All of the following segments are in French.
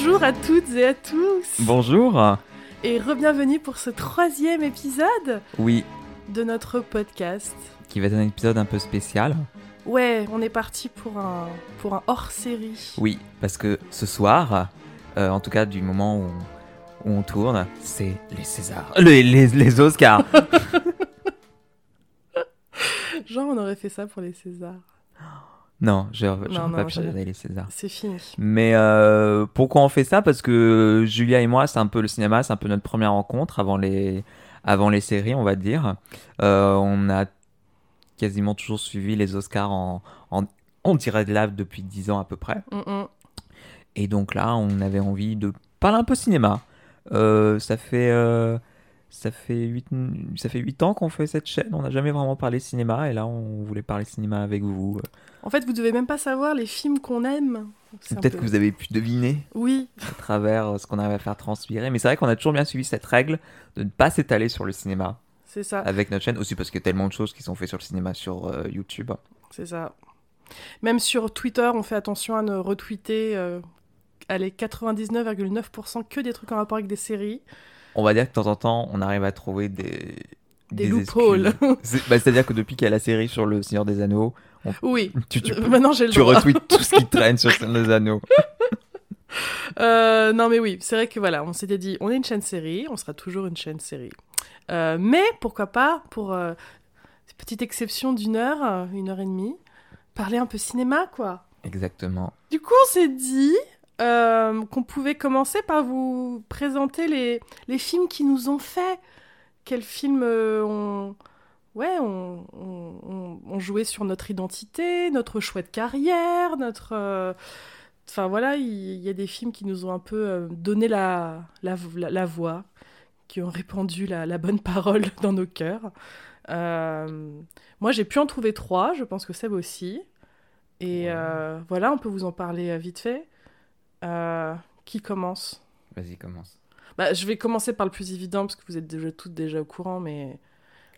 Bonjour à toutes et à tous Bonjour et re-bienvenue pour ce troisième épisode Oui, de notre podcast. qui va être un épisode un peu spécial. Ouais, on est parti pour un, pour un hors-série. Oui, parce que ce soir, euh, en tout cas du moment où, où on tourne, c'est les Césars. Les, les, les Oscars Genre, on aurait fait ça pour les Césars. Non, je non, pas regarder les Césars. C'est fini. Mais euh, pourquoi on fait ça? Parce que Julia et moi, c'est un peu le cinéma, c'est un peu notre première rencontre avant les, avant les séries, on va dire. Euh, on a quasiment toujours suivi les Oscars en, en, en direct live depuis 10 ans à peu près. Mm, mm. Et donc là, on avait envie de parler un peu cinéma. Euh, ça fait ça fait huit ça fait huit ans qu'on fait cette chaîne. On n'a jamais vraiment parlé cinéma et là, on voulait parler cinéma avec vous. En fait, vous devez même pas savoir les films qu'on aime. C'est Peut-être peu- que vous avez pu deviner Oui, à travers euh, ce qu'on arrive à faire transpirer. Mais c'est vrai qu'on a toujours bien suivi cette règle de ne pas s'étaler sur le cinéma c'est ça. avec notre chaîne. Aussi parce qu'il y a tellement de choses qui sont faites sur le cinéma sur euh, YouTube. C'est ça. Même sur Twitter, on fait attention à ne retweeter euh, allez, 99,9% que des trucs en rapport avec des séries. On va dire que de temps en temps, on arrive à trouver des Des loopholes. excuses. C'est- bah, C'est-à-dire que depuis qu'il y a la série sur le Seigneur des Anneaux, Oui, tu, tu Euh, maintenant j'ai le tu droit. retweets tout ce qui traîne sur des Anneaux. Euh, non mais oui, c'est vrai que voilà, on s'était dit, on est une chaîne série, on sera toujours une chaîne série. Euh, mais pourquoi pas, pour euh, cette petite exception d'une heure, une heure et demie, parler un peu cinéma quoi. Exactement. Du coup, on s'est dit qu'on pouvait commencer par vous présenter les, les films qui nous ont fait. Quels films ont, ouais, on, on, on- on joué sur notre identité, notre choix de carrière, notre. euh, Enfin voilà, il y, a des films qui nous ont un peu euh, donné la, la, la- la voix, qui ont répandu la, la bonne parole dans nos cœurs. Euh, moi, j'ai pu en trouver trois, je pense que Seb aussi. Et Ouais. euh, voilà, on peut vous en parler vite fait. Qui commence? Vas-y, commence. bah, Je vais commencer par le plus évident, parce que vous êtes déjà toutes déjà au courant, mais...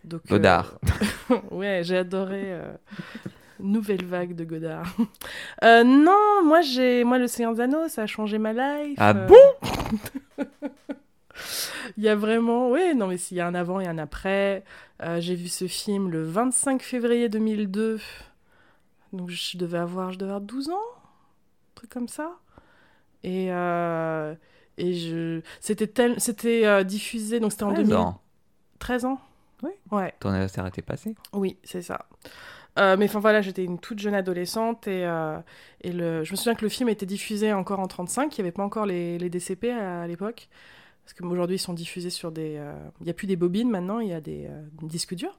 Donc, euh, Godard. ouais, j'ai adoré euh, Nouvelle vague de Godard. Euh, non, moi, j'ai moi le Seigneur des Anneaux, ça a changé ma life. Ah euh. bon? Il y a vraiment, oui, non mais s'il y a un avant et un après. Euh, j'ai vu ce film le 25 février 2002. Donc je devais avoir, je devais avoir 12 ans, un truc comme ça. Et et je, c'était tel, c'était diffusé, donc c'était en 13 2000. ans. 13 ans. Oui. Ouais. Ton anniversaire était passé. Oui, c'est ça. Euh, mais enfin voilà, j'étais une toute jeune adolescente et, euh, et le... je me souviens que le film était diffusé encore en 35, il n'y avait pas encore les, les DCP à, à l'époque. Parce qu'aujourd'hui, ils sont diffusés sur des. euh, Il n'y a plus des bobines maintenant, il y a des euh, disques durs.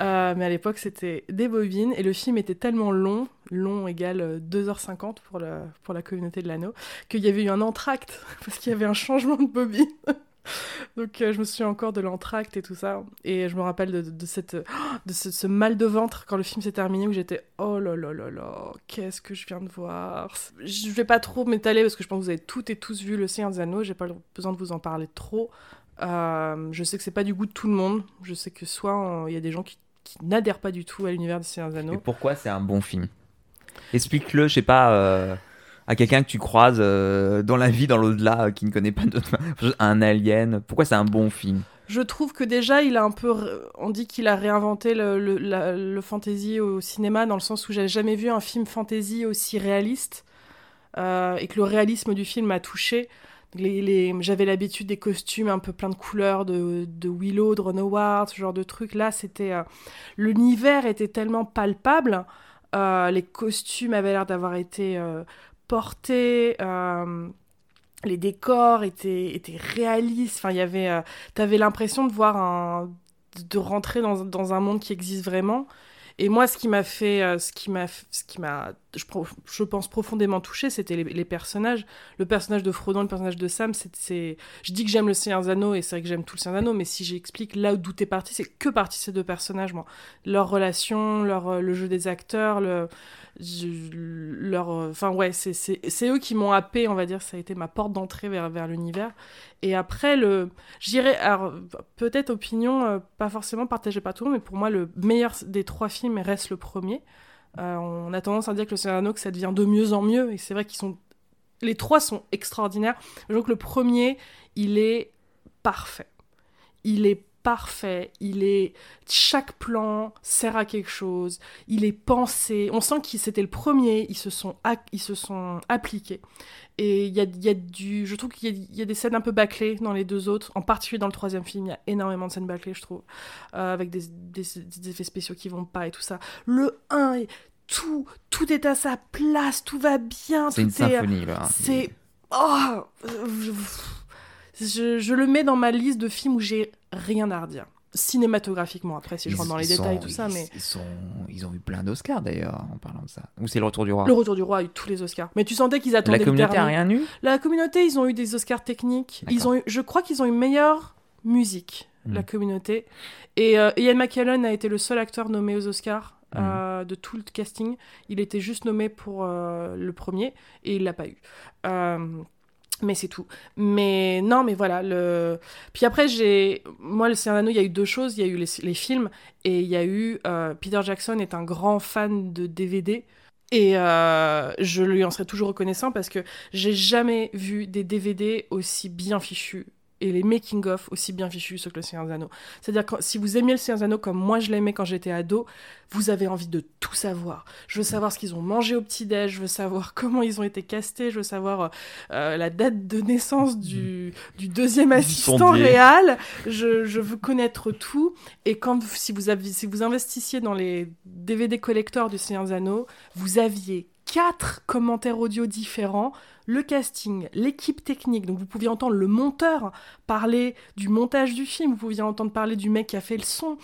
Euh, mais à l'époque, c'était des bobines et le film était tellement long, long égale euh, 2h50 pour, le, pour la communauté de l'anneau, qu'il y avait eu un entracte parce qu'il y avait un changement de bobine. Donc euh, je me souviens encore de l'entracte et tout ça. Et je me rappelle de, de- de cette, de ce, ce mal de ventre quand le film s'est terminé où j'étais oh là là là là, qu'est-ce que je viens de voir. Je vais pas trop m'étaler parce que je pense que vous avez toutes et tous vu Le Seigneur des Anneaux, j'ai pas besoin de vous en parler trop. Euh, je sais que c'est pas du goût de tout le monde. Je sais que soit il y a des gens qui, qui n'adhèrent pas du tout à l'univers des Seigneur des Et Anneaux. pourquoi c'est un bon film? Explique-le, je sais pas, euh, à quelqu'un que tu croises euh, dans la vie, dans l'au-delà, euh, qui ne connaît pas d'autre. Un alien. Pourquoi c'est un bon film? Je trouve que déjà, il a un peu. On dit qu'il a réinventé le, le, le fantasy au cinéma, dans le sens où j'ai jamais vu un film fantasy aussi réaliste. euh, et que le réalisme du film m'a touché. J'avais l'habitude des costumes un peu plein de couleurs de, de Willow, de Ron Howard, ce genre de trucs. Là, c'était. L'univers était tellement palpable. les costumes avaient l'air d'avoir été portés. euh, les décors étaient, étaient réalistes. Enfin, il y avait. euh, T'avais l'impression de voir un. de rentrer dans, dans un monde qui existe vraiment. Et moi, ce qui m'a fait, euh, ce qui m'a, ce qui m'a, je, pense profondément touché, c'était les, personnages. Le personnage de Frodon, le personnage de Sam, c'est, je dis que j'aime le Seigneur Anneaux et c'est vrai que j'aime tout le Seigneur Anneaux, mais si j'explique là d'où t'es parti, c'est que parti ces deux personnages. Leur relation, euh, le jeu des acteurs, leur, euh, enfin ouais, c'est, eux qui m'ont happé, on va dire, ça a été ma porte d'entrée vers, vers l'univers. Et après, le, j'irais, alors peut-être opinion euh, pas forcément partagée par tout le monde, mais pour moi, le meilleur des trois films reste le premier. Euh, on a tendance à dire que le Seigneur que ça devient de mieux en mieux, et c'est vrai qu'ils sont les trois sont extraordinaires. Je trouve que le premier, il est parfait. Il est parfait, il est chaque plan sert à quelque chose, il est pensé, on sent que c'était le premier, ils se sont ils se sont appliqués. Et il y a, y a, du je trouve qu'il y, a des scènes un peu bâclées dans les deux autres, en particulier dans le troisième film, il y a énormément de scènes bâclées, je trouve, euh, avec des, des, effets spéciaux qui vont pas et tout ça. Le 1 tout tout est à sa place, tout va bien, c'est une symphonie là. C'est oh je, je, le mets dans ma liste de films où j'ai rien à redire. Cinématographiquement, après, si je rentre dans les détails, tout ça, mais. Ils, sont, ils ont eu plein d'Oscars d'ailleurs, en parlant de ça. Ou c'est Le Retour du Roi Le Retour du Roi a eu tous les Oscars. Mais tu sentais qu'ils attendaient La communauté a rien eu La communauté, ils ont eu des Oscars techniques. Ils ont eu, je crois qu'ils ont eu meilleure musique, la hmm. communauté. Et euh, Ian McKellen a été le seul acteur nommé aux Oscars. Hmm. Euh, de tout le casting, il était juste nommé pour euh, le premier et il l'a pas eu. Mais c'est tout. Mais non, mais voilà. Le... Puis après, j'ai. Moi, le Seigneur il y a eu deux choses. Il y a eu les, films et il y a eu. Euh, Peter Jackson est un grand fan de DVD. Et euh, je lui en serai toujours reconnaissant parce que j'ai jamais vu des DVD aussi bien fichus et les making-of aussi bien fichus que le Seigneur des Anneaux. C'est-à-dire que si vous aimiez le Seigneur des Anneaux comme moi je l'aimais quand j'étais ado, vous avez envie de tout savoir. Je veux savoir ce qu'ils ont mangé au petit-déj, je veux savoir comment ils ont été castés, je veux savoir euh, la date de naissance du, du deuxième assistant réel. Je, je, veux connaître tout. Et quand si vous, aviez, si vous investissiez dans les DVD collecteurs du Seigneur des Anneaux, vous aviez quatre commentaires audio différents le casting, l'équipe technique. Donc vous pouviez entendre le monteur parler du montage du film, vous pouviez entendre parler du mec qui a fait le son.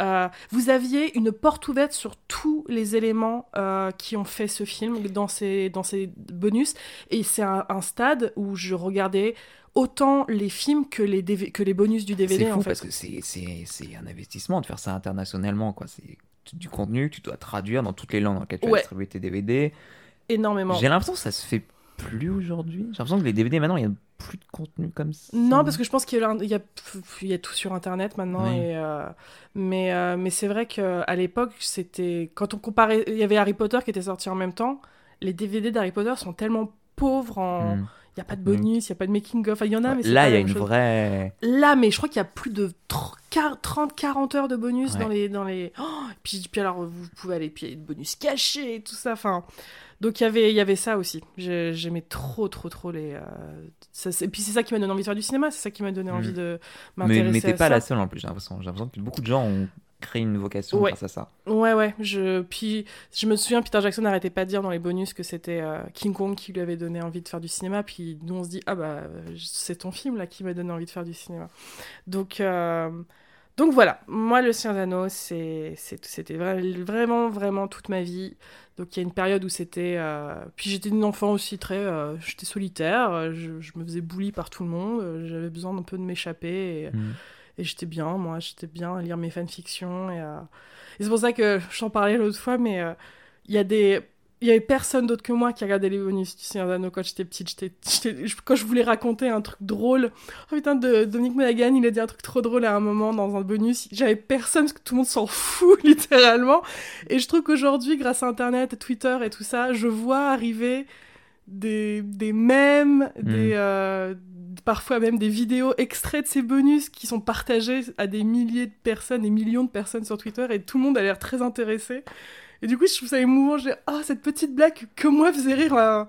Euh, vous aviez une porte ouverte sur tous les éléments euh, qui ont fait ce film dans ces, dans ces bonus. Et c'est un, stade où je regardais autant les films que les, que les bonus du DVD. C'est fou parce que c'est un investissement de faire ça internationalement. quoi. C'est du contenu que tu dois traduire dans toutes les langues dans lesquelles tu vas distribuer tes DVD. Énormément. J'ai l'impression que ça se fait plus aujourd'hui. J'ai l'impression que les DVD maintenant, il y a plus de contenu comme ça. Non, parce que je pense qu'il y, y, y, a tout sur Internet maintenant. Et, euh, mais euh, mais c'est vrai qu'à l'époque, c'était quand on comparait, il y avait Harry Potter qui était sorti en même temps. Les DVD d'Harry Potter sont tellement pauvres en. Hmm. Il n'y a pas de bonus, il n'y a pas de making-of. Il y en a, mais Là, il y a une vraie. Là, mais je crois qu'il y a plus de 30-40 heures de bonus dans les. Dans les... Oh, puis, puis alors, vous pouvez aller. Puis il y a des bonus cachés et tout ça. Enfin, donc y il y avait ça aussi. J'aimais trop, trop, trop les. Euh, et puis c'est ça qui m'a donné envie de faire du cinéma, c'est ça qui m'a donné envie mm. de m'intéresser. Mais, mais t'es pas la seule en plus, j'ai l'impression. J'ai l'impression que beaucoup de gens ont créé une vocation grâce à ça. Ouais, ouais. Je... Puis je me souviens, Peter Jackson n'arrêtait pas de dire dans les bonus que c'était euh, King Kong qui lui avait donné envie de faire du cinéma. Puis nous on se dit, ah bah c'est ton film là qui m'a donné envie de faire du cinéma. Donc. Euh, donc voilà, moi le Seigneur d'Anneau, c'était vraiment, vraiment toute ma vie. Donc il y a une période où c'était... Euh, puis j'étais une enfant aussi très... Euh, j'étais solitaire, je, me faisais bouli par tout le monde, j'avais besoin d'un peu de m'échapper. Et, mmh. Et j'étais bien, moi, j'étais bien à lire mes fanfictions. Et, euh, et c'est pour ça que j'en parlais l'autre fois, mais il y a des il y avait personne d'autre que moi qui regardait les bonus du Seigneur d'Anneau quand j'étais petite. J'étais, quand je voulais raconter un truc drôle, oh putain, de, Dominique Monaghan, il a dit un truc trop drôle à un moment dans un bonus. J'avais personne parce que tout le monde s'en fout littéralement. Et je trouve qu'aujourd'hui, grâce à Internet, Twitter et tout ça, je vois arriver des, des mèmes, des, euh, parfois même des vidéos extraits de ces bonus qui sont partagés à des milliers de personnes, des millions de personnes sur Twitter et tout le monde a l'air très intéressé. Et du coup, je trouve ça émouvant. J'ai ah, cette petite blague que moi faisait rire à,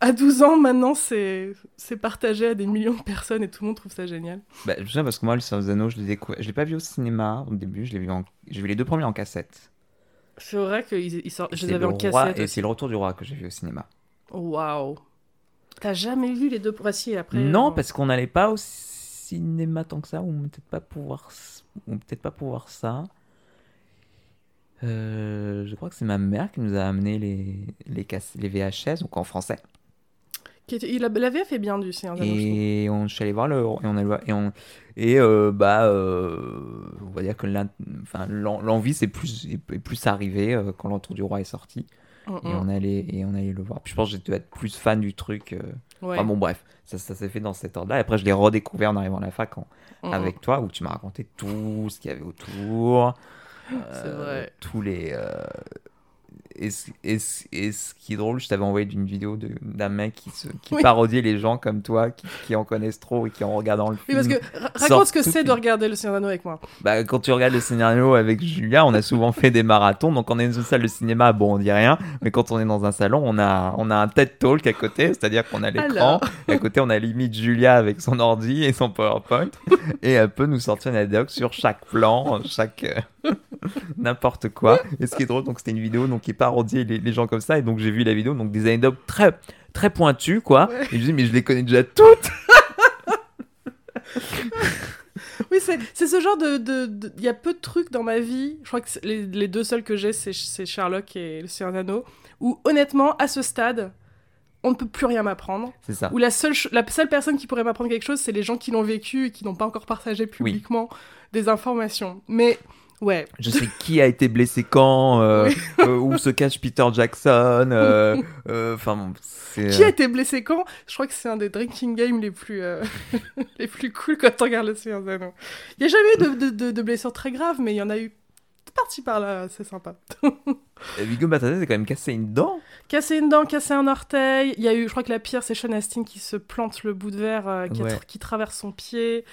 à 12 ans, maintenant, c'est partagé à des millions de personnes et tout le monde trouve ça génial. Bah, je sais parce que moi, le Seigneur des Anneaux, je l'ai Je l'ai pas vu au cinéma au début, je l'ai vu, en... vu les deux premiers en cassette. C'est vrai qu'ils ils sortent. Je les avais en cassette. Et c'est le retour du roi que j'ai vu au cinéma. Waouh! T'as jamais vu les deux voici après Non, parce qu'on n'allait pas au cinéma tant que ça, ou peut-être pas pouvoir, peut-être pas pouvoir ça. Euh, je crois que c'est ma mère qui nous a amené les, les, les VHS, donc en français. Qui était, il avait fait bien du Seigneur Et on suis allé voir le et on a et on et euh, bah euh, on va dire que l'envie c'est plus est plus arrivé quand l'entour du roi est sorti mm, et mm. on allait et on allait le voir. Puis je pense que j'étais être plus fan du truc. Enfin bon bref, ça, ça s'est fait dans cet ordre-là. Et après je l'ai redécouvert en arrivant à la fac mm, avec toi où tu m'as raconté tout ce qu'il y avait autour. Euh, tous les. Euh, et, ce- et et ce qui est drôle, je t'avais envoyé une vidéo d'un mec qui, se, qui Oui. parodiait les gens comme toi, qui, qui en connaissent trop et qui en regardant le Oui, film. parce que raconte ce que c'est de regarder Le Seigneur avec moi. Bah, quand tu regardes le scénario avec Julia, on a souvent fait des marathons. Donc, on est dans une salle de cinéma, bon, on dit rien. Mais quand on est dans un salon, on a, on a un TED Talk à côté, c'est-à-dire qu'on a l'écran. Et à côté, on a limite Julia avec son ordi et son PowerPoint. Et elle peut nous sortir une anecdote sur chaque plan, chaque. n'importe quoi. Et ce qui est drôle, donc, c'était une vidéo donc, qui parodiait les, les gens comme ça. Et donc, j'ai vu la vidéo, donc des anecdotes très, très pointues, quoi. Ouais. Et je me dis, mais je les connais déjà toutes. Oui, c'est ce genre de. Il y a peu de trucs dans ma vie. Je crois que les, les deux seuls que j'ai, c'est Sherlock et Le Seigneur Anneaux. Où, honnêtement, à ce stade, on ne peut plus rien m'apprendre. C'est ça. Où la seule, la seule personne qui pourrait m'apprendre quelque chose, c'est les gens qui l'ont vécu et qui n'ont pas encore partagé publiquement des informations. Mais, ouais. Je sais qui a été blessé quand, euh, euh, où se cache Peter Jackson. euh, euh, Enfin, c'est. Qui a été blessé quand? Je crois que c'est un des drinking games les plus, euh, les plus cool quand on regarde le Seigneur des Anneaux. Il n'y a jamais eu de, de, de- de blessures très graves, mais il y en a eu parti par là, c'est sympa. euh, Viggo Mortensen s'est quand même cassé une dent. Casser une dent, casser un orteil. Il y a eu, je crois que la pire, c'est Sean Astin qui se plante le bout de verre euh, qui, a Ouais. tra- qui traverse son pied.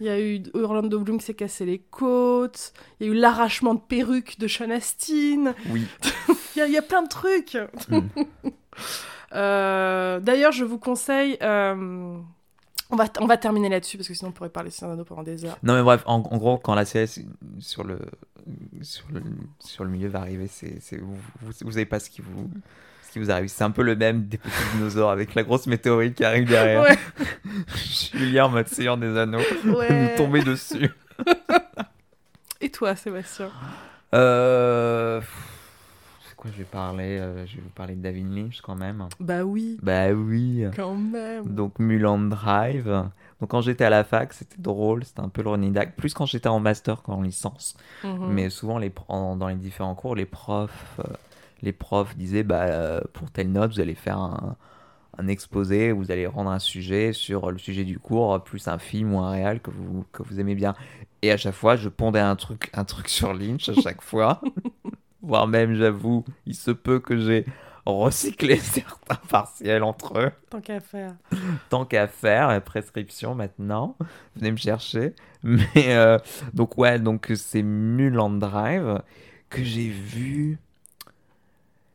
Il y a eu Orlando Bloom qui s'est cassé les côtes. Il y a eu l'arrachement de perruque de Sean Astin. Oui. Il y a, il y a plein de trucs. Mm. Euh, D'ailleurs, je vous conseille. euh, On va, on va terminer là-dessus parce que sinon on pourrait parler des Anneaux pendant des heures. Non, mais bref, en, en gros, quand la série sur le, sur le, sur le milieu va arriver, c'est, c'est- vous, vous, vous savez pas ce qui vous. Ce qui vous arrive, c'est un peu le même des petits dinosaures avec la grosse météorite qui arrive derrière. Ouais. Julien en mode Seigneur des Anneaux, Ouais. nous tomber dessus. Et toi, Sébastien? Euh... C'est quoi je vais parler Euh, Je vais vous parler de David Lynch quand même. Bah oui, Bah oui. quand même. Donc Mulan Drive. Donc quand j'étais à la fac, c'était drôle, c'était un peu le running gag. Plus quand j'étais en master qu'en licence. Mhm. Mais souvent les en- dans les différents cours, les profs, euh, les profs disaient bah euh, pour telle note, vous allez faire un, un exposé, vous allez rendre un sujet sur le sujet du cours, plus un film ou un réal que vous que vous aimez bien. Et à chaque fois, je pondais un truc un truc sur Lynch à chaque fois. Voire même, j'avoue, il se peut que j'ai recyclé certains partiels entre eux. Tant qu'à faire. Tant qu'à faire, prescription maintenant. Venez me chercher. Mais euh, donc ouais, donc c'est Mulan Drive que j'ai vu.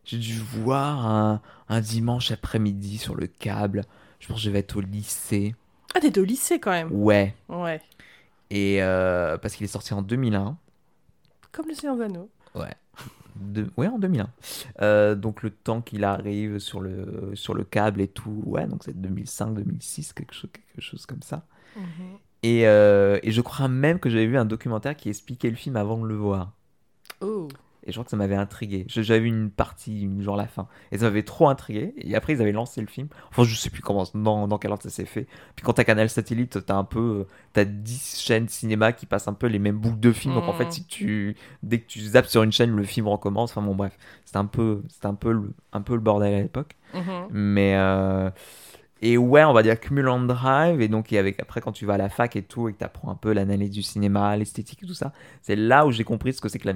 J'ai dû voir un, un dimanche après-midi sur le câble. Je pense que je vais être au lycée. Ah, t'es au lycée quand même. Ouais. Ouais. Et euh, parce qu'il est sorti en 2001. Comme le Seigneur Anneaux. Ouais. De... Ouais, en 2001. Euh, donc le temps qu'il arrive sur le, sur le câble et tout, ouais, donc c'est 2005-2006, quelque chose, quelque chose comme ça. Mhm. Et, euh, et je crois même que j'avais vu un documentaire qui expliquait le film avant de le voir. Oh. Et je crois que ça m'avait intrigué. J'avais vu une partie, une, genre la fin. Et ça m'avait trop intrigué. Et après, ils avaient lancé le film. Enfin, je sais plus comment, dans, dans quel ordre ça s'est fait. Puis quand t'as Canal Satellite, t'as un peu. euh, T'as 10 chaînes cinéma qui passent un peu les mêmes boucles de films. Donc en fait, si tu. Dès que tu zappes sur une chaîne, le film recommence. Enfin bon, bref. C'était un peu, c'était un peu, le, un peu le bordel à l'époque. Mhm. Mais. euh, Et ouais, on va dire Mulholland Drive, et donc et avec, après quand tu vas à la fac et tout, et que tu apprends un peu l'analyse du cinéma, l'esthétique et tout ça, c'est là où j'ai compris ce que c'est que la,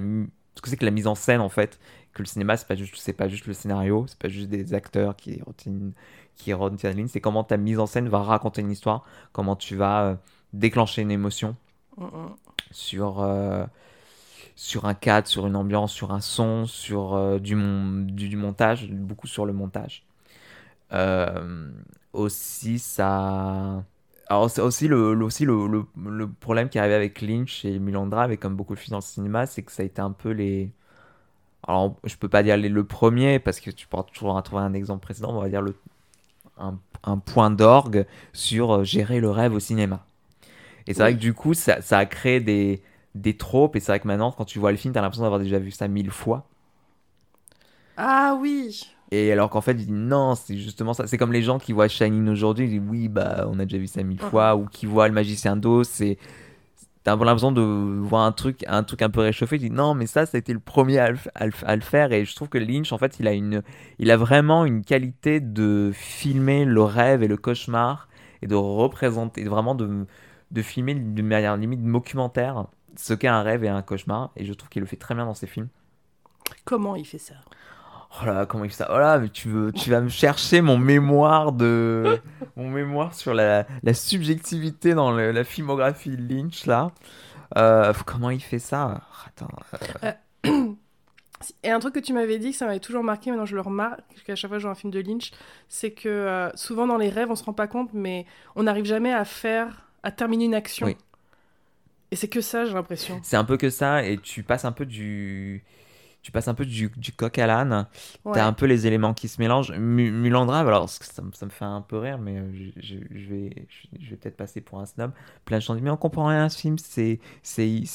ce que c'est que la mise en scène en fait, que le cinéma c'est pas juste, c'est pas juste le scénario, c'est pas juste des acteurs qui retiennent, qui retiennent la ligne, c'est comment ta mise en scène va raconter une histoire, comment tu vas euh, déclencher une émotion sur, euh, sur un cadre, sur une ambiance, sur un son, sur euh, du, mon- du, du montage, beaucoup sur le montage. Aussi, ça. Alors, c'est aussi, le, le- aussi le, le, le problème qui arrivait avec Lynch et Mulan Drive, et comme beaucoup de films dans le cinéma, c'est que ça a été un peu les. Alors, je peux pas dire les- le premier, parce que tu pourras toujours trouver un exemple précédent, mais on va dire le, un, un point d'orgue sur euh, gérer le rêve au cinéma. Et c'est vrai que du coup, ça, ça a créé des, des tropes, et c'est vrai que maintenant, quand tu vois le film, t'as l'impression d'avoir déjà vu ça mille fois. Ah oui. Et alors qu'en fait, il dit non, c'est justement ça. C'est comme les gens qui voient Shining aujourd'hui, ils disent oui, bah, on a déjà vu ça mille fois, ou qui voient le magicien d'Oz, c'est. T'as l'impression de voir un truc, un truc un peu réchauffé. Tu dis non, mais ça, ça a été le premier à le, à le à le faire. Et je trouve que Lynch, en fait, il a, une, il a vraiment une qualité de filmer le rêve et le cauchemar et de représenter, vraiment de, de filmer d'une manière limite documentaire ce qu'est un rêve et un cauchemar. Et je trouve qu'il le fait très bien dans ses films. Comment il fait ça? Oh là, comment il fait ça? Oh là, mais tu, veux, tu vas me chercher mon mémoire de. mon mémoire sur la, la subjectivité dans le- la filmographie de Lynch, là. Euh, comment il fait ça? Attends. euh, Et un truc que tu m'avais dit, que ça m'avait toujours marqué, maintenant je le remarque, qu'à chaque fois que je vois un film de Lynch, c'est que euh, souvent dans les rêves, on se rend pas compte, mais on n'arrive jamais à faire, à terminer une action. Oui. Et c'est que ça, j'ai l'impression. C'est un peu que ça, et tu passes un peu du. Tu passes un peu du, du coq à l'âne. Ouais. T'as un peu les éléments qui se mélangent. Mu- Mulan Drive, alors ça, me- ça me fait un peu rire, mais euh, je, vais, je, vais peut-être passer pour un snob. Plein de gens disent, mais on comprend rien à ce film, c'est,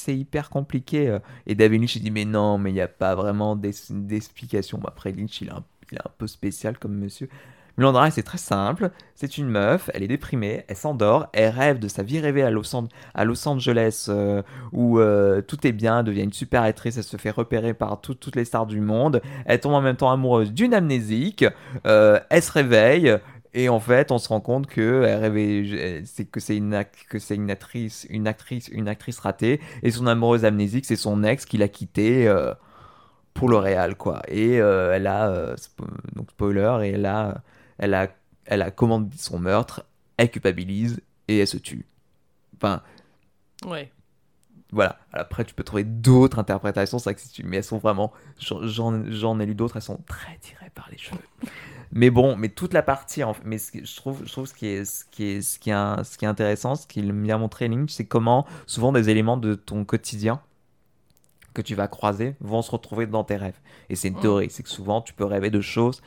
hyper compliqué. euh. Et David Lynch, il dit, mais non, mais il n'y a pas vraiment d'explication. Bon, après, Lynch, il est, un, il est un peu spécial comme monsieur. Mulan Drive, c'est très simple. C'est une meuf, elle est déprimée, elle s'endort, elle rêve de sa vie rêvée à Los, Angeles, euh, où euh, tout est bien, elle devient une super actrice, elle se fait repérer par tout- toutes les stars du monde, elle tombe en même temps amoureuse d'une amnésique, euh, elle se réveille, et en fait, on se rend compte que c'est que c'est une actrice, une actrice, une actrice ratée, et son amoureuse amnésique, c'est son ex qui l'a quittée pour le réal, quoi. Et euh, elle a, donc spoiler, et elle a, elle a, elle a commandé son meurtre, elle culpabilise et elle se tue. Enfin, Ouais. voilà. Après, tu peux trouver d'autres interprétations, tu... mais elles sont vraiment. J'en j'en ai lu d'autres, elles sont très tirées par les cheveux. Mais bon, mais toute la partie, en... mais ce que je trouve, je trouve ce qui est, ce qui est, ce qui est, un- ce qui est intéressant, ce qu'il me a montré Lynch, c'est comment souvent des éléments de ton quotidien que tu vas croiser vont se retrouver dans tes rêves. Et c'est une Mm. théorie, c'est que souvent tu peux rêver de choses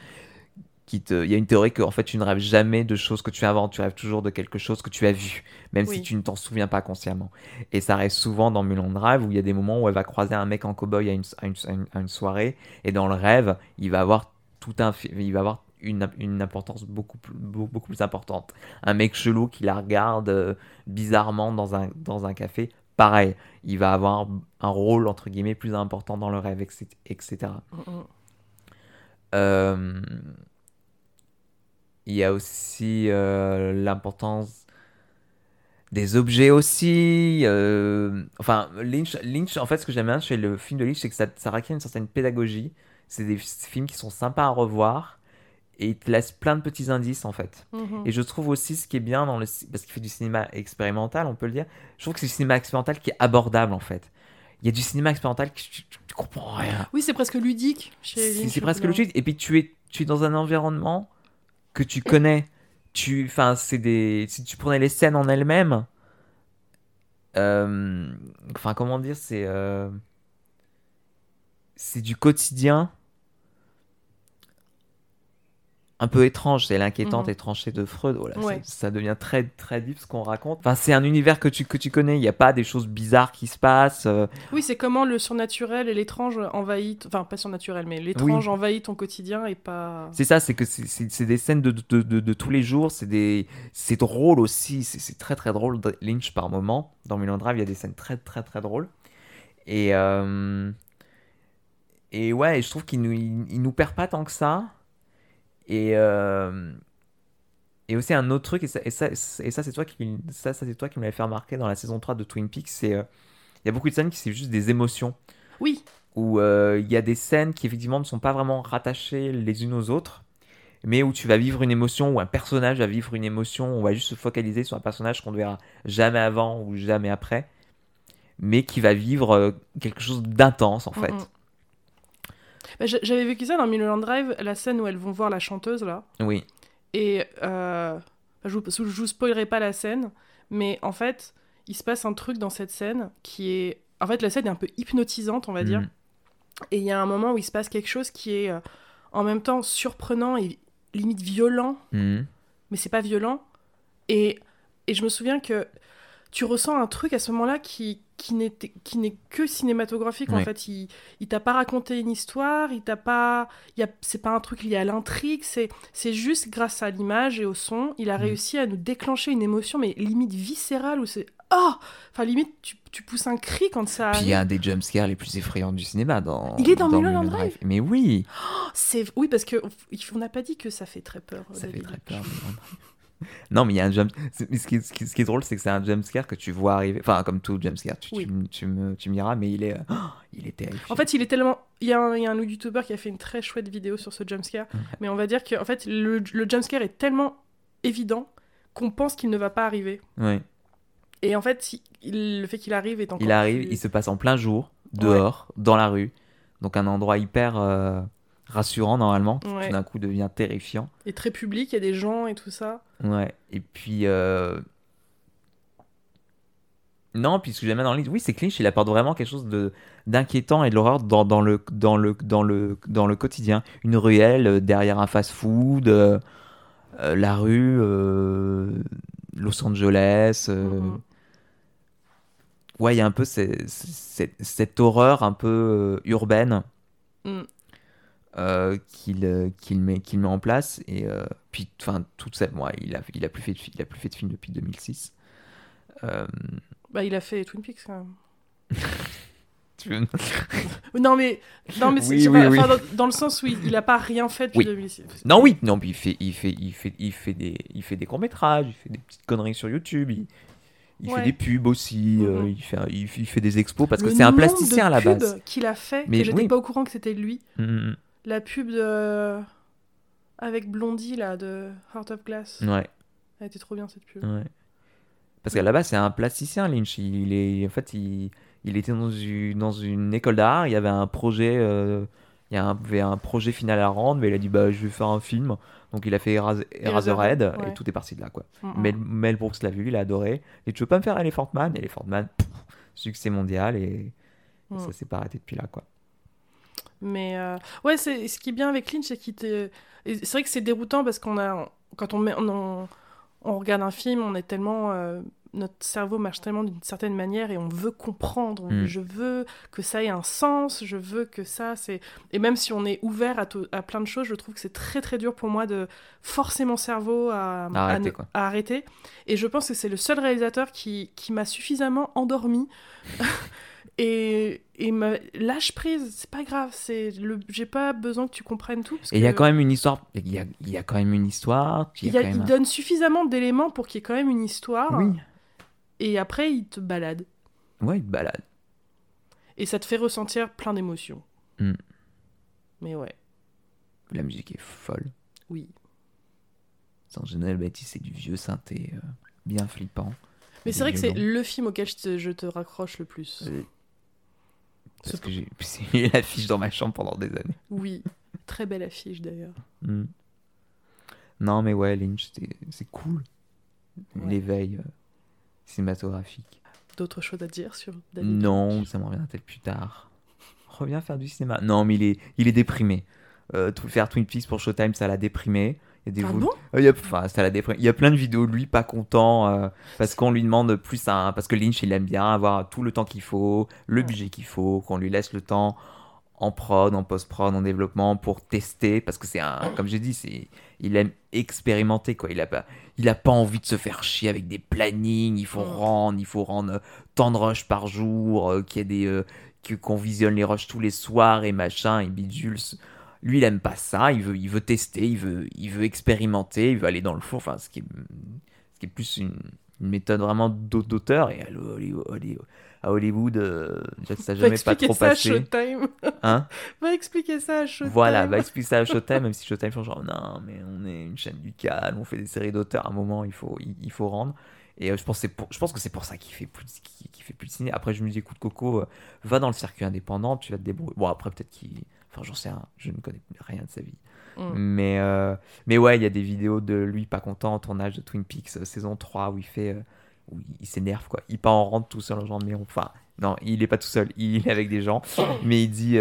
qui te. Il y a une théorie que en fait tu ne rêves jamais de choses que tu inventes, tu rêves toujours de quelque chose que tu as vu, même si tu ne t'en souviens pas consciemment. Et ça arrive souvent dans Mulan Drive où il y a des moments où elle va croiser un mec en cow-boy à une, à une, à soirée et dans le rêve, il va avoir tout un, il va avoir une, une importance beaucoup plus, beaucoup, plus importante. Un mec chelou qui la regarde euh, bizarrement dans un, dans un café, pareil, il va avoir un rôle entre guillemets plus important dans le rêve, etc. etc. Mm, mm. Euh, il y a aussi euh, l'importance des objets aussi. euh, enfin, Lynch, Lynch, en fait, ce que j'aime bien chez le film de Lynch, c'est que ça, ça requiert une certaine pédagogie. C'est des films qui sont sympas à revoir et il te laisse plein de petits indices, en fait. Mhm. Et je trouve aussi ce qui est bien dans le parce qu'il fait du cinéma expérimental, on peut le dire. Je trouve que c'est du cinéma expérimental qui est abordable en fait. Il y a du cinéma expérimental que tu, tu- tu comprends rien. Oui, c'est presque ludique chez C'est Lynch, c'est au presque logique. Et puis tu es tu es dans un environnement que tu connais. Tu enfin c'est des si tu prenais les scènes en elles-mêmes. euh, Enfin comment dire c'est euh, c'est du quotidien un peu étrange, c'est l'inquiétante Mhm. étrangeté de Freud. Oh là, Ouais. ça, devient très très vif ce qu'on raconte. Enfin, c'est un univers que tu que tu connais. Il n'y a pas des choses bizarres qui se passent. euh, Oui, c'est comment le surnaturel et l'étrange envahit, enfin pas surnaturel, mais l'étrange envahit ton quotidien et pas. C'est ça, c'est que c'est- des scènes de, de, de, de tous les jours. C'est des c'est drôle aussi. C'est très très drôle. Lynch par moment. Dans Mulan Drive, il y a des scènes très très très drôles. Et euh, et ouais, je trouve qu'il nous il, il nous perd pas tant que ça. Et euh, et aussi un autre truc et ça, et ça, et ça c'est toi qui ça, ça c'est toi qui me l'avais fait remarquer dans la saison 3 de Twin Peaks. C'est euh, il y a beaucoup de scènes qui c'est juste des émotions Oui, où euh, il y a des scènes qui effectivement ne sont pas vraiment rattachées les unes aux autres, mais où tu vas vivre une émotion, ou un personnage va vivre une émotion, on va juste se focaliser sur un personnage qu'on ne verra jamais avant ou jamais après, mais qui va vivre quelque chose d'intense en fait. Mm, mm. Bah, j'a- J'avais vécu ça dans Mulholland Drive, la scène où elles vont voir la chanteuse là. Oui, Et euh, bah, je, vous, je vous spoilerai pas la scène, mais en fait, il se passe un truc dans cette scène qui est. En fait, la scène est un peu hypnotisante, on va dire. Mhm. Et il y a un moment où il se passe quelque chose qui est euh, en même temps surprenant et limite violent, Mhm. mais c'est pas violent. Et, et je me souviens que tu ressens un truc à ce moment-là qui, qui n'est qui n'est que cinématographique. En fait, il, il t'a pas raconté une histoire, il t'a pas. il Y a, c'est pas un truc lié à l'intrigue, c'est, c'est juste grâce à l'image et au son, il a Mhm. réussi à nous déclencher une émotion, mais limite viscérale, où c'est. Oh Enfin, limite, tu, tu pousses un cri quand ça Puis il y a un des jumpscares les plus effrayants du cinéma dans. Il est dans Mulholland Mulholland Drive Mais oui, Oh, c'est... Oui, parce que on n'a pas dit que ça fait très peur. ça fait très peur. Non, mais il y a un jump. Ce qui, est, ce qui- ce qui est drôle, c'est que c'est un jumpscare que tu vois arriver. Enfin, comme tout jumpscare, tu, Oui. tu, tu me, tu me diras, mais il est, oh, il est terrifiant. En fait, il est tellement. Il y a un, il y a un YouTuber qui a fait une très chouette vidéo sur ce jumpscare. Mais on va dire que en fait, le, le jumpscare est tellement évident qu'on pense qu'il ne va pas arriver. Oui. Et en fait, il- le fait qu'il arrive est encore. Il arrive, plus- il se passe en plein jour, dehors, dans la rue. Donc, un endroit hyper euh, rassurant, normalement. qui, Ouais. Tout d'un coup, devient terrifiant. est très public, il y a des gens et tout ça. Ouais. Et puis. euh, Non, puis ce que j'aime dans le livre, oui, c'est que Lynch, il apporte vraiment quelque chose de d'inquiétant et de l'horreur dans, dans, le, dans, le, dans, le, dans le quotidien. Une ruelle euh, derrière un fast-food, euh, la rue, euh, Los Angeles. euh, Mhm. Ouais, il y a un peu ces- ces- cette horreur un peu urbaine Mm. Euh, qu'il euh, qu'il met, qu'il met en place. Et euh, puis, enfin, toute cette. Moi, il a, il, a plus fait de, il a plus fait de film depuis 2006. Euh, Bah, il a fait Twin Peaks quand même. tu veux- Non, mais. Non, mais Oui, oui, pas, oui. dans, dans le sens où il, il a pas rien fait depuis Oui. 2006. Non, oui, non, puis il fait, il fait, il fait, il fait des, il fait des courts métrages, il fait des petites conneries sur YouTube, il, il Ouais. fait des pubs aussi, euh, Mhm. il fait, il, fait- il fait des expos parce que c'est un plasticien à la pubs base. qu'il a fait, Mais que j'étais oui. pas au courant que c'était lui. Mhm, La pub de. Avec Blondie, là, de Heart of Glass. Ouais, Elle était trop bien cette pub. ouais. Parce qu'à la base c'est un plasticien Lynch. Il est, en fait, il, il était dans une, dans une école d'art. Il y avait un projet, euh, il y avait un projet final à rendre, mais il a dit bah je vais faire un film. Donc il a fait Eras- Eraserhead ouais. et tout est parti de là quoi. Mm, mm. Mel, Mel Brooks l'a vu, il a adoré. Et tu veux pas me faire Elephant Man? Elephant Man, pff, succès mondial et, et Mm. ça s'est pas arrêté depuis là quoi. Mais euh, ouais, c'est ce qui est bien avec Lynch, c'est qu'il te. C'est vrai que c'est déroutant parce qu'on a, quand on met, on, on regarde un film, on est tellement, euh, notre cerveau marche tellement d'une certaine manière et on veut comprendre. On- Mm. Je veux que ça ait un sens. Je veux que ça, c'est. Et même si on est ouvert à, plein de choses, je trouve que c'est très très dur pour moi de forcer mon cerveau à, À arrêter, ne- quoi. à arrêter. Et je pense que c'est le seul réalisateur qui, qui m'a suffisamment endormi. Et, et lâche prise, c'est pas grave, c'est le, j'ai pas besoin que tu comprennes tout. Parce Et il y a quand même une histoire. Il y a, y a quand même une histoire. il, y y a- quand même il un- donne suffisamment d'éléments pour qu'il y ait quand même une histoire. Oui. Et après, il te balade. Ouais, il te balade. Et ça te fait ressentir plein d'émotions. Mm. Mais ouais, La musique est folle. oui. En général, Baptiste, c'est du vieux synthé euh, bien flippant. Mais c'est vrai que c'est le film auquel je te, je te raccroche le plus. Euh, Parce Ce- que j'ai j'ai l'affiche dans ma chambre pendant des années. Oui, très belle affiche d'ailleurs. Mm. Non, mais ouais, Lynch, c'est- cool. Ouais. L'éveil euh, cinématographique. D'autres choses à dire sur David Non, Lynch? ça m'en revient peut-être plus tard. Reviens faire du cinéma. Non, mais il est, il est déprimé. Euh, tout, faire Twin Peaks pour Showtime, ça l'a déprimé. Il y a des Ah vo- bon il y a, enfin, ça l'a déprimé. Il y a plein de vidéos lui pas content euh, parce qu'on lui demande plus un, parce que Lynch il aime bien avoir tout le temps qu'il faut, le budget qu'il faut, qu'on lui laisse le temps en prod, en post-prod, en développement pour tester parce que c'est un, comme j'ai dit, c'est, il aime expérimenter quoi. Il a pas, il a pas envie de se faire chier avec des plannings. Il faut rendre, il faut rendre euh, tant de rushs par jour, euh, qu'il y ait des, euh, qu'on visionne les rushs tous les soirs et machin et bidule. Lui, il aime pas ça. Il veut, il veut tester, il veut, il veut expérimenter, il veut aller dans le four. Enfin, ce qui est, ce qui est plus une, une méthode vraiment d'au- d'auteur. Et à Hollywood, à euh, ça jamais pas expliquer trop ça à passé. Showtime. Hein? Va expliquer ça à Showtime. voilà, va expliquer ça à Showtime, même si Showtime font genre non, mais on est une chaîne du calme, on fait des séries d'auteurs. À un moment, il faut, il, il faut rendre. Et euh, je pense, que c'est pour, je pense que c'est pour ça qu'il fait plus, qu'il fait plus de ciné. Après, je me dis, écoute, Coco, euh, va dans le circuit indépendant, tu vas te débrouiller. Bon, après, peut-être qu'il. Enfin, j'en sais rien, je ne connais rien de sa vie. Mm. Mais, euh, mais ouais, il y a des vidéos de lui pas content en tournage de Twin Peaks euh, saison 3 où il fait. euh, où il s'énerve, quoi. Il part en rentre tout seul, genre, mais enfin, non, il est pas tout seul, il est avec des gens, mais il dit.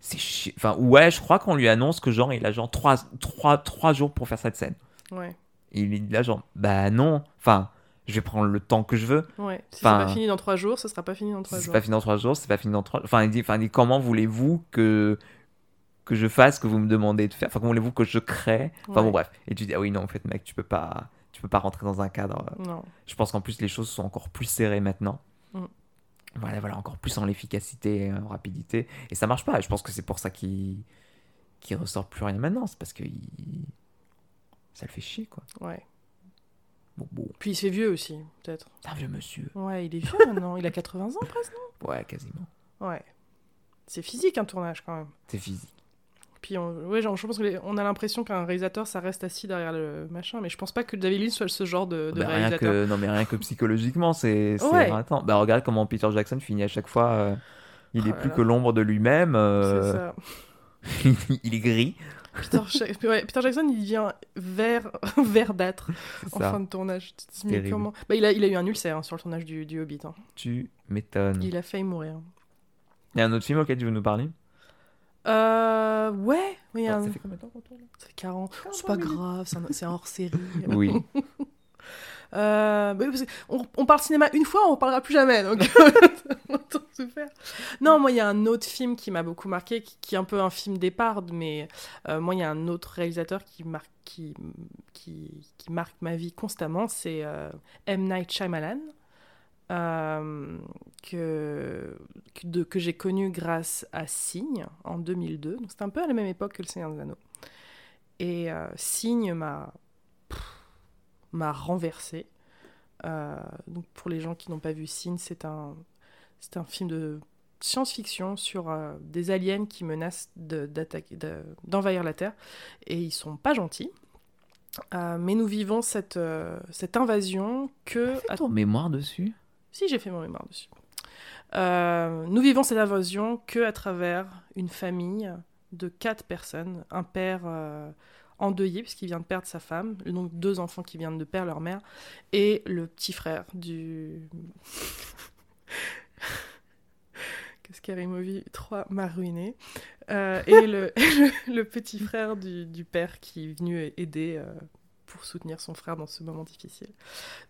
c'est chiant. Enfin, ouais, je crois qu'on lui annonce que, genre, il a genre 3, trois trois jours pour faire cette scène. Ouais, Et il est là, genre, bah non, enfin, je vais prendre le temps que je veux. ouais. Si Enfin, c'est pas fini dans trois jours, ce sera pas fini dans trois C'est jours. pas fini dans 3 jours, c'est pas fini dans 3 Enfin, il dit, enfin, il dit comment voulez-vous que, que je fasse ce que vous me demandez de faire? Enfin, comment voulez-vous que je crée? Enfin, bon, bref. Et tu dis, ah oui, non, en fait, mec, tu peux pas, tu peux pas rentrer dans un cadre. Non. Je pense qu'en plus, les choses sont encore plus serrées maintenant. Mm. Voilà, voilà, encore plus en l'efficacité et en rapidité. Et ça marche pas. Je pense que c'est pour ça qu'il qu'il ressort plus rien maintenant. C'est parce que il... ça le fait chier, quoi. Ouais. Bon, bon. Puis il se fait vieux aussi, peut-être. C'est un vieux monsieur. Ouais, il est vieux maintenant. Il a 80 ans presque, Ouais, quasiment. non Ouais. C'est physique un tournage quand même. C'est physique. Puis on, ouais, genre, je pense qu'on a l'impression qu'un réalisateur, ça reste assis derrière le machin, mais je pense pas que David Lynch soit ce genre de, de Bah, rien réalisateur. que, non, mais rien que psychologiquement, c'est c'est Ouais. Bah, regarde comment Peter Jackson finit à chaque fois. euh, il Oh est là plus là. que l'ombre de lui-même. C'est euh, ça. il est gris. Peter, Ja- ouais, Peter Jackson, il devient vert, verdâtre en fin de tournage. Tu te dis, mais terrible. comment bah, il, a, il a eu un ulcère hein, sur le tournage du, du Hobbit. hein. Tu m'étonnes. Il... Il a failli mourir. y a un autre film auquel tu veux nous parler? Euh, ouais, oui, il Ah, un- Ça fait combien de temps qu'on tourne? Ça fait 40. C'est 40 pas minutes. grave, c'est un, c'est un hors-série. Oui. Euh, bah on, parle cinéma une fois, on ne parlera plus jamais. Donc, autant. Non, moi, il y a un autre film qui m'a beaucoup marqué, qui, est un peu un film départ, mais euh, moi, il y a un autre réalisateur qui marque, qui, marque ma vie constamment, c'est euh, M. Night Shyamalan. que j'ai connu grâce à Signe en 2002. Donc c'était un peu à la même époque que Le Seigneur des Anneaux. Et euh, Signe m'a m'a renversé. Euh, donc pour les gens qui n'ont pas vu Signe, c'est un, c'est un film de science-fiction sur euh, des aliens qui menacent de- d'attaquer- de- d'envahir la Terre. Et ils sont pas gentils. Euh, mais nous vivons cette, cette invasion que... Fais ton mémoire dessus? Si, j'ai fait mon mémoire dessus. Nous vivons cette invasion que à travers une famille de quatre personnes, un père endeuillé puisqu'il vient de perdre sa femme, donc deux enfants qui viennent de perdre leur mère, et le petit frère du... Qu'est-ce Movie 3 m'a ruiné. Euh, et le, le petit frère du, du père qui est venu aider euh, pour soutenir son frère dans ce moment difficile.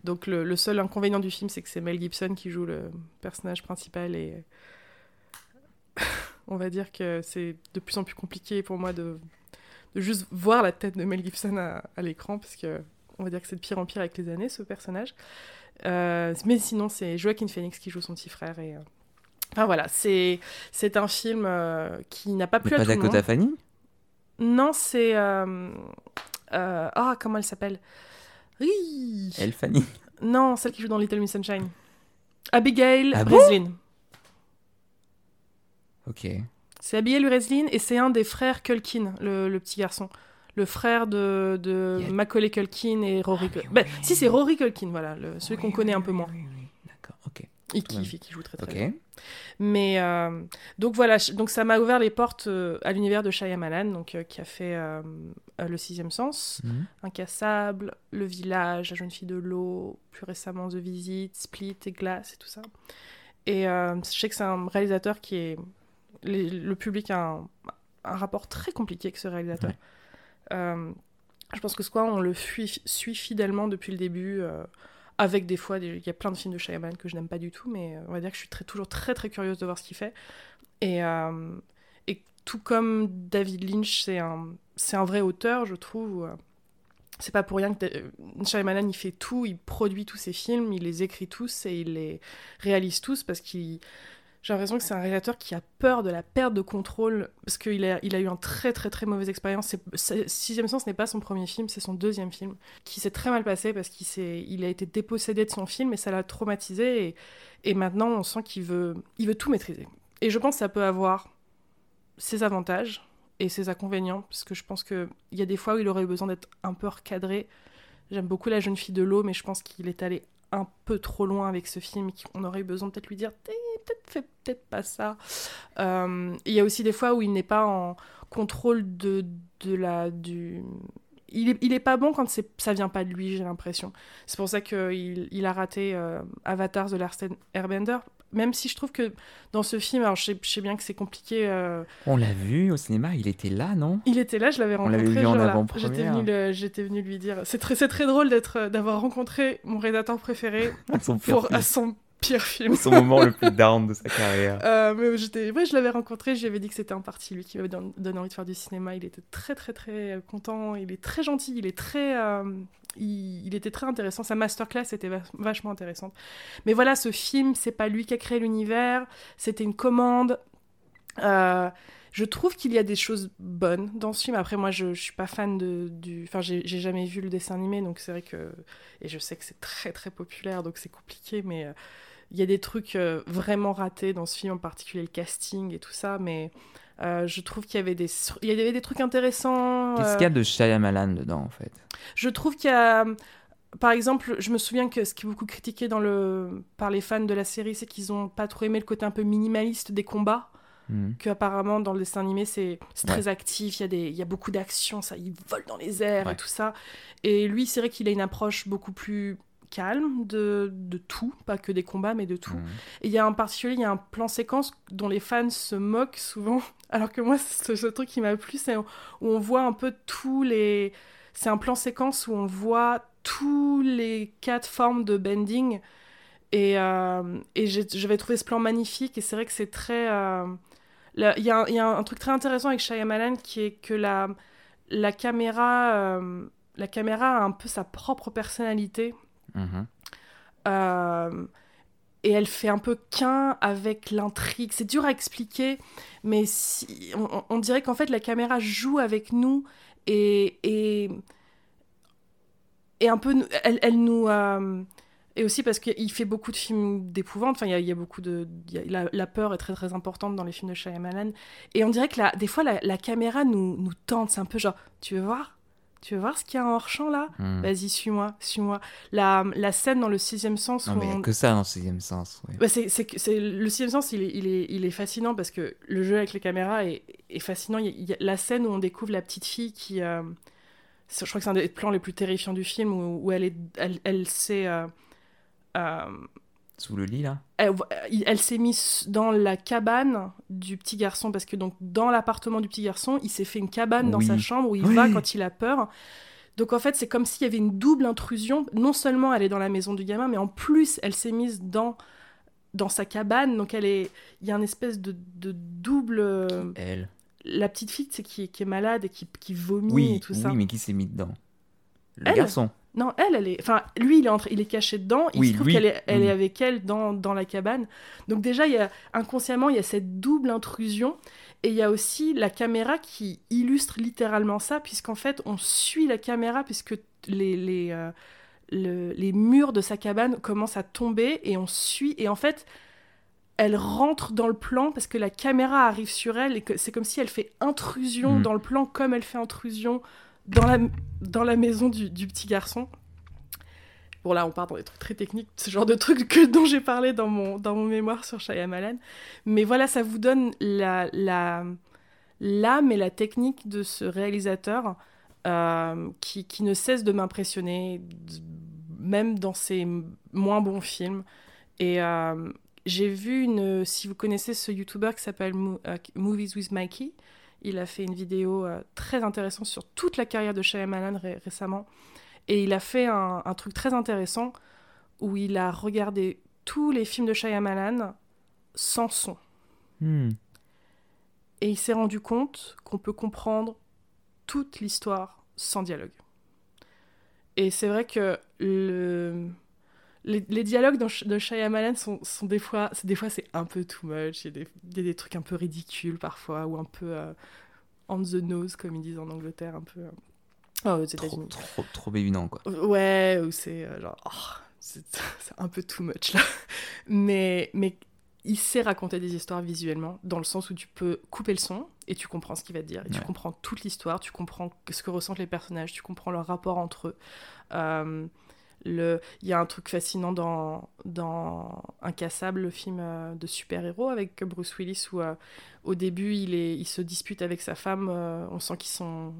Donc le, le seul inconvénient du film, c'est que c'est Mel Gibson qui joue le personnage principal et on va dire que c'est de plus en plus compliqué pour moi de juste voir la tête de Mel Gibson à, à l'écran parce que on va dire que c'est de pire en pire avec les années ce personnage. Euh, mais sinon c'est Joaquin Phoenix qui joue son petit frère et euh, enfin voilà c'est c'est un film euh, qui n'a pas Mais plu à pas tout le monde. Fanning? Non c'est ah comment elle s'appelle? Oui. Elle, Fanning Non, celle qui joue dans Little Miss Sunshine. Abigail Ah bon? Breslin. Ok. C'est Abigail Breslin et c'est un des frères Culkin, le, le petit garçon. Le frère de, de a- Macaulay Culkin et Rory Ah, Culkin. Ben, oui. si, c'est Rory Culkin, voilà, le- celui qu'on Oui, connaît un peu moins. D'accord, ok. Il kiffe et qui joue très très bien. Mais euh, donc voilà, donc ça m'a ouvert les portes euh, à l'univers de Shyamalan, donc euh, qui a fait Le Sixième Sens, Mhm. Incassable, Le Village, La Jeune Fille de l'eau, plus récemment The Visit, Split et Glace et tout ça. Et je sais que c'est un réalisateur qui est. les- le public a un, un rapport très compliqué avec ce réalisateur. Ouais. Euh, je pense que soit on le fuit- suit fidèlement depuis le début, euh, avec des fois, il y a plein de films de Shyamalan que je n'aime pas du tout, mais euh, on va dire que je suis très, toujours très très curieuse de voir ce qu'il fait. Et, euh, et tout comme David Lynch, c'est un, c'est un vrai auteur, je trouve. C'est pas pour rien que Shyamalan il fait tout, il produit tous ses films, il les écrit tous et il les réalise tous parce qu'il j'ai l'impression que c'est un réalisateur qui a peur de la perte de contrôle parce qu'il a, eu un très très très mauvaise expérience. Sixième Sens n'est pas son premier film, c'est son deuxième film qui s'est très mal passé parce qu'il a été dépossédé de son film et ça l'a traumatisé et, maintenant on sent qu'il veut, il veut tout maîtriser. Et je pense que ça peut avoir ses avantages et ses inconvénients parce que je pense qu'il y a des fois où il aurait eu besoin d'être un peu recadré. J'aime beaucoup La jeune fille de l'eau, mais je pense qu'il est allé un peu trop loin avec ce film et qu'on aurait eu besoin peut-être lui dire peut-être fais peut-être pas ça. Euh, Il y a aussi des fois où il n'est pas en contrôle de, de la du il est, il est pas bon quand ça vient pas de lui j'ai l'impression c'est pour ça qu'il il a raté euh, Avatar The Last Airbender même si je trouve que dans ce film alors je sais, je sais bien que c'est compliqué euh, On l'a vu au cinéma, il était là, non? Il était là, je l'avais On rencontré. l'avait vu en avant-première. J'étais venu, le- j'étais venu lui dire. C'est très, c'est très drôle d'être, d'avoir rencontré mon rédacteur préféré Son pire pour à son pire film. Son moment le plus down de sa carrière. Euh, mais j'étais, ouais, je l'avais rencontré, je lui avais dit que c'était en partie lui qui m'avait don- donné envie de faire du cinéma. Il était très, très, très content. Il est très gentil. Il est très, euh, il, il était très intéressant. Sa masterclass était vach- vachement intéressante. Mais voilà, ce film, c'est pas lui qui a créé l'univers. C'était une commande. Euh, je trouve qu'il y a des choses bonnes dans ce film. Après, moi, je, je suis pas fan de, du. Enfin, j'ai jamais vu le dessin animé, donc c'est vrai que. Et je sais que c'est très très populaire, donc c'est compliqué, mais euh, il y a des trucs euh, vraiment ratés dans ce film, en particulier le casting et tout ça, mais euh, je trouve qu'il y avait des, il y avait des trucs intéressants. Qu'est-ce qu'il y a de Shyamalan dedans, en fait? je trouve qu'il y a. Par exemple, je me souviens que ce qui est beaucoup critiqué dans le... par les fans de la série, c'est qu'ils ont pas trop aimé le côté un peu minimaliste des combats. Hmm. Que apparemment dans le dessin animé c'est c'est Ouais. très actif, il y a des il y a beaucoup d'action, ça ils volent dans les airs Ouais. et tout ça. Et lui c'est vrai qu'il a une approche beaucoup plus calme de, de tout, pas que des combats mais de tout. Hmm. Et il y a en particulier il y a un plan séquence dont les fans se moquent souvent, alors que moi ce, ce truc qui m'a plu c'est où on voit un peu tous les c'est un plan séquence où on voit tous les quatre formes de bending et, euh, et j'avais trouvé ce plan magnifique et c'est vrai que c'est très euh, il y, a un- il y a un truc très intéressant avec Shyamalan qui est que la la caméra euh, la caméra a un peu sa propre personnalité Mhm. euh, et elle fait un peu qu'un avec l'intrigue. C'est dur à expliquer, mais si, on, dirait qu'en fait la caméra joue avec nous et, et, et un peu, elle nous... euh, et aussi parce qu'il fait beaucoup de films d'épouvante. Enfin, il y a, il y a beaucoup de... a- la, la peur est très très importante dans les films de Shyamalan. Et on dirait que la, des fois la, la caméra nous, nous tente. C'est un peu genre, tu veux voir? Tu veux voir ce qu'il y a en hors-champ là? Hmm. Vas-y, suis-moi, suis-moi. La, la scène dans le sixième sens Non, où mais il y a on- que ça dans le sixième sens. ouais. Bah, c'est, c'est, c'est- le sixième sens, il est, il, est, il est fascinant parce que le jeu avec les caméras est, est fascinant. Il y, a, il y a la scène où on découvre la petite fille qui. euh, je crois que c'est un des plans les plus terrifiants du film où, où elle, est, elle, elle s'est. euh, Sous le lit, là elle, elle s'est mise dans la cabane du petit garçon parce que donc dans l'appartement du petit garçon, il s'est fait une cabane dans Oui. sa chambre où il Oui. va quand il a peur. Donc en fait, c'est comme s'il y avait une double intrusion. Non seulement elle est dans la maison du gamin, mais en plus elle s'est mise dans dans sa cabane. Donc elle est, il y a une espèce de, de double. euh, Elle. La petite fille, c'est qui, est- qui est malade et qui, qui vomit Oui, et tout ça. oui, mais qui s'est mis dedans Le Elle garçon. Non, elle, elle est. Enfin, lui, il est, entré- il est caché dedans. Il Oui, se trouve lui. qu'elle est, elle Mm. est avec elle dans, dans la cabane. Donc, déjà, il y a, inconsciemment, il y a cette double intrusion. Et il y a aussi la caméra qui illustre littéralement ça, puisqu'en fait, on suit la caméra, puisque les, les, euh, le- les murs de sa cabane commencent à tomber et on suit. Et en fait, elle rentre dans le plan parce que la caméra arrive sur elle et que c'est comme si elle fait intrusion Mm. dans le plan comme elle fait intrusion dans la, dans la maison du, du petit garçon. Bon là on part dans des trucs très techniques, ce genre de trucs que, dont j'ai parlé dans mon, dans mon mémoire sur Shyamalan. Mais voilà, ça vous donne la, la, l'âme et la technique de ce réalisateur euh, qui, qui ne cesse de m'impressionner, même dans ses moins bons films. Et euh, j'ai vu une. Si vous connaissez ce YouTuber qui s'appelle euh, Movies with Mikey, il a fait une vidéo euh, très intéressante sur toute la carrière de Shyamalan ré- récemment. Et il a fait un, un truc très intéressant où il a regardé tous les films de Shyamalan sans son. Hmm. Et il s'est rendu compte qu'on peut comprendre toute l'histoire sans dialogue. Et c'est vrai que le... les, les dialogues dans de Shyamalan sont, sont des fois, c'est- des fois c'est un peu too much. Il y, a des, il y a des trucs un peu ridicules parfois ou un peu euh, on the nose comme ils disent en Angleterre, un peu. euh, oh, aux Trop, trop, trop évident, quoi. Ouais, ou c'est euh, genre, oh, c'est un peu too much là. Mais, mais il sait raconter des histoires visuellement, dans le sens où tu peux couper le son et tu comprends ce qu'il va te dire. Et tu comprends toute l'histoire, tu comprends ce que ressentent les personnages, tu comprends leur rapport entre eux. Le- Il y a un truc fascinant dans, dans Incassable, le film euh, de super-héros avec Bruce Willis, où euh, au début il, est, il se dispute avec sa femme, euh, on sent qu'ils sont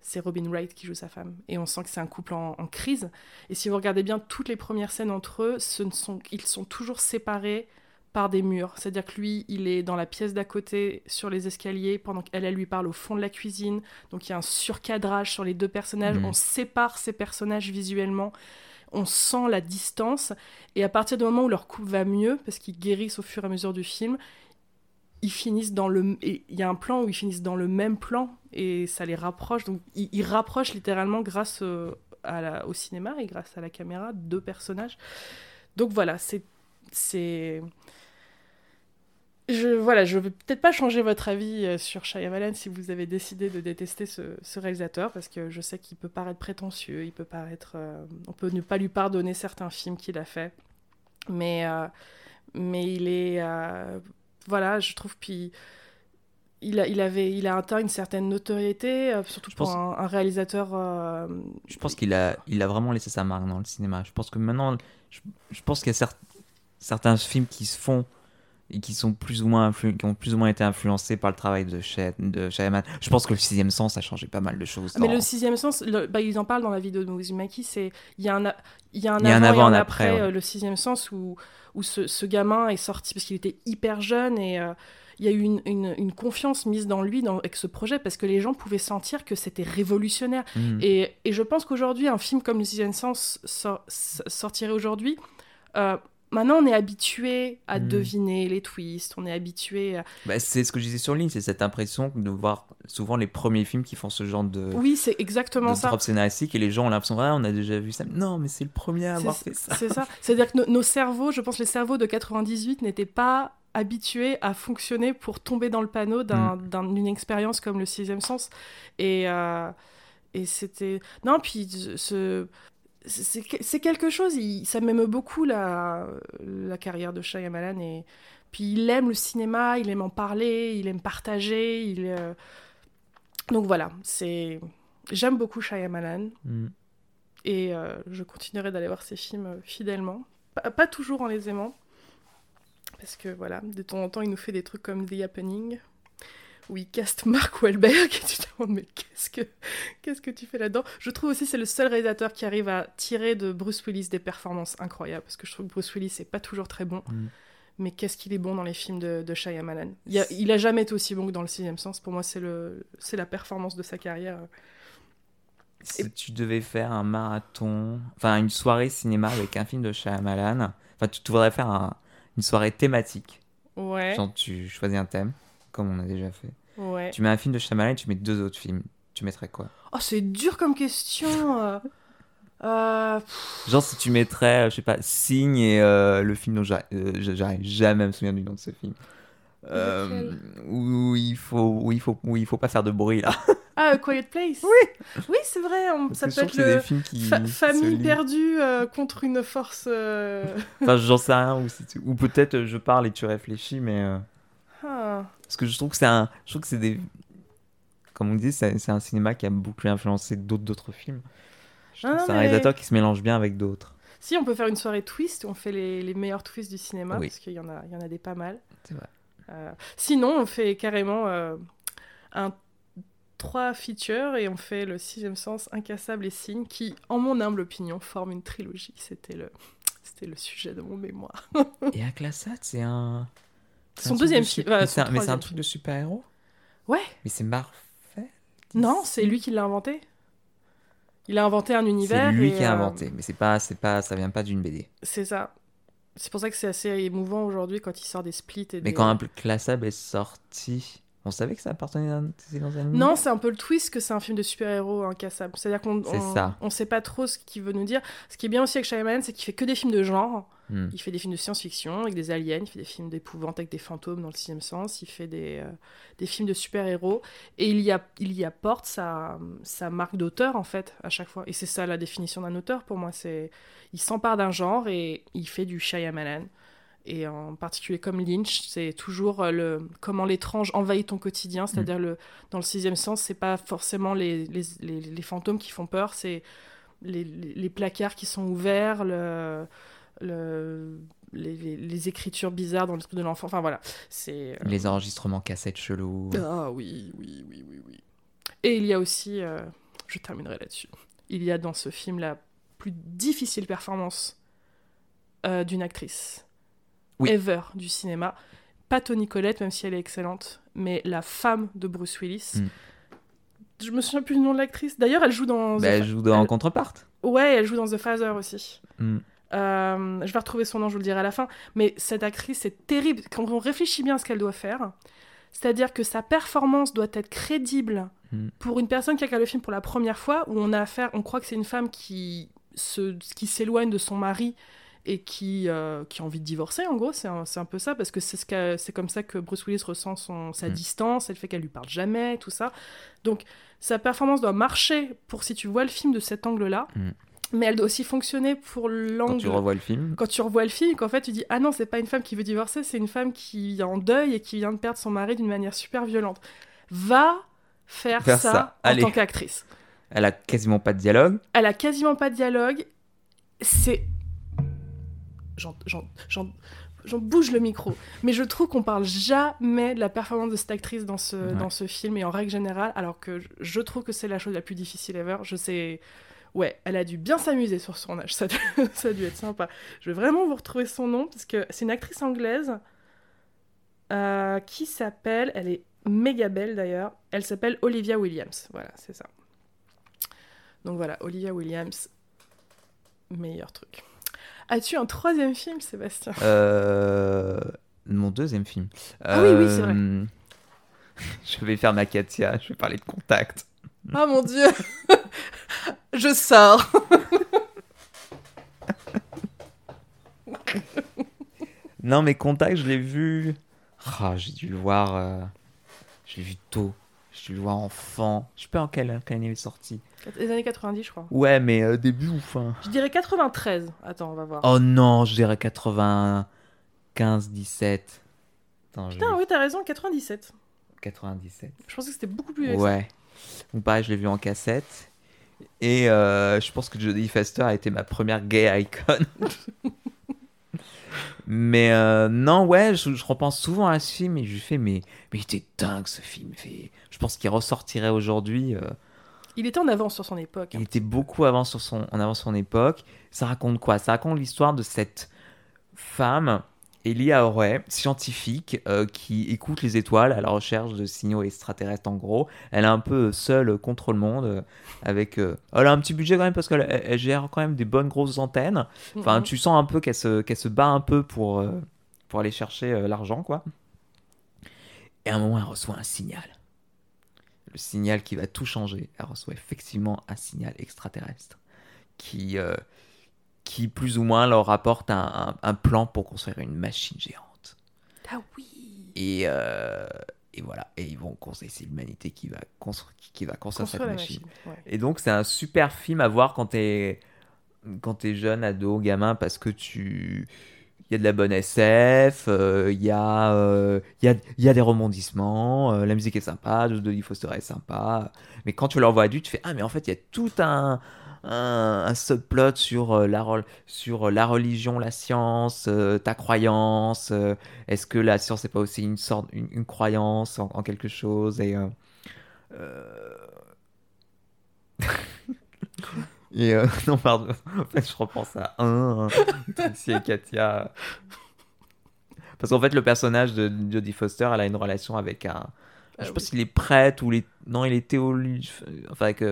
c'est Robin Wright qui joue sa femme. Et on sent que c'est un couple en, en crise. Et si vous regardez bien toutes les premières scènes entre eux, ce ne sont, ils sont toujours séparés par des murs. C'est-à-dire que lui, il est dans la pièce d'à côté, sur les escaliers, pendant qu'elle, elle lui parle au fond de la cuisine. Donc il y a un surcadrage sur les deux personnages. Mhm. On sépare ces personnages visuellement. On sent la distance. Et à partir du moment où leur couple va mieux, parce qu'ils guérissent au fur et à mesure du film, ils finissent dans le il y a un plan où ils finissent dans le même plan et ça les rapproche donc ils, rapprochent littéralement grâce euh, au cinéma et grâce à la caméra deux personnages donc voilà c'est c'est je voilà, je vais peut-être pas changer votre avis euh, sur Shyamalan si vous avez décidé de détester ce, ce réalisateur parce que je sais qu'il peut paraître prétentieux, il peut paraître, euh, on peut ne pas lui pardonner certains films qu'il a fait, mais euh, mais il est voilà, je trouve puis il a, il avait, il a atteint une certaine notoriété, surtout pour un, un, réalisateur. je pense qu'il a, il a vraiment laissé sa marque dans le cinéma. Je pense que maintenant, je, je pense qu'il y a certains films qui se font et qui sont plus ou moins qui ont plus ou moins été influencés par le travail de, Shay de Shyamalan. Je pense que le sixième sens a changé pas mal de choses. Mais le sixième sens, bah, ils en parlent dans la vidéo de Muzumaki, c'est il y a un il y a un, avant, avant, et un après, euh, le sixième sens où où ce, ce gamin est sorti parce qu'il était hyper jeune et euh, il y a eu une, une, une, confiance mise dans lui dans, avec ce projet parce que les gens pouvaient sentir que c'était révolutionnaire. Mm. Et, et, je pense qu'aujourd'hui, un film comme Le Sixième Sens sortirait aujourd'hui. Euh, Maintenant, on est habitué à hmm. deviner les twists, on est habitué à... Bah, c'est ce que je disais sur ligne, c'est cette impression de voir souvent les premiers films qui font ce genre de... Oui, c'est exactement de ça. drop scénaristique, et les gens ont l'impression, ah, on a déjà vu ça. Non, mais c'est le premier à avoir fait ça. C'est ça. C'est-à-dire que nos cerveaux, je pense les cerveaux de 98 n'étaient pas habitués à fonctionner pour tomber dans le panneau hmm. d'une expérience comme le sixième sens. Et... Euh, et c'était... Non, puis ce c'est quelque chose, ça m'aime beaucoup la, la carrière de Shyamalan et puis il aime le cinéma, il aime en parler, il aime partager, il euh, donc voilà, c'est j'aime beaucoup Shyamalan mm. et euh, je continuerai d'aller voir ses films euh, fidèlement, pas, toujours en les aimant parce que voilà, de temps en temps il nous fait des trucs comme The Happening où il caste Mark Wahlberg et tu te demandes mais qu'est-ce que qu'est-ce que tu fais là-dedans? Je trouve aussi c'est le seul réalisateur qui arrive à tirer de Bruce Willis des performances incroyables parce que je trouve que Bruce Willis c'est pas toujours très bon. Mm. Mais qu'est-ce qu'il est bon dans les films de, de Shyamalan? Il a, il a jamais été aussi bon que dans le sixième sens. Pour moi, c'est le c'est la performance de sa carrière. Si tu devais faire un marathon, enfin une soirée cinéma avec un film de Shyamalan, enfin tu devrais faire un, une soirée thématique. Ouais. Genre tu choisis un thème comme on a déjà fait. Ouais. Tu mets un film de Shyamalan et tu mets deux autres films. Tu mettrais quoi? Oh, c'est dur comme question. Euh... euh Genre si tu mettrais, euh, je sais pas, Signe et euh, le film dont j'arrive jamais à me souvenir du nom de ce film. où il faut où il faut où il faut pas faire de bruit là. Ah, Quiet Place? Oui. Oui, c'est vrai. On... Ça peut être le qui famille perdue contre une force. enfin, j'en sais rien. Ou, ou peut-être je parle et tu réfléchis, mais. Ah. Parce que je trouve que c'est un, je trouve que c'est des, comme on dit, c'est un cinéma qui a beaucoup influencé d'autres films. C'est un réalisateur qui se mélange bien avec d'autres. Si on peut faire une soirée twist, on fait les, les meilleurs twists du cinéma parce qu'il y en a, il y en a des pas mal. C'est vrai. Euh, sinon, on fait carrément euh, un trois features et on fait le sixième sens, incassable et signe, qui, en mon humble opinion, forment une trilogie. C'était le, c'était le sujet de mon mémoire. et Inclassable, c'est un son deuxième film. mais c'est un, truc de super-héros Ouais. Mais c'est Marvel Non, c'est lui qui l'a inventé. Il a inventé un univers. C'est lui qui a euh, inventé, mais c'est pas, c'est pas, ça vient pas d'une BD. C'est ça. C'est pour ça que c'est assez émouvant aujourd'hui quand il sort des splits. Et mais quand un Classable est sorti, on savait que ça appartenait dans un Non, c'est un peu le twist que c'est un film de super-héros incassable. C'est-à-dire qu'on on, on, sait pas trop ce qu'il veut nous dire. Ce qui est bien aussi avec Shyamalan, c'est qu'il fait que des films de genre. Hmm. Il fait des films de science-fiction avec des aliens, il fait des films d'épouvante avec des fantômes dans le sixième sens, il fait des, euh, des films de super-héros et il y, a, il y apporte sa, sa marque d'auteur en fait à chaque fois. Et c'est ça la définition d'un auteur pour moi, c'est il s'empare d'un genre et il fait du Shyamalan. Et en particulier comme Lynch, c'est toujours euh, le comment l'étrange envahit ton quotidien, c'est-à-dire hmm. le dans le sixième sens, c'est pas forcément les, les, les, les, fantômes qui font peur, c'est les, les, placards qui sont ouverts, le le, les, écritures bizarres dans l'esprit de l'enfant. Enfin voilà, c'est. Euh, les enregistrements cassettes chelous. Ah oui, oui, oui, oui, oui. Et il y a aussi, euh, je terminerai là-dessus. Il y a dans ce film la plus difficile performance euh, d'une actrice ever du cinéma. Pas Tony Collette, même si elle est excellente, mais la femme de Bruce Willis. Mm. Je me souviens plus du nom de l'actrice. D'ailleurs, elle joue dans. Bah, elle joue dans Contreparts. Ouais, elle joue dans The Father aussi. Mm. Euh, je vais retrouver son nom, je vous le dirai à la fin. Mais cette actrice, c'est terrible. Quand on réfléchit bien à ce qu'elle doit faire, c'est-à-dire que sa performance doit être crédible hmm. pour une personne qui regarde le film pour la première fois, où on a affaire, on croit que c'est une femme qui se, qui s'éloigne de son mari et qui, euh, qui a envie de divorcer, en gros, c'est un, c'est un peu ça, parce que c'est, ce c'est comme ça que Bruce Willis ressent son, sa Mm. distance, et le fait qu'elle lui parle jamais, tout ça. Donc, sa performance doit marcher pour si tu vois le film de cet angle-là, Mm. Mais elle doit aussi fonctionner pour l'angle... Quand tu revois le film. quand tu revois le film, qu'en fait tu dis ah non c'est pas une femme qui veut divorcer, c'est une femme qui est en deuil et qui vient de perdre son mari d'une manière super violente. Va faire, Faire ça, ça, en allez. tant qu'actrice. Elle a quasiment pas de dialogue. Elle a quasiment pas de dialogue. C'est j'en, bouge le micro, mais je trouve qu'on parle jamais de la performance de cette actrice dans ce, Ouais. dans ce film et en règle générale, alors que je trouve que c'est la chose la plus difficile ever. Je sais, ouais, elle a dû bien s'amuser sur son âge, ça, ça a dû être sympa. Je vais vraiment vous retrouver son nom parce que c'est une actrice anglaise euh, qui s'appelle, elle est méga belle d'ailleurs, elle s'appelle Olivia Williams. Voilà, c'est ça. Donc voilà, Olivia Williams, meilleur truc. As-tu un troisième film, Sébastien? Euh, Mon deuxième film. Ah oui, oui, c'est vrai. Euh, Je vais faire ma Katia, je vais parler de contact. Oh mon dieu Je sors Non, mais Contact, je l'ai vu. Ah, j'ai dû le voir. euh, Je l'ai vu tôt. J'ai dû le voir enfant. Je sais pas en quelle, quelle année il est sorti. Les années 90, je crois. Ouais, mais euh, début ou fin Je dirais 93. Attends, on va voir. Oh non, je dirais 95, 17. Attends, je Putain, oui, t'as raison, 97. 97. Je pensais que c'était beaucoup plus. Ouais. Donc pareil, je l'ai vu en cassette. Et euh, je pense que Jodie Foster a été ma première gay icon. mais euh, non, ouais, je, je repense souvent à ce film et je lui fais, mais, mais il était dingue ce film. Je pense qu'il ressortirait aujourd'hui. euh, Il était en avance sur son époque. hein. il était beaucoup avant sur son, en avant sur son époque. Ça raconte quoi? Ça raconte l'histoire de cette femme, Elia Horay, scientifique, euh, qui écoute les étoiles à la recherche de signaux extraterrestres en gros. Elle est un peu seule contre le monde. euh, avec, euh, elle a un petit budget quand même parce qu'elle elle- elle gère quand même des bonnes grosses antennes. Enfin, Mhm. tu sens un peu qu'elle se, qu'elle se bat un peu pour, euh, pour aller chercher euh, l'argent, quoi. Et à un moment, elle reçoit un signal. Le signal qui va tout changer. Elle reçoit effectivement un signal extraterrestre qui, euh, qui plus ou moins leur apporte un, un- un plan pour construire une machine géante. Ah oui Et, euh, et voilà. Et ils vont construire, c'est l'humanité qui va construire, qui va construire cette Construire machine. machine. ouais. Et donc, c'est un super film à voir quand t'es quand t'es jeune, ado, gamin, parce que tu. Il y a de la bonne SF, euh, il y, a, euh, y, a, il y a des rebondissements, euh, la musique est sympa, Jodie Foster est sympa. Mais quand tu le revois adulte, tu fais Ah, mais en fait, il y a tout un, un, un subplot sur, euh, la, sur la religion, la science, euh, ta croyance. euh, Est-ce que la science n'est pas aussi une sorte, une, une croyance en, en quelque chose et, euh, euh, Et euh, non, pardon. En fait, je repense à un, Tracy et Katia. Parce qu'en fait, le personnage de Jodie Foster, elle a une relation avec un. Ah je sais oui. pas s'il est prêtre ou il est. Non, il est théologien. Enfin, avec.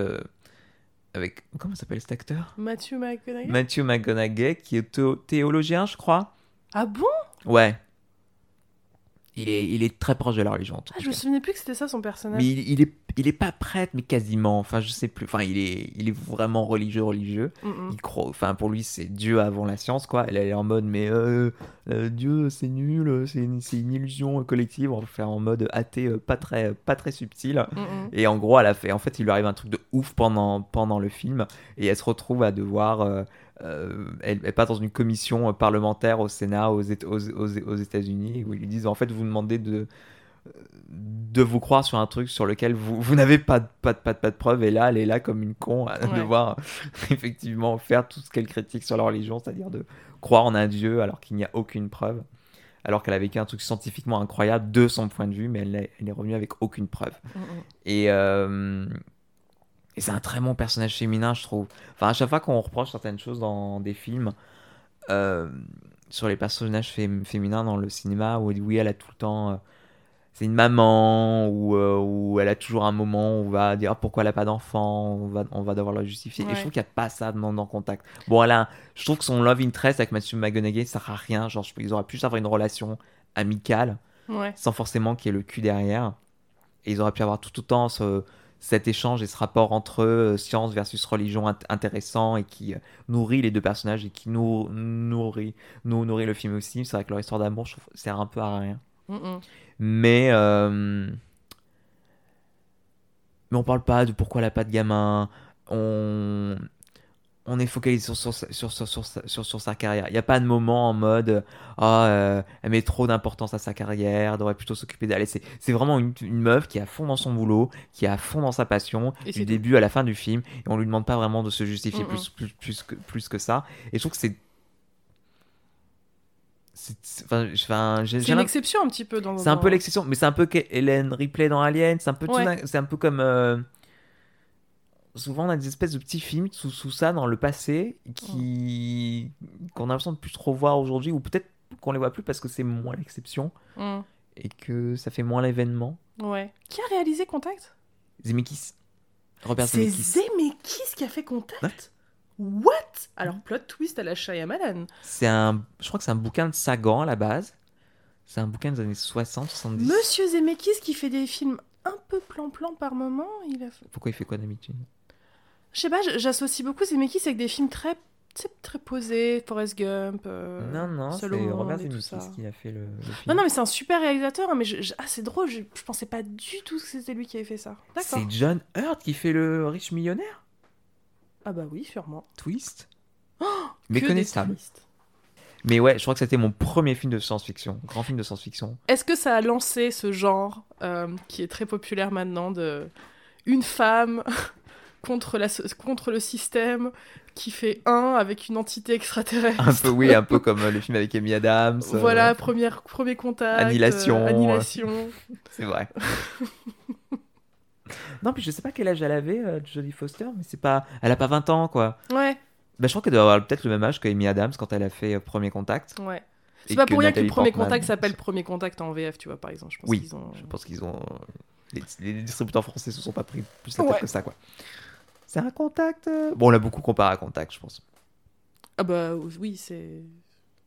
Avec... Comment s'appelle cet acteur? Matthew McConaughey? Matthew McConaughey, qui est théo- théologien, je crois. Ah bon? Ouais. Il est, il est très proche de la religion. ah, Je me souvenais plus que c'était ça son personnage. Mais il, il est, il est pas prêtre, mais quasiment. Enfin, je sais plus. Enfin, il est, il est vraiment religieux, religieux. Mm, mm. Il croit. Enfin, pour lui, c'est Dieu avant la science, quoi. Elle est en mode, mais euh, euh, Dieu, c'est nul, c'est une, illusion collective. On va le faire en mode athée, euh, pas très, pas très subtil. Mm. Et en gros, elle a fait. En fait, il lui arrive un truc de ouf pendant, pendant le film. Et elle se retrouve à devoir. Euh, elle, elle passe dans une commission parlementaire au Sénat aux, Éta- aux, aux- aux États-Unis où ils lui disent en fait, vous demandez de de vous croire sur un truc sur lequel vous, vous n'avez pas, de- pas, de- pas, de- pas de preuves et là elle est là comme une con à Ouais. devoir effectivement faire tout ce qu'elle critique sur la religion c'est-à-dire de croire en un dieu alors qu'il n'y a aucune preuve alors qu'elle a vécu un truc scientifiquement incroyable de son point de vue mais elle, est- elle est revenue avec aucune preuve Mm, mm. et, euh, et c'est un très bon personnage féminin, je trouve. Enfin, à chaque fois qu'on reproche certaines choses dans des films euh, sur les personnages fém- féminins dans le cinéma, où oui, elle a tout le temps. euh, c'est une maman, ou euh, où elle a toujours un moment où on va dire Ah, pourquoi elle n'a pas d'enfant, on va, on va devoir le justifier. Et Ouais. je trouve qu'il n'y a pas ça dans, dans Contact. Bon, a- je trouve que son love interest avec Matthew McConaughey, ça sert à rien. Genre, je- ils auraient pu avoir une relation amicale Ouais. sans forcément qu'il y ait le cul derrière. Et ils auraient pu avoir tout autant ce- cet échange et ce rapport entre euh, science versus religion int- intéressant et qui euh, nourrit les deux personnages et qui nous nourrit, nous nourrit le film aussi. C'est vrai que leur histoire d'amour, je trouve, sert un peu à rien. Mm, mm. Mais, euh, mais on parle pas de pourquoi elle a pas de gamin. On, on est focalisé sur, sur, sa- sur, sur, sur, sa- sur, sur sa carrière. Il n'y a pas de moment en mode Ah, euh, elle met trop d'importance à sa carrière, elle devrait plutôt s'occuper d'elle. C'est c'est vraiment une, meuf qui est à fond dans son boulot, qui est à fond dans sa passion, du début à la fin du film. Et on lui demande pas vraiment de se justifier Mm, plus, plus, plus, que, plus que ça. Et je trouve que c'est. c'est- une exception un petit peu dans. c'est un peu l'exception, mais c'est un peu Hélène Ripley dans Alien, c'est un peu, c'est un peu comme. Souvent, on a des espèces de petits films sous, sous ça dans le passé qui qu'on a l'impression de plus trop voir aujourd'hui, ou peut-être qu'on les voit plus parce que c'est moins l'exception Mm. et que ça fait moins l'événement. Ouais. Qui a réalisé Contact? Zemeckis. Robert C'est Zemeckis. Zemeckis qui a fait Contact? What? Alors, plot twist à la Shyamalan. C'est un, je crois que c'est un bouquin de Sagan à la base. C'est un bouquin des années 60, 70. Monsieur Zemeckis qui fait des films un peu plan-plan par moment. Il a. Pourquoi il fait quoi d'habitude? Je sais pas, j'associe beaucoup Zemeckis avec des films très, sais, très posés, Forrest Gump, euh, Non, non, c'est Robert Zemeckis qui a fait le, le film. Non, non, mais c'est un super réalisateur, hein, mais je, je- ah, c'est drôle, je, je pensais pas du tout que c'était lui qui avait fait ça. D'accord. C'est John Hurt qui fait le riche millionnaire? Ah bah oui, sûrement. Twist? Des Méconnaissable. Mais ouais, je crois que c'était mon premier film de science-fiction, grand film de science-fiction. Est-ce que ça a lancé ce genre euh, qui est très populaire maintenant de une femme contre, la, contre le système qui fait un avec une entité extraterrestre Un peu, oui, un peu comme euh, le film avec Amy Adams. euh, Voilà, première, premier contact. Annihilation, euh, annihilation. C'est vrai. non, puis je sais pas quel âge elle avait, euh, Jodie Foster, mais c'est pas. Elle a pas 20 ans, quoi. Ouais, Bah, je crois qu'elle doit avoir peut-être le même âge qu'Amy Adams quand elle a fait euh, Premier Contact. ouais. C'est pas pour rien que le premier Portman- contact s'appelle premier contact en VF, tu vois, par exemple. Je pense Oui, qu'ils ont... Je pense qu'ils ont. Les, les distributeurs français se sont pas pris plus la tête Ouais. que ça, quoi. C'est un contact. euh, Bon, on l'a beaucoup comparé à contact, je pense. Ah bah oui, c'est...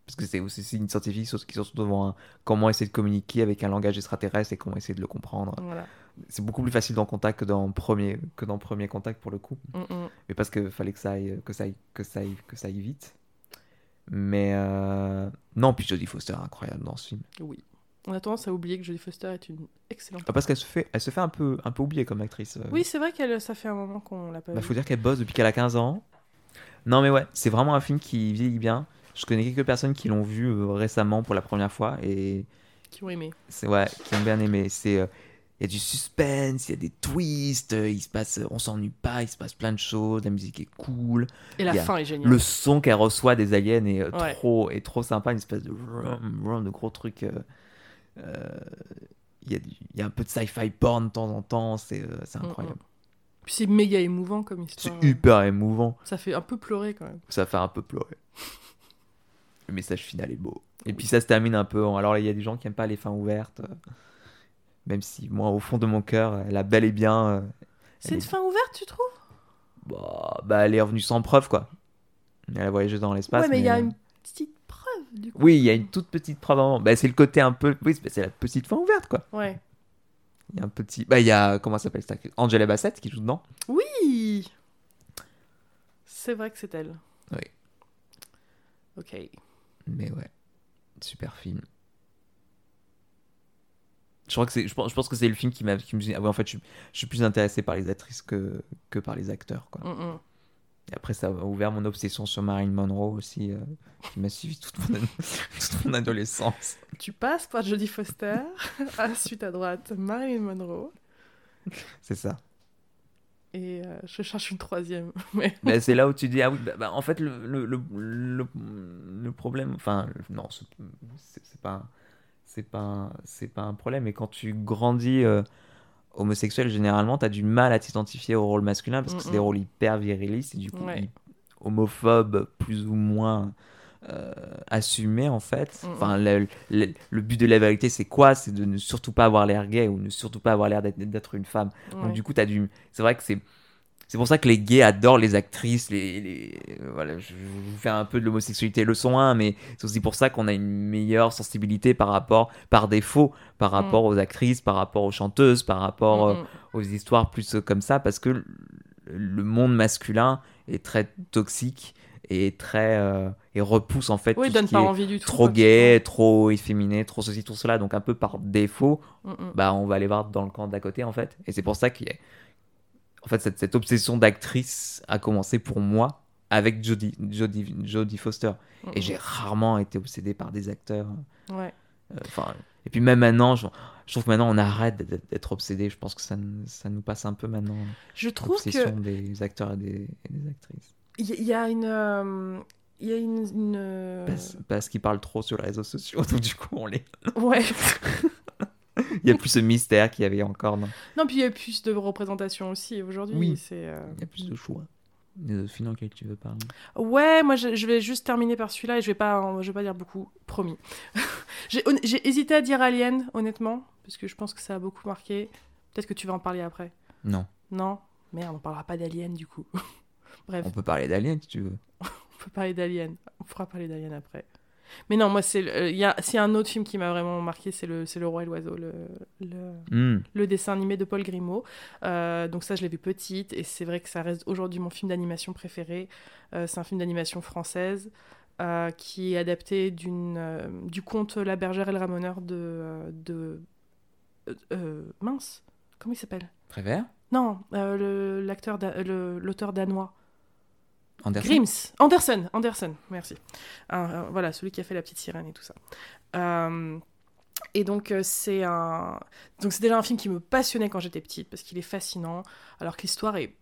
Parce que c'est aussi une scientifique qui sont devant un- comment essayer de communiquer avec un langage extraterrestre et comment essayer de le comprendre. Voilà. C'est beaucoup plus facile dans contact que dans premier que dans premier contact pour le coup. Mm, mm. Mais parce que fallait que ça aille que ça aille que ça aille, que ça aille vite. Mais euh, non, puis Jodie Foster est incroyable dans ce film. Oui. On a tendance à oublier que Jodie Foster est une excellente... Ah, parce qu'elle se fait elle se fait un peu un peu oublier comme actrice. euh. Oui, c'est vrai qu'elle, ça fait un moment qu'on l'a pas Bah, vue. faut dire qu'elle bosse depuis qu'elle a 15 ans. Non, mais ouais, c'est vraiment un film qui vieillit bien. Je connais quelques personnes qui l'ont vu euh, récemment pour la première fois et Qui ont aimé. c'est ouais, qui ont bien aimé. C'est euh, il y a du suspense, il y a des twists, il se passe, on s'ennuie pas, il se passe plein de choses, la musique est cool, Et la fin est géniale. le son qu'elle reçoit des aliens est Ouais. trop est trop sympa, une espèce de vroom, vroom, de gros trucs. Euh, Il y, a y un peu de sci-fi porn de temps en temps, c'est euh, c'est Mm, incroyable. Puis c'est méga émouvant comme C'est histoire. hyper émouvant. Ça fait un peu pleurer quand même. ça fait un peu pleurer. Le message final est beau. Et puis ça se termine un peu. en- Alors il y a des gens qui aiment pas les fins ouvertes. euh, Même si moi, au fond de mon cœur, elle a bel et bien. C'est une est- fin ouverte, tu trouves? Bah, bah, elle est revenue sans preuve, quoi. Elle a voyagé dans l'espace. Ouais, mais il y a une petite du coup. Oui, il y a une toute petite preuve. en- Bah, c'est le côté un peu. Oui, c'est la petite fin ouverte, quoi. Ouais. Il y a un petit. Bah, il y a. Comment ça s'appelle actrice Angela Bassett qui joue dedans. Oui C'est vrai que c'est elle. Oui. Ok. Mais ouais, super film. Je crois que c'est, je pense, je pense que c'est le film qui m'a, qui me dit, ah ouais, en fait, je, suis- je suis plus intéressé par les actrices que, que par les acteurs, quoi. Mm, mm. Et après, ça a ouvert mon obsession sur Marilyn Monroe aussi, euh, qui m'a suivi toute mon, toute mon adolescence. Tu passes par Jodie Foster, ensuite à droite Marilyn Monroe, C'est ça. et euh, je cherche une troisième. Mais Mais c'est là où tu dis, ah oui, bah, bah, en fait, le, le, le, problème, enfin, non, c'est pas, c'est pas, c'est pas un problème, mais quand tu grandis euh, homosexuel, généralement, tu as du mal à t'identifier au rôle masculin parce que c'est des rôles hyper virilistes et du coup, Ouais. homophobes, plus ou moins. euh, assumés en fait. Enfin, le, le- le but de la vérité, c'est quoi? C'est de ne surtout pas avoir l'air gay ou ne surtout pas avoir l'air d'être- une femme. Donc du coup, t'as du... c'est vrai que c'est c'est pour ça que les gays adorent les actrices. Les, les- euh, voilà, je vous fais un peu de l'homosexualité leçon 1, mais c'est aussi pour ça qu'on a une meilleure sensibilité par rapport, par défaut, par rapport aux actrices, par rapport aux chanteuses, par rapport euh, Mm, mm. aux histoires plus euh, comme ça, parce que le- monde masculin est très toxique et très euh, et repousse en fait Oui, tout donne ce qui pas est envie du tout. trop gay, trop efféminé, trop ceci, tout cela. Donc un peu par défaut, Mm, mm. bah on va aller voir dans le camp d'à côté en fait. Et c'est pour ça qu'il y a en fait cette, cette obsession d'actrice a commencé pour moi avec Jodie Jodie Jodie Foster. Mm, Et j'ai rarement été obsédé par des acteurs. Ouais. Euh, Enfin, et puis même maintenant, je, je trouve que maintenant on arrête d'être- obsédé. Je pense que ça, ça nous passe un peu maintenant. Je trouve que des acteurs et des, et des actrices. il y, a une. euh, Il y a une. une, euh, Parce, parce qu'ils parlent trop sur les réseaux sociaux, donc du coup on les. Ouais. Il y a plus ce mystère qu'il y avait encore. non non, puis il y a plus de représentation aussi aujourd'hui. Oui. C'est. euh, Il y a plus de choix. Les autres films dans lesquels tu veux parler. Ouais, moi je, je vais juste terminer par celui-là et je vais pas, je vais pas dire beaucoup, promis. j'ai hésité à dire Alien, honnêtement, parce que je pense que ça a beaucoup marqué. Peut-être que tu vas en parler après. Non, Non? Merde, on parlera pas d'Alien du coup. Bref, on peut parler d'Alien si tu veux. on peut parler d'Alien. On fera parler d'Alien après. Mais non, moi, c'est. euh, a un autre film qui m'a vraiment marqué, c'est le, le Roi et l'Oiseau, le, le, Hmm. le dessin animé de Paul Grimaud. Euh, donc ça, je l'ai vu petite, et c'est vrai que ça reste aujourd'hui mon film d'animation préféré. Euh, c'est un film d'animation française euh, qui est adapté du conte La bergère et le ramoneur de... de mince, comment il s'appelle? Prévert? Non, l'acteur, l'auteur danois. Anderson Anderson, Anderson, merci. Voilà, celui qui a fait la petite sirène et tout ça. Euh, et donc euh, c'est un, donc c'est déjà un film qui me passionnait quand j'étais petite parce qu'il est fascinant, alors que l'histoire est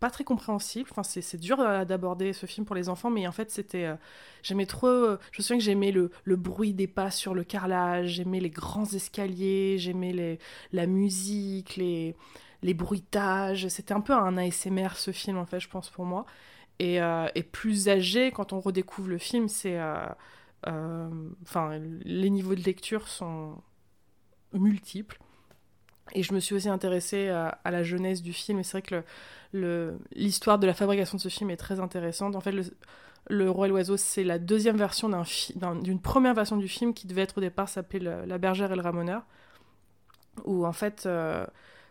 pas très compréhensible. Enfin, c'est dur d'aborder ce film pour les enfants, mais en fait c'était, euh, j'aimais trop. je me souviens que j'aimais le, le bruit des pas sur le carrelage, j'aimais les grands escaliers, j'aimais la musique, les les bruitages. C'était un peu un ASMR ce film en fait, je pense pour moi. Et, euh, et plus âgé, quand on redécouvre le film, c'est. euh, euh, Enfin, les niveaux de lecture sont multiples. Et je me suis aussi intéressée à, la jeunesse du film. Et c'est vrai que l'histoire de la fabrication de ce film est très intéressante. En fait, le, Roi et l'Oiseau, c'est la deuxième version d'une première version du film qui devait être au départ s'appeler le- La bergère et le ramoneur. Où en fait,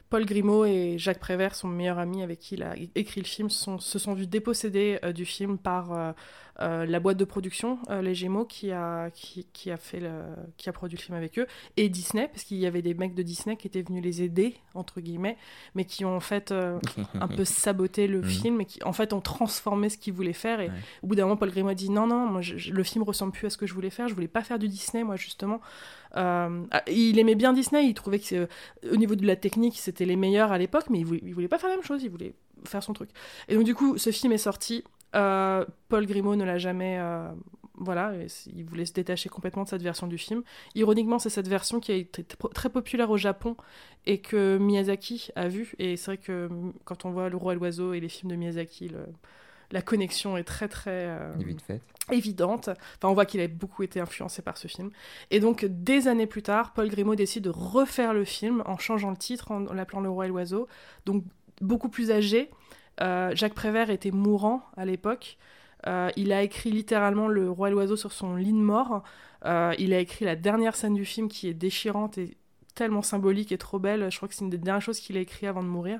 Paul Grimaud et Jacques Prévert, son meilleur ami avec qui il a écrit le film, se sont vus dépossédés euh, du film par euh, la boîte de production, euh, Les Gémeaux, qui a, qui, qui a fait le, qui a produit le film avec eux, et Disney, parce qu'il y avait des mecs de Disney qui étaient venus les aider, entre guillemets, mais qui ont en fait euh, un peu saboté le Mhm. film et qui en fait ont transformé ce qu'ils voulaient faire. Et Ouais. au bout d'un moment, Paul Grimaud a dit non, non, moi, je- le film ressemble plus à ce que je voulais faire, je voulais pas faire du Disney, moi, justement. Euh, ah, il aimait bien Disney, il trouvait que euh, au niveau de la technique, c'était les meilleurs à l'époque, mais il voulait, il voulait pas faire la même chose, il voulait faire son truc. Et donc, du coup, ce film est sorti. Euh, Paul Grimaud ne l'a jamais. euh, voilà, il voulait se détacher complètement de cette version du film. Ironiquement, c'est cette version qui a été très populaire au Japon et que Miyazaki a vu. Et c'est vrai que quand on voit Le Roi et l'Oiseau et les films de Miyazaki, le- la connexion est très très euh, fait. évidente. Enfin, on voit qu'il a beaucoup été influencé par ce film. Et donc, des années plus tard, Paul Grimaud décide de refaire le film en changeant le titre, en, en l'appelant Le Roi et l'Oiseau. Donc, beaucoup plus âgé. Euh, Jacques Prévert était mourant à l'époque. Euh, il a écrit littéralement Le Roi et l'Oiseau sur son lit de mort. Euh, il a écrit la dernière scène du film qui est déchirante et tellement symbolique et trop belle. Je crois que c'est une des dernières choses qu'il a écrit avant de mourir.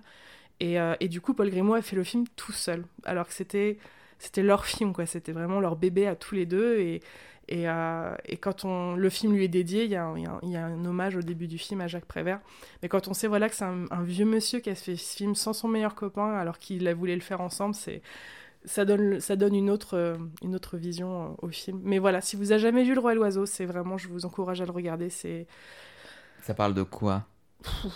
Et, du coup, Paul Grimaud a fait le film tout seul, alors que c'était c'était leur film, quoi. C'était vraiment leur bébé à tous les deux. Et, et, euh, et quand on, le film lui est dédié, il y, a un- hommage au début du film à Jacques Prévert. Mais quand on sait voilà, que c'est un, vieux monsieur qui a fait ce film sans son meilleur copain, alors qu'il voulu le faire ensemble, ça donne, une, autre, euh, vision euh, au film. Mais voilà, si vous avez jamais vu Le Roi et l'Oiseau, c'est vraiment, je vous encourage à le regarder. Ça parle de quoi?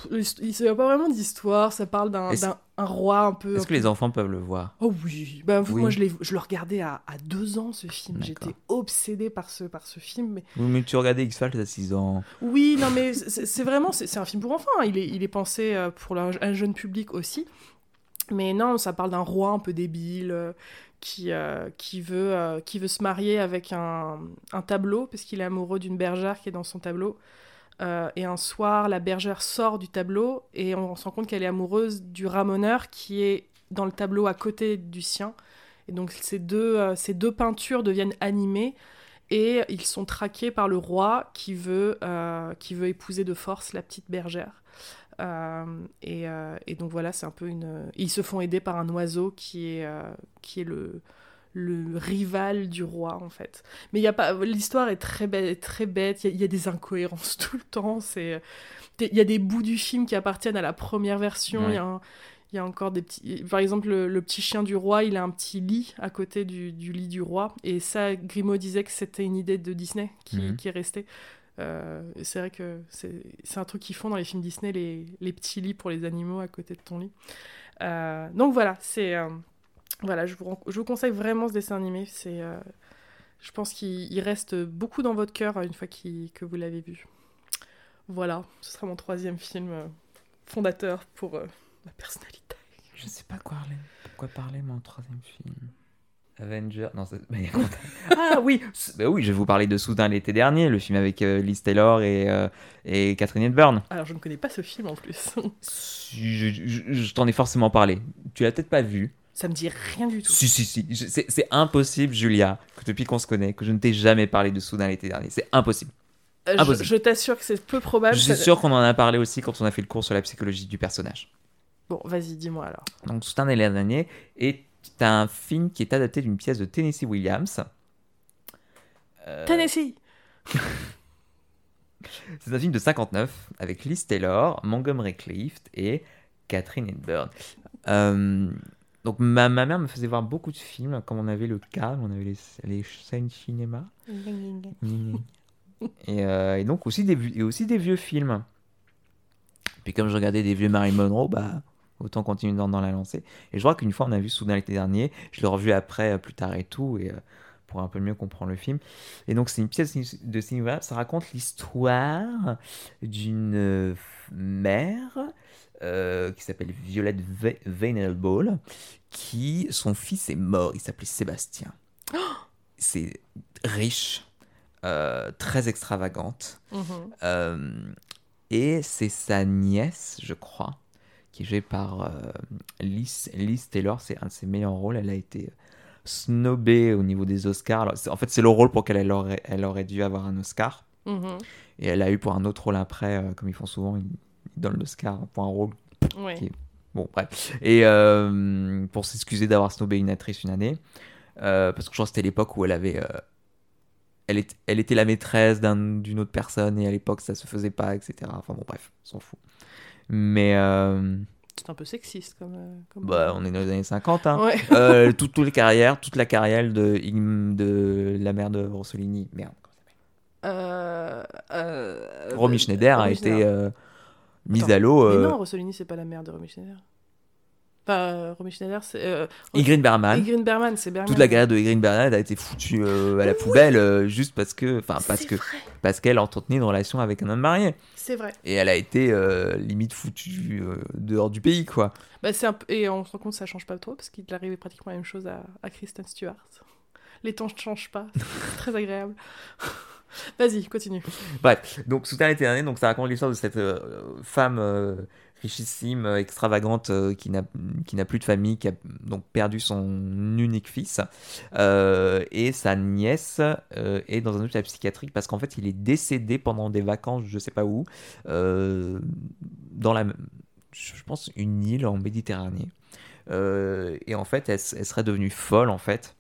Pff, il n'y a pas vraiment d'histoire, ça parle d'un un roi un peu. Est-ce que les enfants peuvent le voir? Oh oui, bah, Oui. moi je, le regardais à, à deux ans ce film, j'étais obsédée par ce, par ce film. Mais... Oui, mais tu regardais X-Files à 6 ans. Oui, non mais c'est vraiment, c'est un film pour enfants, hein. il, est, il est pensé euh, pour un jeune public aussi. Mais non, ça parle d'un roi un peu débile euh, qui, euh, qui, veut, euh, qui veut se marier avec un, un tableau, parce qu'il est amoureux d'une bergère qui est dans son tableau. Euh, et un soir, la bergère sort du tableau et on se rend compte qu'elle est amoureuse du ramoneur qui est dans le tableau à côté du sien. Et donc ces deux, euh, ces deux peintures deviennent animées et ils sont traqués par le roi qui veut, euh, qui veut épouser de force la petite bergère. Et, et, donc voilà, c'est un peu une. Ils se font aider par un oiseau qui est, qui est le, le rival du roi en fait. Mais il y a pas, l'histoire est très bête, très bête. Il y, y, a des incohérences tout le temps. C'est, il y a des bouts du film qui appartiennent à la première version. Il ouais. y a un, il y a encore des petits. Par exemple, le, le, petit chien du roi, il a un petit lit à côté du, du lit du roi. Et ça, Grimaud disait que c'était une idée de Disney qui, mmh. qui est restée. Euh, c'est vrai que c'est un truc qu'ils font dans les films Disney, les, les, petits lits pour les animaux à côté de ton lit. Euh, donc voilà, c'est. Euh, voilà, je vous, je vous conseille vraiment ce dessin animé. C'est. Euh, je pense qu'il reste beaucoup dans votre cœur une fois qu que vous l'avez vu. Voilà, ce sera mon troisième film euh, fondateur pour ma personnalité. Je sais pas quoi parler. Pourquoi parler, mon troisième film Avenger. Non, ah oui bah Oui, je vais vous parler de Soudain l'été dernier, le film avec euh, Liz Taylor et, euh, et Catherine Hepburn. Alors, je ne connais pas ce film en plus. je, je, je t'en ai forcément parlé. Tu l'as peut-être pas vu. Ça me dit rien du tout. Si, si, si. C'est impossible, Julia, que depuis qu'on se connaît, que je ne t'ai jamais parlé de Soudain l'été dernier. C'est impossible. Euh, impossible. Je, je t'assure que c'est peu probable. Je suis ça... sûr qu'on en a parlé aussi quand on a fait le cours sur la psychologie du personnage. Bon, vas-y, dis-moi alors. Donc, Soudain l'été dernier est un film qui est adapté d'une pièce de Tennessee Williams. Euh... Tennessee C'est un film de 59 avec Liz Taylor, Montgomery Clift et Catherine Hepburn. Euh, donc ma, ma, mère me faisait voir beaucoup de films, comme on avait le cas, on avait les, les scènes cinéma. et, euh, et, donc aussi des, et aussi des vieux films. Puis comme je regardais des vieux Marilyn Monroe, bah autant continuer dans, dans la lancée. Et je crois qu'une fois on a vu Soudain l'été dernier, je l'ai revu après, plus tard et tout, et euh, pour un peu mieux comprendre le film. Et donc c'est une pièce de cinéma, ça raconte l'histoire d'une mère euh, qui s'appelle Violette Venerable, qui son fils est mort, il s'appelait Sébastien. Oh c'est riche, euh, très extravagante, mm -hmm. euh, et c'est sa nièce, je crois, qui est jouée par Liz, Liz Taylor, c'est un de ses meilleurs rôles, elle a été snobée au niveau des Oscars. Alors, en fait, c'est le rôle pour lequel elle aurait, elle aurait dû avoir un Oscar. Mm -hmm. Et elle a eu pour un autre rôle après, comme ils font souvent, ils, ils donnent l'Oscar pour un rôle ouais. qui est... Bon, bref. Et euh, pour s'excuser d'avoir snobé une actrice une année, euh, parce que je crois que c'était l'époque où elle avait. Euh, elle, est, elle était la maîtresse d'une un, autre personne et à l'époque ça se faisait pas, etc. Enfin bon, bref, on s'en fout. Mais. C'est un peu sexiste comme. comme... Bah, on est dans les années 50. Hein. Ouais. toute, toute, les carrières, toute la carrière de, de la mère de Rossellini. Merde. Euh, euh, Romy Schneider Romy a Schneider. été mise Attends, à l'eau. Mais non, Rossellini, c'est pas la mère de Romy Schneider. Enfin, Romy Schneider, c'est. Euh, Ingrid. Ingrid Bergman, c'est Bergman. Toute la carrière de Ingrid Bergman a été foutue euh, à la poubelle euh, juste parce que. Enfin, parce que. Vrai. Parce qu'elle entretenait une relation avec un homme marié. C'est vrai. Et elle a été limite foutue dehors du pays, quoi. Bah, un peu... Et on se rend compte que ça change pas trop parce qu'il arrivait pratiquement la même chose à, à Kristen Stewart. Les temps ne changent pas. C'est très agréable. Vas-y, continue. Bref, donc Soudain l'été dernier, donc ça raconte l'histoire de cette euh, femme euh, richissime, extravagante, euh, qui n'a qui n'a plus de famille, qui a donc perdu son unique fils, et sa nièce est dans un hôpital psychiatrique parce qu'en fait il est décédé pendant des vacances, je sais pas où, dans la, je pense une île en Méditerranée, et en fait elle serait devenue folle en fait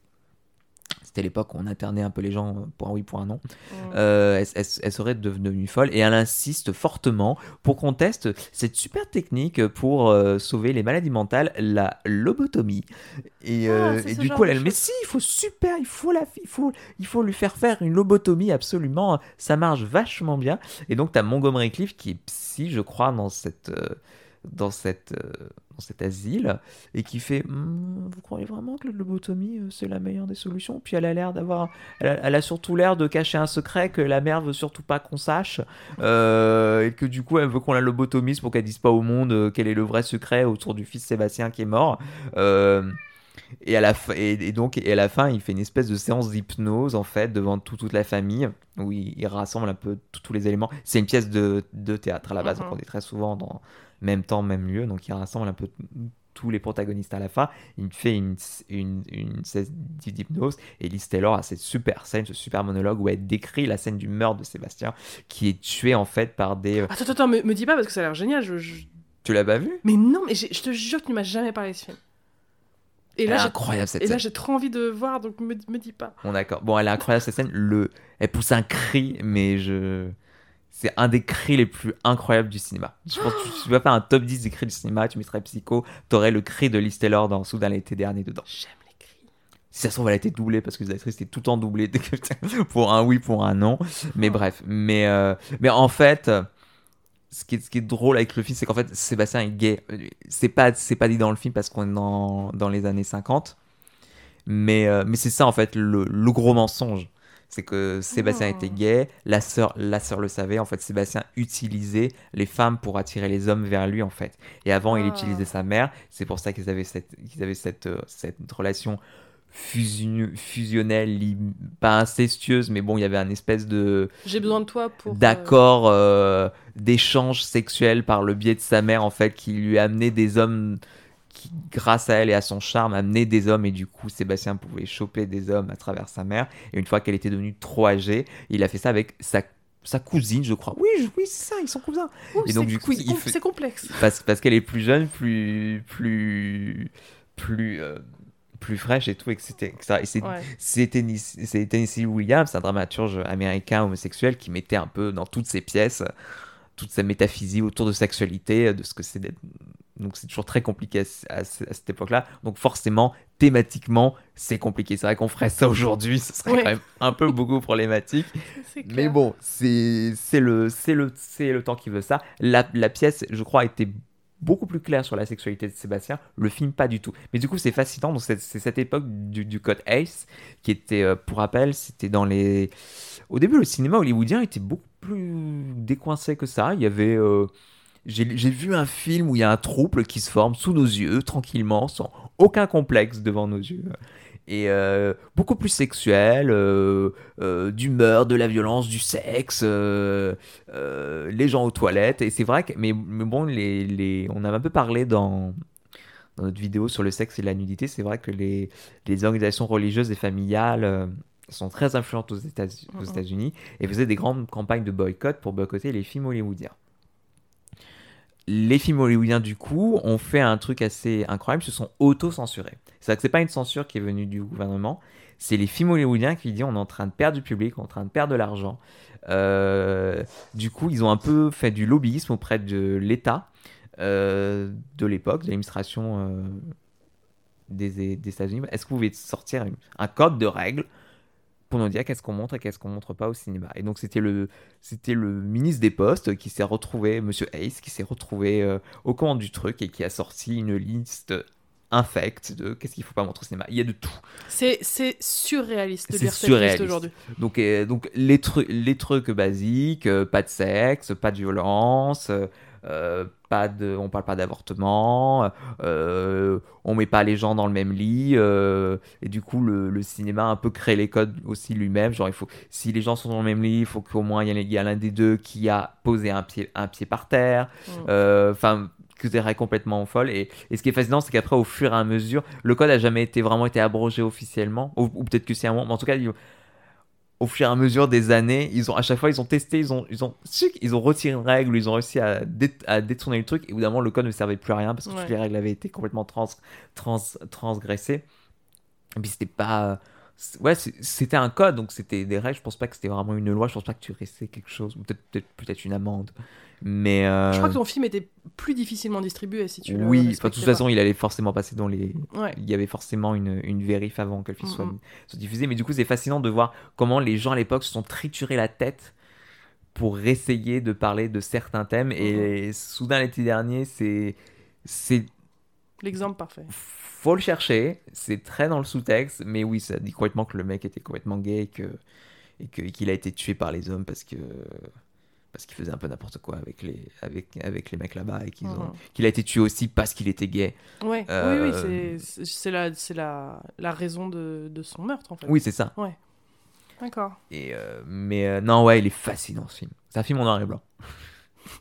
c'était l'époque où on internait un peu les gens pour un oui, pour un non. Mmh. Euh, elle, elle, elle, serait devenue folle et elle insiste fortement pour qu'on teste cette super technique pour euh, sauver les maladies mentales, la lobotomie. Et, ah, euh, et du coup, elle, mais si, il faut super, il faut, la, il, faut, il faut lui faire faire une lobotomie absolument. Ça marche vachement bien. Et donc, tu as Montgomery Clift qui est psy, je crois, dans cette. Euh, dans cette dans cet asile et qui fait mmm, vous croyez vraiment que la lobotomie euh, c'est la meilleure des solutions? Puis elle a l'air d'avoir elle, a, elle a surtout l'air de cacher un secret que la mère veut surtout pas qu'on sache euh, et que du coup elle veut qu'on la lobotomise pour qu'elle dise pas au monde euh, quel est le vrai secret autour du fils Sébastien qui est mort. Euh, et, à la et, et, donc et à la fin il fait une espèce de séance d'hypnose en fait devant tout, toute la famille où il, il rassemble un peu tous les éléments. C'est une pièce de, de théâtre à la base mm -hmm. on est très souvent dans même temps, même lieu. Donc il rassemble un peu tous les protagonistes à la fin. Il fait une, une, une scène d'hypnose et Liz Taylor a cette super scène, ce super monologue où elle décrit la scène du meurtre de Sébastien qui est tué en fait par des. euh, Attends, attends, me, me dis pas parce que ça a l'air génial. Je, je- Tu l'as pas vu? Mais non, mais je te jure que tu m'as jamais parlé de ce film. Et là, Elle incroyable cette et là, j'ai trop envie de voir, donc me, me dis pas. Bon d'accord. Bon, elle est incroyable cette scène. Le... Elle pousse un cri, mais je. C'est un des cris les plus incroyables du cinéma. Je pense que tu, vas faire un top 10 des cris du cinéma, tu mettrais Psycho, t'aurais le cri de Liz Taylor dans Soudain l'été dernier dedans. J'aime les cris. Si ça se trouve, elle a été doublée parce que les actrices étaient tout le temps doublées pour un oui, pour un non. Mais Oh. bref. Mais, euh, mais en fait, ce qui, est, ce qui est drôle avec le film, c'est qu'en fait, Sébastien est gay. C'est pas, c'est pas dit dans le film parce qu'on est dans, dans les années 50. Mais, euh, mais c'est ça, en fait, le, le gros mensonge. C'est que Sébastien Oh. était gay, la sœur, la sœur le savait. En fait, Sébastien utilisait les femmes pour attirer les hommes vers lui, en fait. Et avant, il Ah. utilisait sa mère. C'est pour ça qu'ils avaient cette, qu'ils avaient cette, euh, cette relation fusion- fusionnelle, pas incestueuse, mais bon, il y avait un espèce de J'ai besoin de toi pour. euh, d'accord euh, d'échange sexuel par le biais de sa mère, en fait, qui lui amenait des hommes qui, grâce à elle et à son charme, amenait des hommes et du coup Sébastien pouvait choper des hommes à travers sa mère. Et une fois qu'elle était devenue trop âgée, il a fait ça avec sa, sa cousine, je crois. Oui, je- oui, c'est ça, ils sont cousins. ouh, et donc, du coup, c'est com- fait- complexe. Parce, parce qu'elle est plus jeune, plus plus plus euh, plus fraîche et tout, etc. Et c'est Ouais. Tennessee, Williams, un dramaturge américain homosexuel qui mettait un peu dans toutes ses pièces toute sa métaphysique autour de sexualité, de ce que c'est d'être. Donc c'est toujours très compliqué à, ce- à ce- à cette époque-là. Donc forcément, thématiquement, c'est compliqué. C'est vrai qu'on ferait ça aujourd'hui, ce serait Ouais. quand même un peu beaucoup problématique. Mais bon, c'est le, temps qui veut ça. La, la pièce, je crois, était beaucoup plus claire sur la sexualité de Sébastien. Le film, pas du tout. Mais du coup, c'est fascinant. Donc, c'est cette époque du, du code Ace qui était, euh, pour rappel, c'était dans les. Au début, le cinéma hollywoodien était beaucoup plus décoincé que ça. Il y avait. euh, J'ai vu un film où il y a un trouble qui se forme sous nos yeux, tranquillement, sans aucun complexe devant nos yeux. Et euh, beaucoup plus sexuel, euh, euh, d'humeur, de la violence, du sexe, euh, euh, les gens aux toilettes. Et c'est vrai que, mais, mais bon, les, les, on avait un peu parlé dans, dans notre vidéo sur le sexe et la nudité. C'est vrai que les, les organisations religieuses et familiales sont très influentes aux États- aux. États-Unis et faisaient des grandes campagnes de boycott pour boycotter les films hollywoodiens. Les films hollywoodiens, du coup, ont fait un truc assez incroyable, se sont auto-censurés. C'est-à-dire que c'est pas une censure qui est venue du gouvernement, c'est les films hollywoodiens qui disent on est en train de perdre du public, on est en train de perdre de l'argent. Euh, du coup, ils ont un peu fait du lobbyisme auprès de l'État euh, de l'époque, de l'administration euh, des, des États-Unis. Est-ce que vous pouvez sortir un code de règles pour nous dire qu'est-ce qu'on montre et qu'est-ce qu'on montre pas au cinéma Et donc, c'était le, c'était le ministre des Postes qui s'est retrouvé, Monsieur Hayes, qui s'est retrouvé euh, aux commandes du truc et qui a sorti une liste infecte de qu'est-ce qu'il faut pas montrer au cinéma. Il y a de tout. C'est c'est surréaliste de lire cette liste aujourd'hui. Donc, euh, donc les, tru- les trucs basiques, euh, pas de sexe, pas de violence, euh, pas de, on parle pas d'avortement, euh, on met pas les gens dans le même lit, euh, et du coup le, le cinéma un peu créé les codes aussi lui-même. Genre il faut, si les gens sont dans le même lit, il faut qu'au moins il y, a l'un des deux qui a posé un pied, un pied par terre. Mm. Enfin, que règles complètement folles. Et, et ce qui est fascinant, c'est qu'après, au fur et à mesure, le code a jamais été vraiment été abrogé officiellement, ou, ou peut-être que c'est un moment, mais en tout cas, il- au fur et à mesure des années, ils ont à chaque fois, ils ont testé, ils ont, ils ont, ils ont retiré une règle, ils ont réussi à, dé- à détourner le truc. Et évidemment, le code ne servait plus à rien parce que Ouais. toutes les règles avaient été complètement trans, trans, transgressées. Et puis c'était pas. Ouais, c'était un code, donc c'était des règles. Je pense pas que c'était vraiment une loi. Je pense pas que tu restais quelque chose, peut-être peut-être une amende. Mais euh, Je crois que ton film était plus difficilement distribué si tu le oui, enfin, de toute façon, il allait forcément passer dans les. Ouais. Il y avait forcément une, une vérif avant que le film soit, soit diffusé. Mais du coup, c'est fascinant de voir comment les gens à l'époque se sont triturés la tête pour essayer de parler de certains thèmes. Et soudain, l'été dernier, c'est. L'exemple parfait. Faut le chercher. C'est très dans le sous-texte. Mais oui, ça dit complètement que le mec était complètement gay et que. Et qu'il a été tué par les hommes parce que. Parce qu'il faisait un peu n'importe quoi avec les, avec, avec les mecs là-bas et qu'ils ont, Mhm. qu'il a été tué aussi parce qu'il était gay. Ouais. Euh, Oui, oui, c'est- c'est la, c'est la, la raison de, de son meurtre en fait. Oui, c'est ça. D'accord. Et euh, mais euh, non, ouais, il est fascinant ce film. C'est un film en noir et blanc.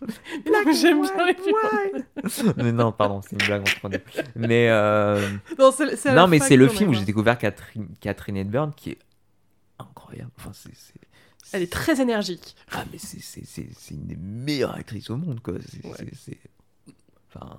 Non, J'aime bien les films. mais non, pardon, c'est une blague entre nous. Mais euh, Non, à non, mais c'est le film où j'ai découvert Catherine, Catherine Hepburn qui est incroyable. Enfin, c'est, Elle est très énergique. Ah, mais c'est, c'est, c'est, c'est une des meilleures actrices au monde, quoi. C'est, Ouais. c'est, c'est- Enfin,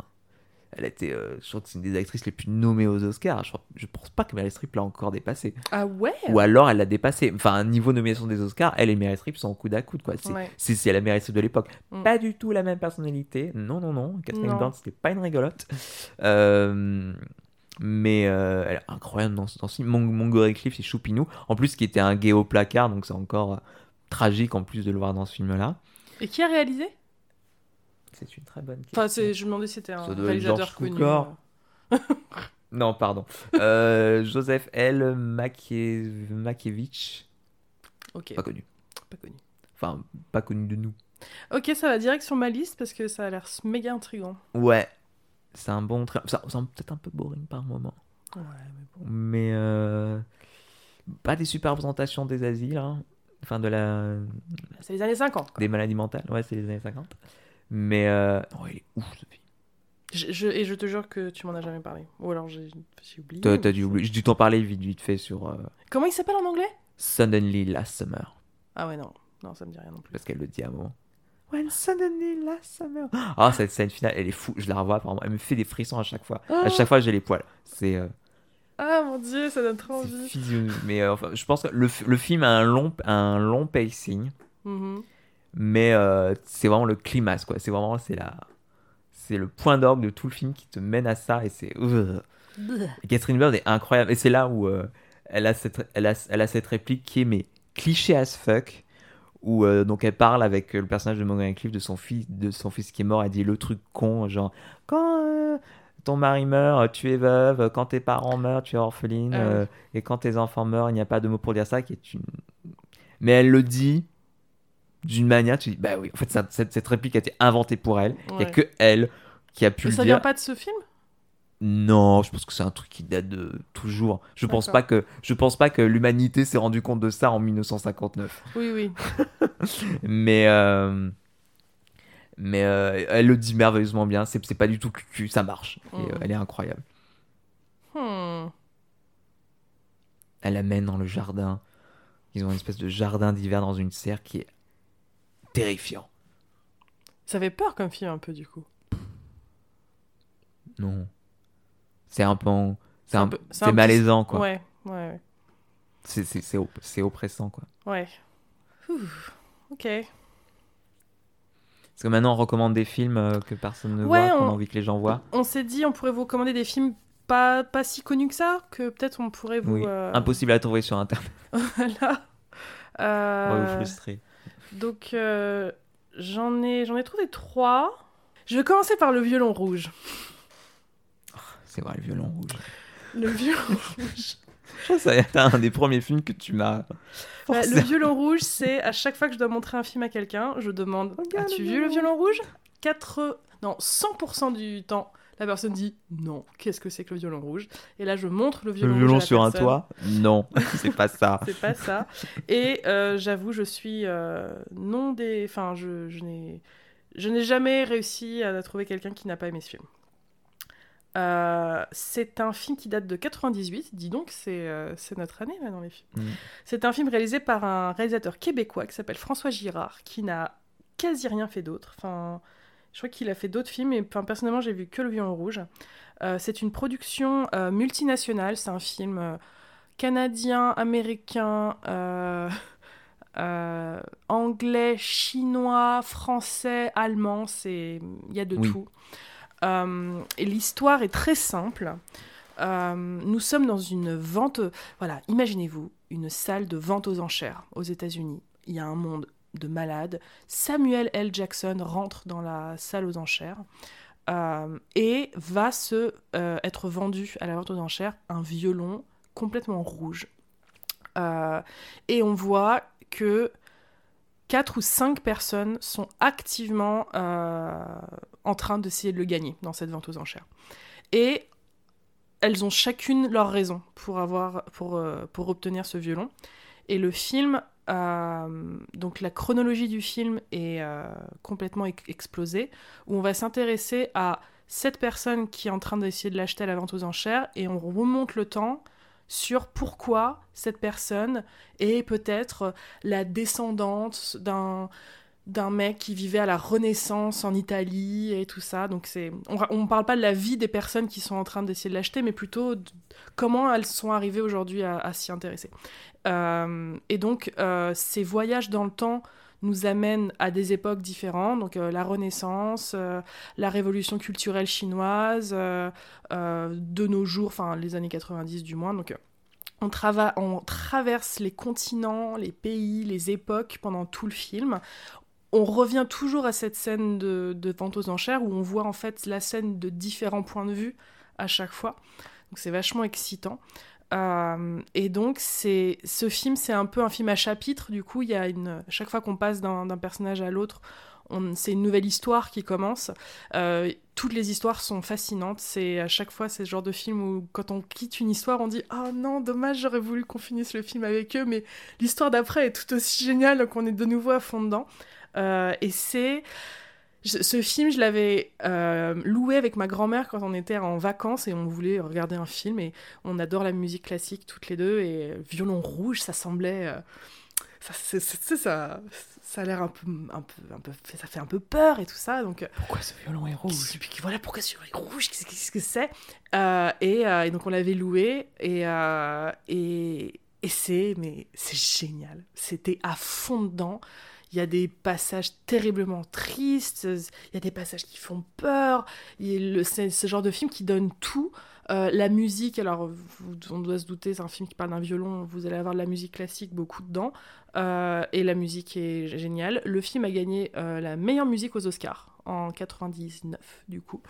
elle été, euh, je crois que c'est une des actrices les plus nommées aux Oscars. Je, pense pas que Meryl Streep l'a encore dépassée. Ah ouais Ou alors elle l'a dépassée. Enfin, un niveau nomination des Oscars, elle et Meryl Streep sont au coude à coude, quoi. C'est, Ouais. c'est, la Meryl Streep de l'époque. Mm. Pas du tout la même personnalité. Non, non, non. Catherine. Hepburn, c'était pas une rigolote. Euh, mais euh, elle est incroyable dans, ce- dans ce film. Mon- Montgomery Cliff, c'est Choupinou. En plus, qui était un gay au placard, donc c'est encore tragique en plus de le voir dans ce film-là. Et qui a réalisé? C'est une très bonne question. Enfin, c'est- je me demandais si c'était un réalisateur connu. Euh. Non, pardon. Euh, Joseph L. Makie- Makiewicz. Ok, Pas connu. pas connu. Enfin, pas connu de nous. Ok, ça va direct sur ma liste parce que ça a l'air méga intriguant. Ouais. C'est un bon train. Ça, c'est peut-être un peu boring par moment. Ouais, mais bon. Mais euh, pas des super représentations des asiles. hein. Enfin, de la... C'est les années 50. quoi. des maladies mentales. Ouais, c'est les années 50. Mais euh... oh, il est ouf ce film. Je, je- et je te jure que tu m'en as jamais parlé. Ou alors j'ai j'ai oublié. T'as, t'as dû oublier. J'ai dû t'en parler vite, vite fait sur euh, Comment il s'appelle en anglais? Suddenly Last Summer. Ah ouais, non. Non, ça me dit rien non plus. Parce qu'elle le dit à un moment. When suddenly last summer. Ah, cette scène finale, elle est fou. Je la revois, apparemment. Elle me fait des frissons à chaque fois. À chaque fois, j'ai les poils. C'est. euh, Ah mon dieu, ça donne trop envie. Mais euh, enfin, je pense que le, le film a un long, un long pacing. Mhm. Mais euh, c'est vraiment le climax, quoi. C'est vraiment. C'est la. C'est le point d'orgue de tout le film qui te mène à ça. Et c'est. euh. Et Catherine Bird est incroyable. Et c'est là où euh, elle, a cette, elle, a, elle a cette réplique qui est mais cliché as fuck. Où euh, donc elle parle avec le personnage de Morgan Cliff de son fils, de son fils qui est mort. Elle dit le truc con, genre quand ton mari meurt, tu es veuve. Quand tes parents meurent, tu es orpheline. Ah et quand tes enfants meurent, il n'y a pas de mot pour dire ça. Qui est une... Mais elle le dit d'une manière. Tu dis bah oui. En fait, ça- cette, cette réplique a été inventée pour elle. Il n'y a que elle qui a pu le ça dire. vient pas de ce film? Non, je pense que c'est un truc qui date de toujours. Je pense pas que je pense pas que l'humanité s'est rendu compte de ça en 1959. Oui, oui. Mais euh, mais euh, elle le dit merveilleusement bien. C'est c'est pas du tout cucu, ça marche. Et, euh, elle est incroyable. Hmm. Elle amène dans le jardin. Ils ont une espèce de jardin d'hiver dans une serre qui est terrifiant. Ça fait peur comme film un peu du coup. Non, c'est un peu c'est un un- malaisant quoi. Ouais, ouais, C'est c'est op- oppressant quoi. ouais. Ouh, Ok. Parce que maintenant on recommande des films euh, que personne ne Ouais, voit, qu'on on- a envie que les gens voient. On s'est dit, on pourrait vous recommander des films pas, pas si connus que ça, que peut-être on pourrait vous. Oui, euh, impossible à trouver sur internet. Voilà. On va Euh, vous frustrer. Donc euh, j'en ai ai trouvé trois. Je vais commencer par le violon rouge. C'est vrai, le violon rouge. Le violon rouge. Je crois que ça a été un des premiers films que tu m'as. Bah, le violon rouge, c'est à chaque fois que je dois montrer un film à quelqu'un, je demande As-tu vu le violon violon rouge 4 non 100% du temps, la personne dit non. Qu'est-ce que c'est que le violon rouge? Et là, je montre le Le violon, rouge à violon sur un toit? Non, c'est pas ça. C'est pas ça. Et euh, j'avoue, je suis euh, non des. Enfin, je, je n'ai. Je n'ai jamais réussi à trouver quelqu'un qui n'a pas aimé ce film. Euh, c'est un film qui date de 98, dis donc, c'est euh, c'est notre année là dans les films. Mm. C'est un film réalisé par un réalisateur québécois qui s'appelle François Girard, qui n'a quasi rien fait d'autre. Enfin, je crois qu'il a fait d'autres films, et enfin, personnellement, j'ai vu que Le Violon Rouge. Euh, c'est une production euh, multinationale, c'est un film euh, canadien, américain, anglais, chinois, français, allemand, c'est il y a de Oui. tout. Et l'histoire est très simple. Nous sommes dans une vente, voilà, imaginez-vous une salle de vente aux enchères aux États-Unis. Il y a un monde de malades. Samuel L. Jackson rentre dans la salle aux enchères euh, et va se euh, être vendu à la vente aux enchères un violon complètement rouge. Euh, et on voit que quatre ou cinq personnes sont activement en train d'essayer de le gagner dans cette vente aux enchères. Et elles ont chacune leur raison pour, avoir, pour obtenir ce violon. Et le film euh, donc la chronologie du film est euh, complètement ex- explosée, où on va s'intéresser à cette personne qui est en train d'essayer de l'acheter à la vente aux enchères, et on remonte le temps sur pourquoi cette personne est peut-être la descendante d'un d'un mec qui vivait à la Renaissance en Italie et tout ça. Donc c'est, on, on parle pas de la vie des personnes qui sont en train d'essayer de l'acheter, mais plutôt de comment elles sont arrivées aujourd'hui à, s'y intéresser. Euh, et donc euh, ces voyages dans le temps nous amènent à des époques différentes, donc euh, la Renaissance, la Révolution culturelle chinoise, de nos jours, enfin les années 90 du moins. Donc on, on traverse les continents, les pays, les époques pendant tout le film. On revient toujours à cette scène de, de vente aux enchères où on voit en fait la scène de différents points de vue à chaque fois. Donc c'est vachement excitant. Euh, et donc c'est ce film, c'est un peu un film à chapitre. Du coup, il y a une chaque fois qu'on passe d'un personnage à l'autre, c'est une nouvelle histoire qui commence. Euh, toutes les histoires sont fascinantes. C'est à chaque fois ce genre de film où quand on quitte une histoire, on dit oh non dommage j'aurais voulu qu'on finisse le film avec eux, mais l'histoire d'après est tout aussi géniale donc on est de nouveau à fond dedans. Euh, et c'est ce film, je l'avais euh, loué avec ma grand-mère quand on était en vacances et on voulait regarder un film et on adore la musique classique toutes les deux et Violon Rouge, ça semblait... euh, ça, ça, ça a l'air un peu, un peu, un peu, ça fait un peu peur et tout ça, donc... Pourquoi ce violon est rouge? puis voilà pourquoi sur les rouges, qu'est-ce qu'est-ce que c'est? Euh, et, et donc on l'avait loué et, et, et c'est mais c'est génial. C'était à fond dedans. Il y a des passages terriblement tristes, il y a des passages qui font peur. C'est ce genre de film qui donne tout. Euh, la musique, alors on doit se douter, c'est un film qui parle d'un violon, vous allez avoir de la musique classique beaucoup dedans. Euh, et la musique est géniale. Le film a gagné euh, la meilleure musique aux Oscars en 99, du coup.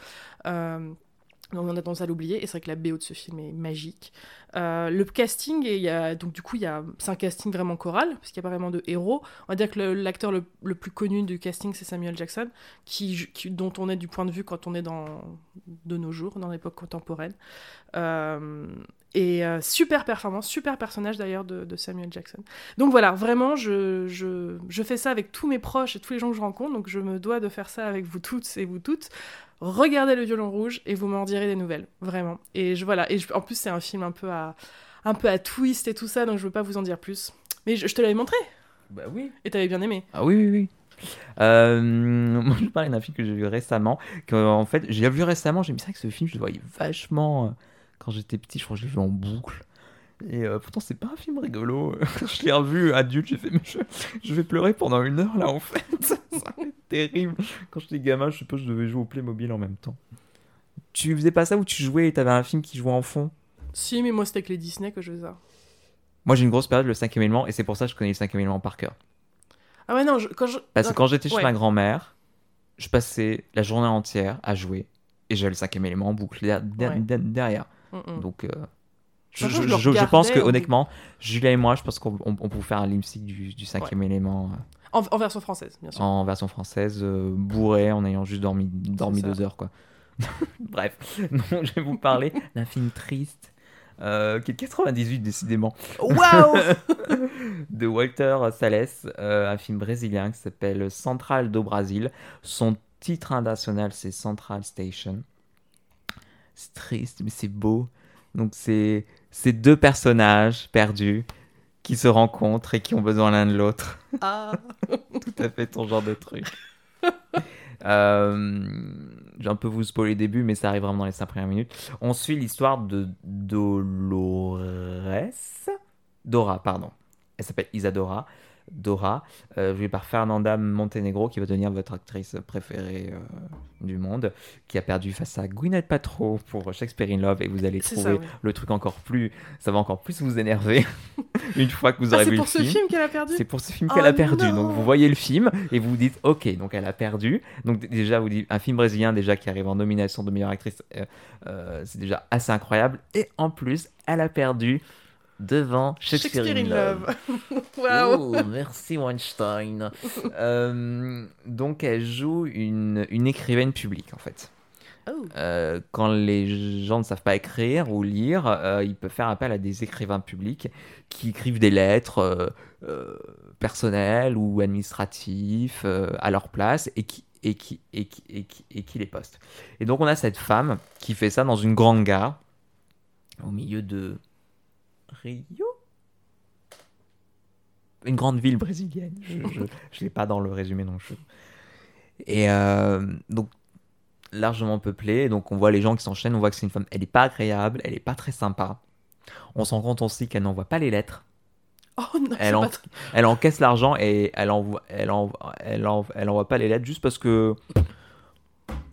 Donc on a tendance à l'oublier, et c'est vrai que la BO de ce film est magique. Euh, le casting, et donc du coup, c'est un casting vraiment choral, parce qu'il n'y a pas vraiment de héros. On va dire que l'acteur le, plus connu du casting, c'est Samuel Jackson, qui, qui- dont on est du point de vue quand on est dans, de nos jours, dans l'époque contemporaine. Euh, et euh, super performance, super personnage d'ailleurs de, de Samuel Jackson. Donc voilà, vraiment, je, je, je fais ça avec tous mes proches et tous les gens que je rencontre, donc je me dois de faire ça avec vous toutes et vous toutes. Regardez le violon rouge et vous m'en direz des nouvelles, vraiment. Et je, voilà, et je- en plus c'est un film un peu à un peu à twist et tout ça, donc je veux pas vous en dire plus. Mais je, je te l'avais montré Bah oui. et t'avais bien aimé. Ah oui, oui, oui. Euh, moi, je parlais d'un film que j'ai vu récemment. Que, en fait, j'ai vu récemment, j'ai mis ça que ce film, je le voyais vachement. Quand j'étais petit, je crois que je l'ai vu en boucle. Et euh, pourtant, c'est pas un film rigolo. je l'ai revu adulte, j'ai fait, mais je, je vais pleurer pendant une heure là en fait. ça va être terrible. Quand j'étais gamin, je suppose que je devais jouer au Playmobil en même temps. Tu faisais pas ça où tu jouais et t'avais un film qui jouait en fond? Si, mais moi c'était avec les Disney que je faisais ça. Moi, j'ai une grosse période, le cinquième élément, et c'est pour ça que je connais le cinquième élément par cœur. Ah ouais, non, je- quand je. Parce que quand j'étais chez Ouais. ma grand-mère, je passais la journée entière à jouer et j'avais le cinquième élément en boucle Ouais. derrière. Donc, euh, je, pense que honnêtement, Julia et moi, je pense qu'on on, on peut faire un limsic du, du cinquième élément euh, En, en version française, bien sûr. en version française, euh, bourré, en ayant juste dormi, dormi deux heures. quoi. Bref, non, je vais vous parler d'un film triste. euh, qui est de 98 décidément Waouh de Walter Salles, euh, un film brésilien qui s'appelle Central do Brasil. Son titre international, c'est Central Station. C'est triste, mais c'est beau. Donc, c'est c'est deux personnages perdus qui se rencontrent et qui ont besoin l'un de l'autre. Ah. Tout à fait ton genre de truc. Euh, J'ai un peu vous spoiler le début, mais ça arrive vraiment dans les 5 premières minutes. On suit l'histoire de Dolores. Dora, pardon. Elle s'appelle Isadora. Dora, euh, jouée par Fernanda Montenegro, qui va devenir votre actrice préférée euh, du monde, qui a perdu face à Gwyneth Paltrow pour Shakespeare in Love, et vous allez C'est trouver ça, oui. le truc encore plus, ça va encore plus vous énerver une fois que vous Ah, aurez c'est vu pour le ce film. film qu'elle a perdu C'est pour ce film Oh qu'elle a perdu. non Donc vous voyez le film et vous vous dites ok, donc elle a perdu. Donc déjà vous dites un film brésilien déjà qui arrive en nomination de meilleure actrice, euh, euh, c'est déjà assez incroyable. Et en plus, elle a perdu devant Shakespeare, Shakespeare in Love. Waouh Oh, merci Weinstein. Euh, donc elle joue une, une écrivaine publique en fait. Oh. Euh, quand les gens ne savent pas écrire ou lire, euh, ils peuvent faire appel à des écrivains publics qui écrivent des lettres personnelles ou administratives à leur place et qui, et, qui, et, qui, et, qui, et qui les postent. Et donc on a cette femme qui fait ça dans une grande gare au milieu de Rio? Une grande ville brésilienne. Je ne l'ai pas dans le résumé non je... Et euh, donc largement peuplée. Donc on voit les gens qui s'enchaînent, on voit que c'est une femme, elle n'est pas agréable, elle n'est pas très sympa. On se rend compte aussi qu'elle n'envoie pas les lettres. Oh non, Elle, c'est en- pas elle encaisse l'argent et elle envoie, elle, envoie, elle, envoie, elle envoie pas les lettres juste parce que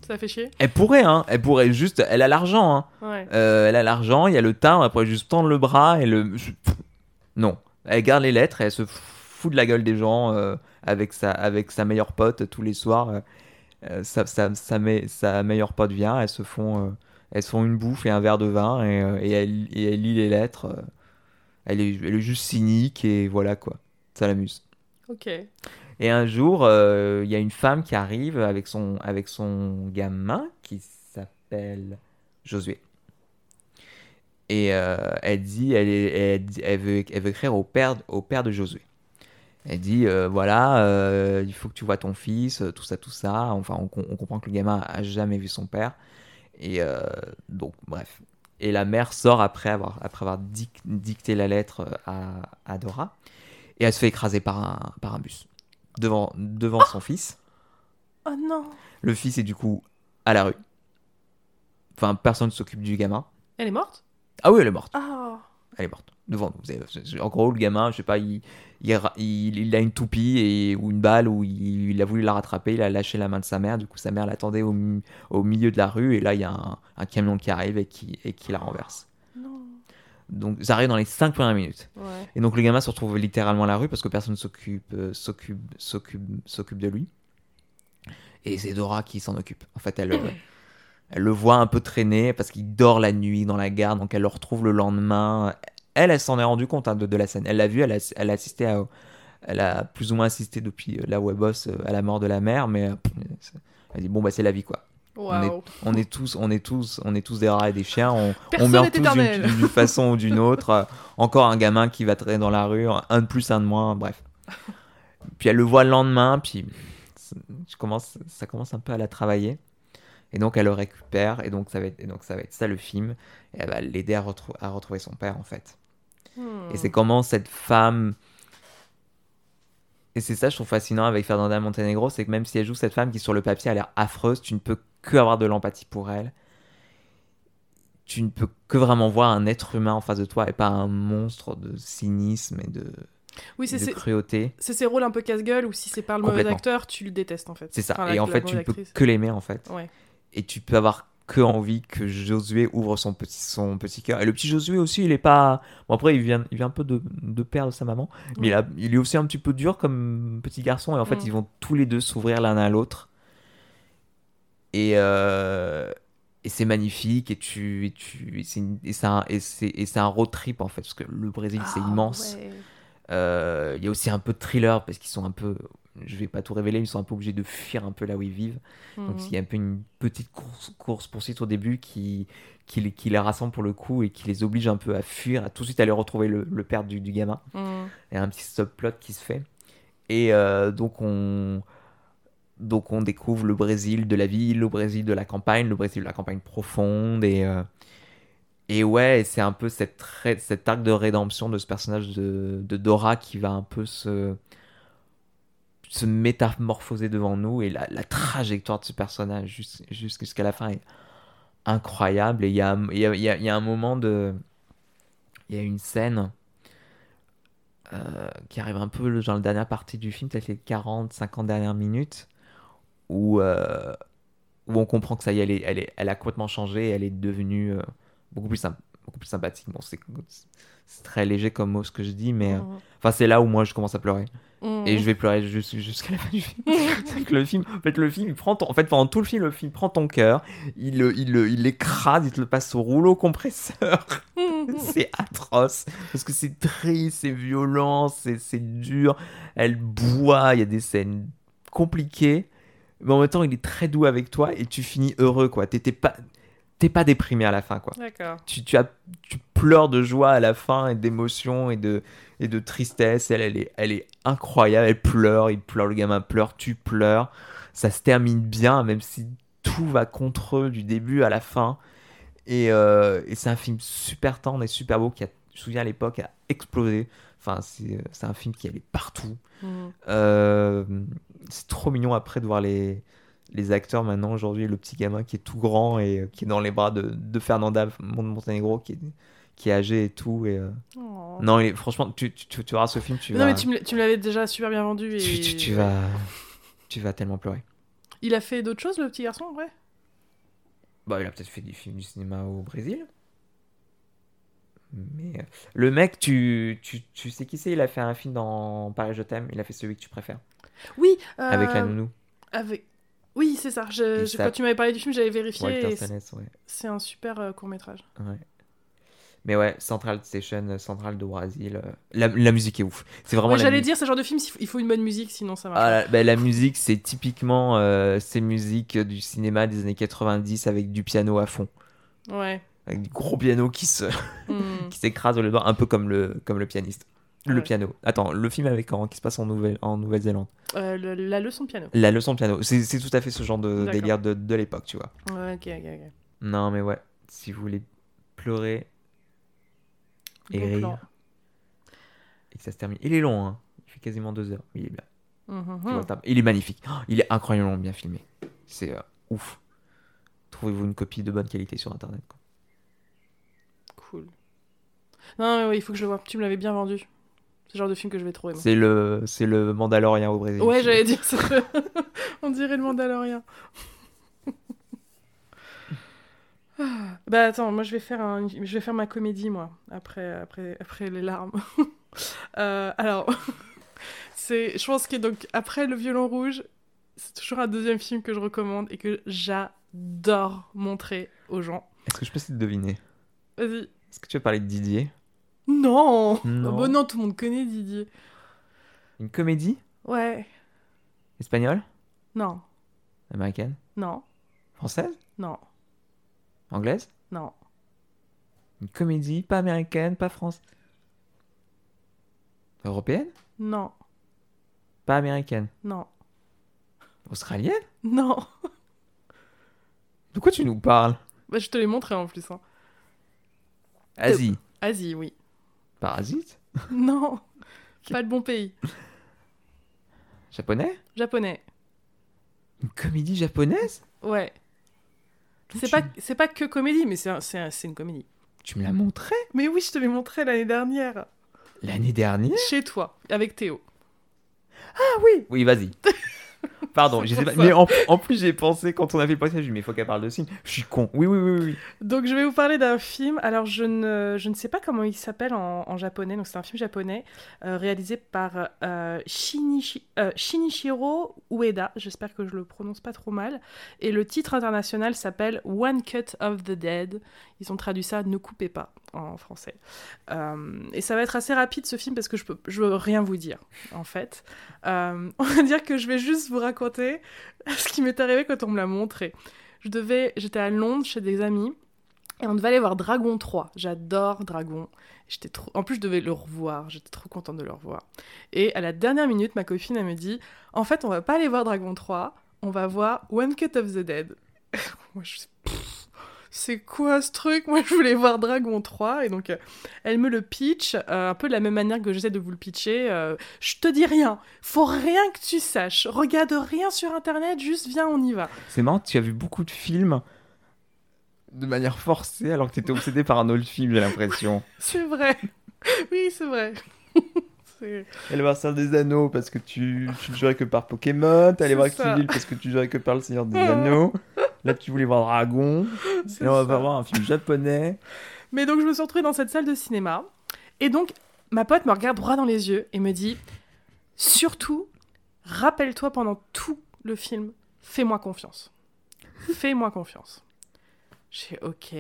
ça fait chier. elle pourrait, hein, elle pourrait juste, elle a l'argent, hein. Ouais. Euh, elle a l'argent, il y a le timbre, elle pourrait juste tendre le bras et le, non, elle garde les lettres et elle se fout de la gueule des gens euh, avec sa, avec sa meilleure pote tous les soirs. euh, sa, sa, sa, me- sa meilleure pote vient, elles se font, elles se font une bouffe et un verre de vin et, et elle, et elle lit les lettres. elle, est, elle est juste cynique et voilà quoi. Ça l'amuse. Ok. Et un jour, euh, il y a une femme qui arrive avec son, avec son gamin qui s'appelle Josué. Et euh, elle dit, elle, elle, veut, elle veut écrire au père, au père de Josué. Elle dit, euh, voilà, il faut que tu vois ton fils, tout ça, tout ça. Enfin, on, com- on comprend que le gamin a jamais vu son père. Et donc, bref. Et la mère sort après avoir, après avoir dic- dicté la lettre à, à Dora. Et elle se fait écraser par un, par un bus devant, devant son fils. Oh non. Le fils est du coup à la rue. Enfin, personne ne s'occupe du gamin. Elle est morte? Ah oui, elle est morte. Ah. Elle est morte. Devant nous. Avez- En gros, le gamin, je sais pas, il, il, il- il a une toupie et, ou une balle où il, a voulu la rattraper. Il a lâché la main de sa mère. Du coup, sa mère l'attendait au, au milieu de la rue. Et là, il y a un, un camion qui arrive et qui, et qui la renverse. Donc, ça arrive dans les 5 premières minutes. Ouais. Et donc le gamin se retrouve littéralement à la rue parce que personne ne s'occupe euh, s'occupe s'occupe s'occupe de lui. Et c'est Dora qui s'en occupe. En fait, elle, euh, elle le voit un peu traîner parce qu'il dort la nuit dans la gare, donc elle le retrouve le lendemain. Elle, elle s'en est rendu compte hein, de, de la scène. Elle l'a vu, elle a, elle a assisté à, elle a plus ou moins assisté depuis euh, là où elle bosse à la mort de la mère, mais elle dit bon bah c'est la vie quoi. On est tous, on est tous, on est tous des rats et des chiens. On, meurt tous d'une façon ou d'une autre. Encore un gamin qui va traîner dans la rue, un de plus, un de moins, bref. Puis elle le voit le lendemain, puis ça- je commence, ça commence un peu à la travailler. Et donc elle le récupère, et donc ça va être, et donc ça va être ça le film. Et elle va l'aider à, retrou- à retrouver son père en fait. Hmm. Et c'est comment cette femme. Et c'est ça, je trouve fascinant avec Fernanda Montenegro, c'est que même si elle joue cette femme qui, sur le papier, a l'air affreuse, tu ne peux que avoir de l'empathie pour elle. Tu ne peux que vraiment voir un être humain en face de toi et pas un monstre de cynisme et de, Oui, c'est de c'est- cruauté. c'est ces rôles un peu casse-gueule où si c'est pas le mauvais acteur, tu le détestes en fait. C'est ça. Enfin, la- et en fait, tu ne peux que l'aimer en fait. Ouais. Et tu peux avoir que envie que Josué ouvre son petit, son petit cœur. Et le petit Josué aussi, il est pas. Bon, après, il vient, il vient un peu de, de perdre sa maman. Mais il, a- il est aussi un petit peu dur comme petit garçon. Et en fait, ils vont tous les deux s'ouvrir l'un à l'autre. Et, euh, et c'est magnifique. Et tu. Et, tu, et c'est une- un, et c'est- et c'est un road trip en fait. Parce que le Brésil, c'est Ah, immense. ouais. Euh, Il y a aussi un peu de thriller parce qu'ils sont un peu. Je vais pas tout révéler, ils sont un peu obligés de fuir un peu là où ils vivent. Donc Mhm. il y a un peu une petite course, course poursuite au début qui, qui, les- qui les rassemble pour le coup et qui les oblige un peu à fuir, à tout de suite aller retrouver le, le père du, du gamin. Il y a un petit subplot qui se fait. Et euh, donc on donc on découvre le Brésil de la ville, le Brésil de la campagne, le Brésil de la campagne profonde et euh, et ouais, c'est un peu cette ré- cet arc de rédemption de ce personnage de, de Dora qui va un peu se se métamorphoser devant nous et la, la trajectoire de ce personnage jus- jusqu'à la fin est incroyable et il y a, il y, a, il y a- il y a un moment de il y a une scène euh, qui arrive un peu dans la dernière partie du film, peut-être les 40, 50 dernières minutes, où, euh, où on comprend que ça y est, elle, est, elle, est- elle a complètement changé, elle est devenue euh, beaucoup, plus beaucoup plus sympathique. Bon, c'est très léger comme mot ce que je dis, mais enfin c'est là où moi je commence à pleurer. Et je vais pleurer jus- jusqu'à la fin du film. que le film, en fait, le film, il prend ton, en fait, pendant tout le film, le film prend ton cœur, il le- il il l'écrase, il te le passe au rouleau compresseur. c'est atroce parce que c'est triste, c'est violent, c'est c'est dur. Elle boit, il y a des scènes compliquées, mais en même temps, il est très doux avec toi et tu finis heureux, quoi. T'étais pas, t'es pas déprimé à la fin, quoi. Tu, tu, as, tu pleures de joie à la fin et d'émotion et de, et de tristesse. Elle, elle est, elle est incroyable. Elle pleure, il pleure, le gamin pleure, tu pleures. Ça se termine bien, même si tout va contre eux du début à la fin. Et, euh, et c'est un film super tendre et super beau qui a, je me souviens à l'époque, a explosé. Enfin, c'est un film qui allait partout. Mhm. Euh, c'est trop mignon après de voir les, les acteurs maintenant aujourd'hui. Le petit gamin qui est tout grand et euh, qui est dans les bras de, de Fernanda Mon- Montenegro qui est, qui est âgé et tout. Et, euh, Oh. Non, il est- franchement, tu, tu, tu, tu verras ce film, tu Non, vas, mais tu me, l'avais déjà super bien vendu. Et... tu, tu- vas, tu vas tellement pleurer. Il a fait d'autres choses, le petit garçon, ouais Bah, il a peut-être fait du film du cinéma au Brésil. Mais euh, le mec, tu, tu, tu sais qui c'est? Il a fait un film dans Paris Je t'aime. Il a fait celui que tu préfères. Oui. Avec la nounou. Avec... Oui, c'est ça. Je, Et je- ça- Quand tu m'avais parlé du film, j'avais vérifié. C'est- ouais. un super court métrage. Ouais. Mais ouais, Central Station, euh, Central de Brésil. euh, La, la musique est ouf. C'est vraiment la J'allais dire, ce genre de film, il faut- une bonne musique, sinon ça marche. Ah, la, bah, la musique, c'est typiquement euh, ces musiques du cinéma des années 90 avec du piano à fond. Ouais. Avec du gros piano qui se Hmm. qui s'écrase le doigt, un peu comme le, comme le pianiste. Le Ouais. piano. Attends, le film avec Oran qui se passe en Nouvelle- en Nouvelle-Zélande. Euh, le- la leçon de piano. La leçon de piano. C'est c'est tout à fait ce genre de délire de, de l'époque, tu vois. Ouais, ok, ok, ok. Non, mais ouais, si vous voulez pleurer et Bon rire plan. et que ça se termine. Il est long, hein. Il fait quasiment deux heures. Il est bien. Mhm. Vois, t'as- Il est magnifique. Oh, il est incroyablement bien filmé. C'est euh, ouf. Trouvez-vous une copie de bonne qualité sur internet. quoi. Cool. Non, mais ouais, il faut que je le vois. Tu me l'avais bien vendu. C'est le genre de film que je vais trouver. C'est le, c'est le Mandalorien au Brésil. Ouais, j'allais dire ça. On dirait le Mandalorien. Ah, bah attends, moi je vais faire un, je vais faire ma comédie moi après après après les larmes. Euh, alors c'est, je pense que donc après le violon rouge, c'est toujours un deuxième film que je recommande et que j'adore montrer aux gens. Est-ce que je peux essayer de deviner? Vas-y. Est-ce que tu veux parler de Didier? Non. Non. Oh, bah non, tout le monde connaît Didier. Une comédie Ouais. Espagnole Non. Américaine Non. Française Non. Anglaise Non. Une comédie Pas américaine, pas française Européenne Non. Pas américaine Non. Australienne Non. De quoi tu nous parles? Bah, je te l'ai montré en plus. Hein. Asie Asie, oui. Parasite Non. Pas le bon pays. Japonais? Japonais. Une comédie japonaise? Ouais. C'est tu- pas, c'est pas que comédie, mais c'est un- c'est un- c'est une comédie. Tu me l'as montré? Mais oui, je te l'ai montré l'année dernière. L'année dernière? Chez toi, avec Théo. Ah oui Oui, vas-y. Pardon, je sais pas. Mais en, en plus, j'ai pensé quand on a fait le podcast, je me mais il faut qu'elle parle de film. Je suis con. Oui, oui, oui, oui. Donc, je vais vous parler d'un film. Alors, je ne, je ne sais pas comment il s'appelle en, en japonais. Donc, c'est un film japonais euh, réalisé par euh, Shinichi- euh, Shinichiro Ueda. J'espère que je le prononce pas trop mal. Et le titre international s'appelle One Cut of the Dead. Ils ont traduit ça Ne coupez pas en français. Euh, et ça va être assez rapide ce film parce que je peux, je veux rien vous dire en fait. Euh, on va dire que je vais juste vous raconter ce qui m'est arrivé quand on me l'a montré. Je devais, j'étais à Londres chez des amis et on devait aller voir Dragon 3. J'adore Dragon. J'étais trop, en plus je devais le revoir. J'étais trop contente de le revoir. Et à la dernière minute, ma copine elle me dit, en fait, on va pas aller voir Dragon 3, on va voir One Cut of the Dead. Moi je pff, c'est quoi ce truc? Moi, je voulais voir Dragon 3. Et donc, euh, elle me le pitch, euh, un peu de la même manière que j'essaie de vous le pitcher. euh, je te dis rien. Faut rien que tu saches. Regarde rien sur Internet, juste viens, on y va. C'est marrant, tu as vu beaucoup de films de manière forcée alors que tu étais obsédé par un autre film, j'ai l'impression. C'est vrai. oui, c'est vrai. Va voir des Anneaux parce que tu, tu ne jouerais que par Pokémon, t'allais voir ça. Kill Bill parce que tu jouerais que par le Seigneur des Anneaux. Là, tu voulais voir Dragon. Et on va voir un film japonais. Mais donc, je me suis retrouvée dans cette salle de cinéma. Et donc, ma pote me regarde droit dans les yeux et me dit Surtout, rappelle-toi pendant tout le film, fais-moi confiance. Fais-moi confiance. J'ai OK.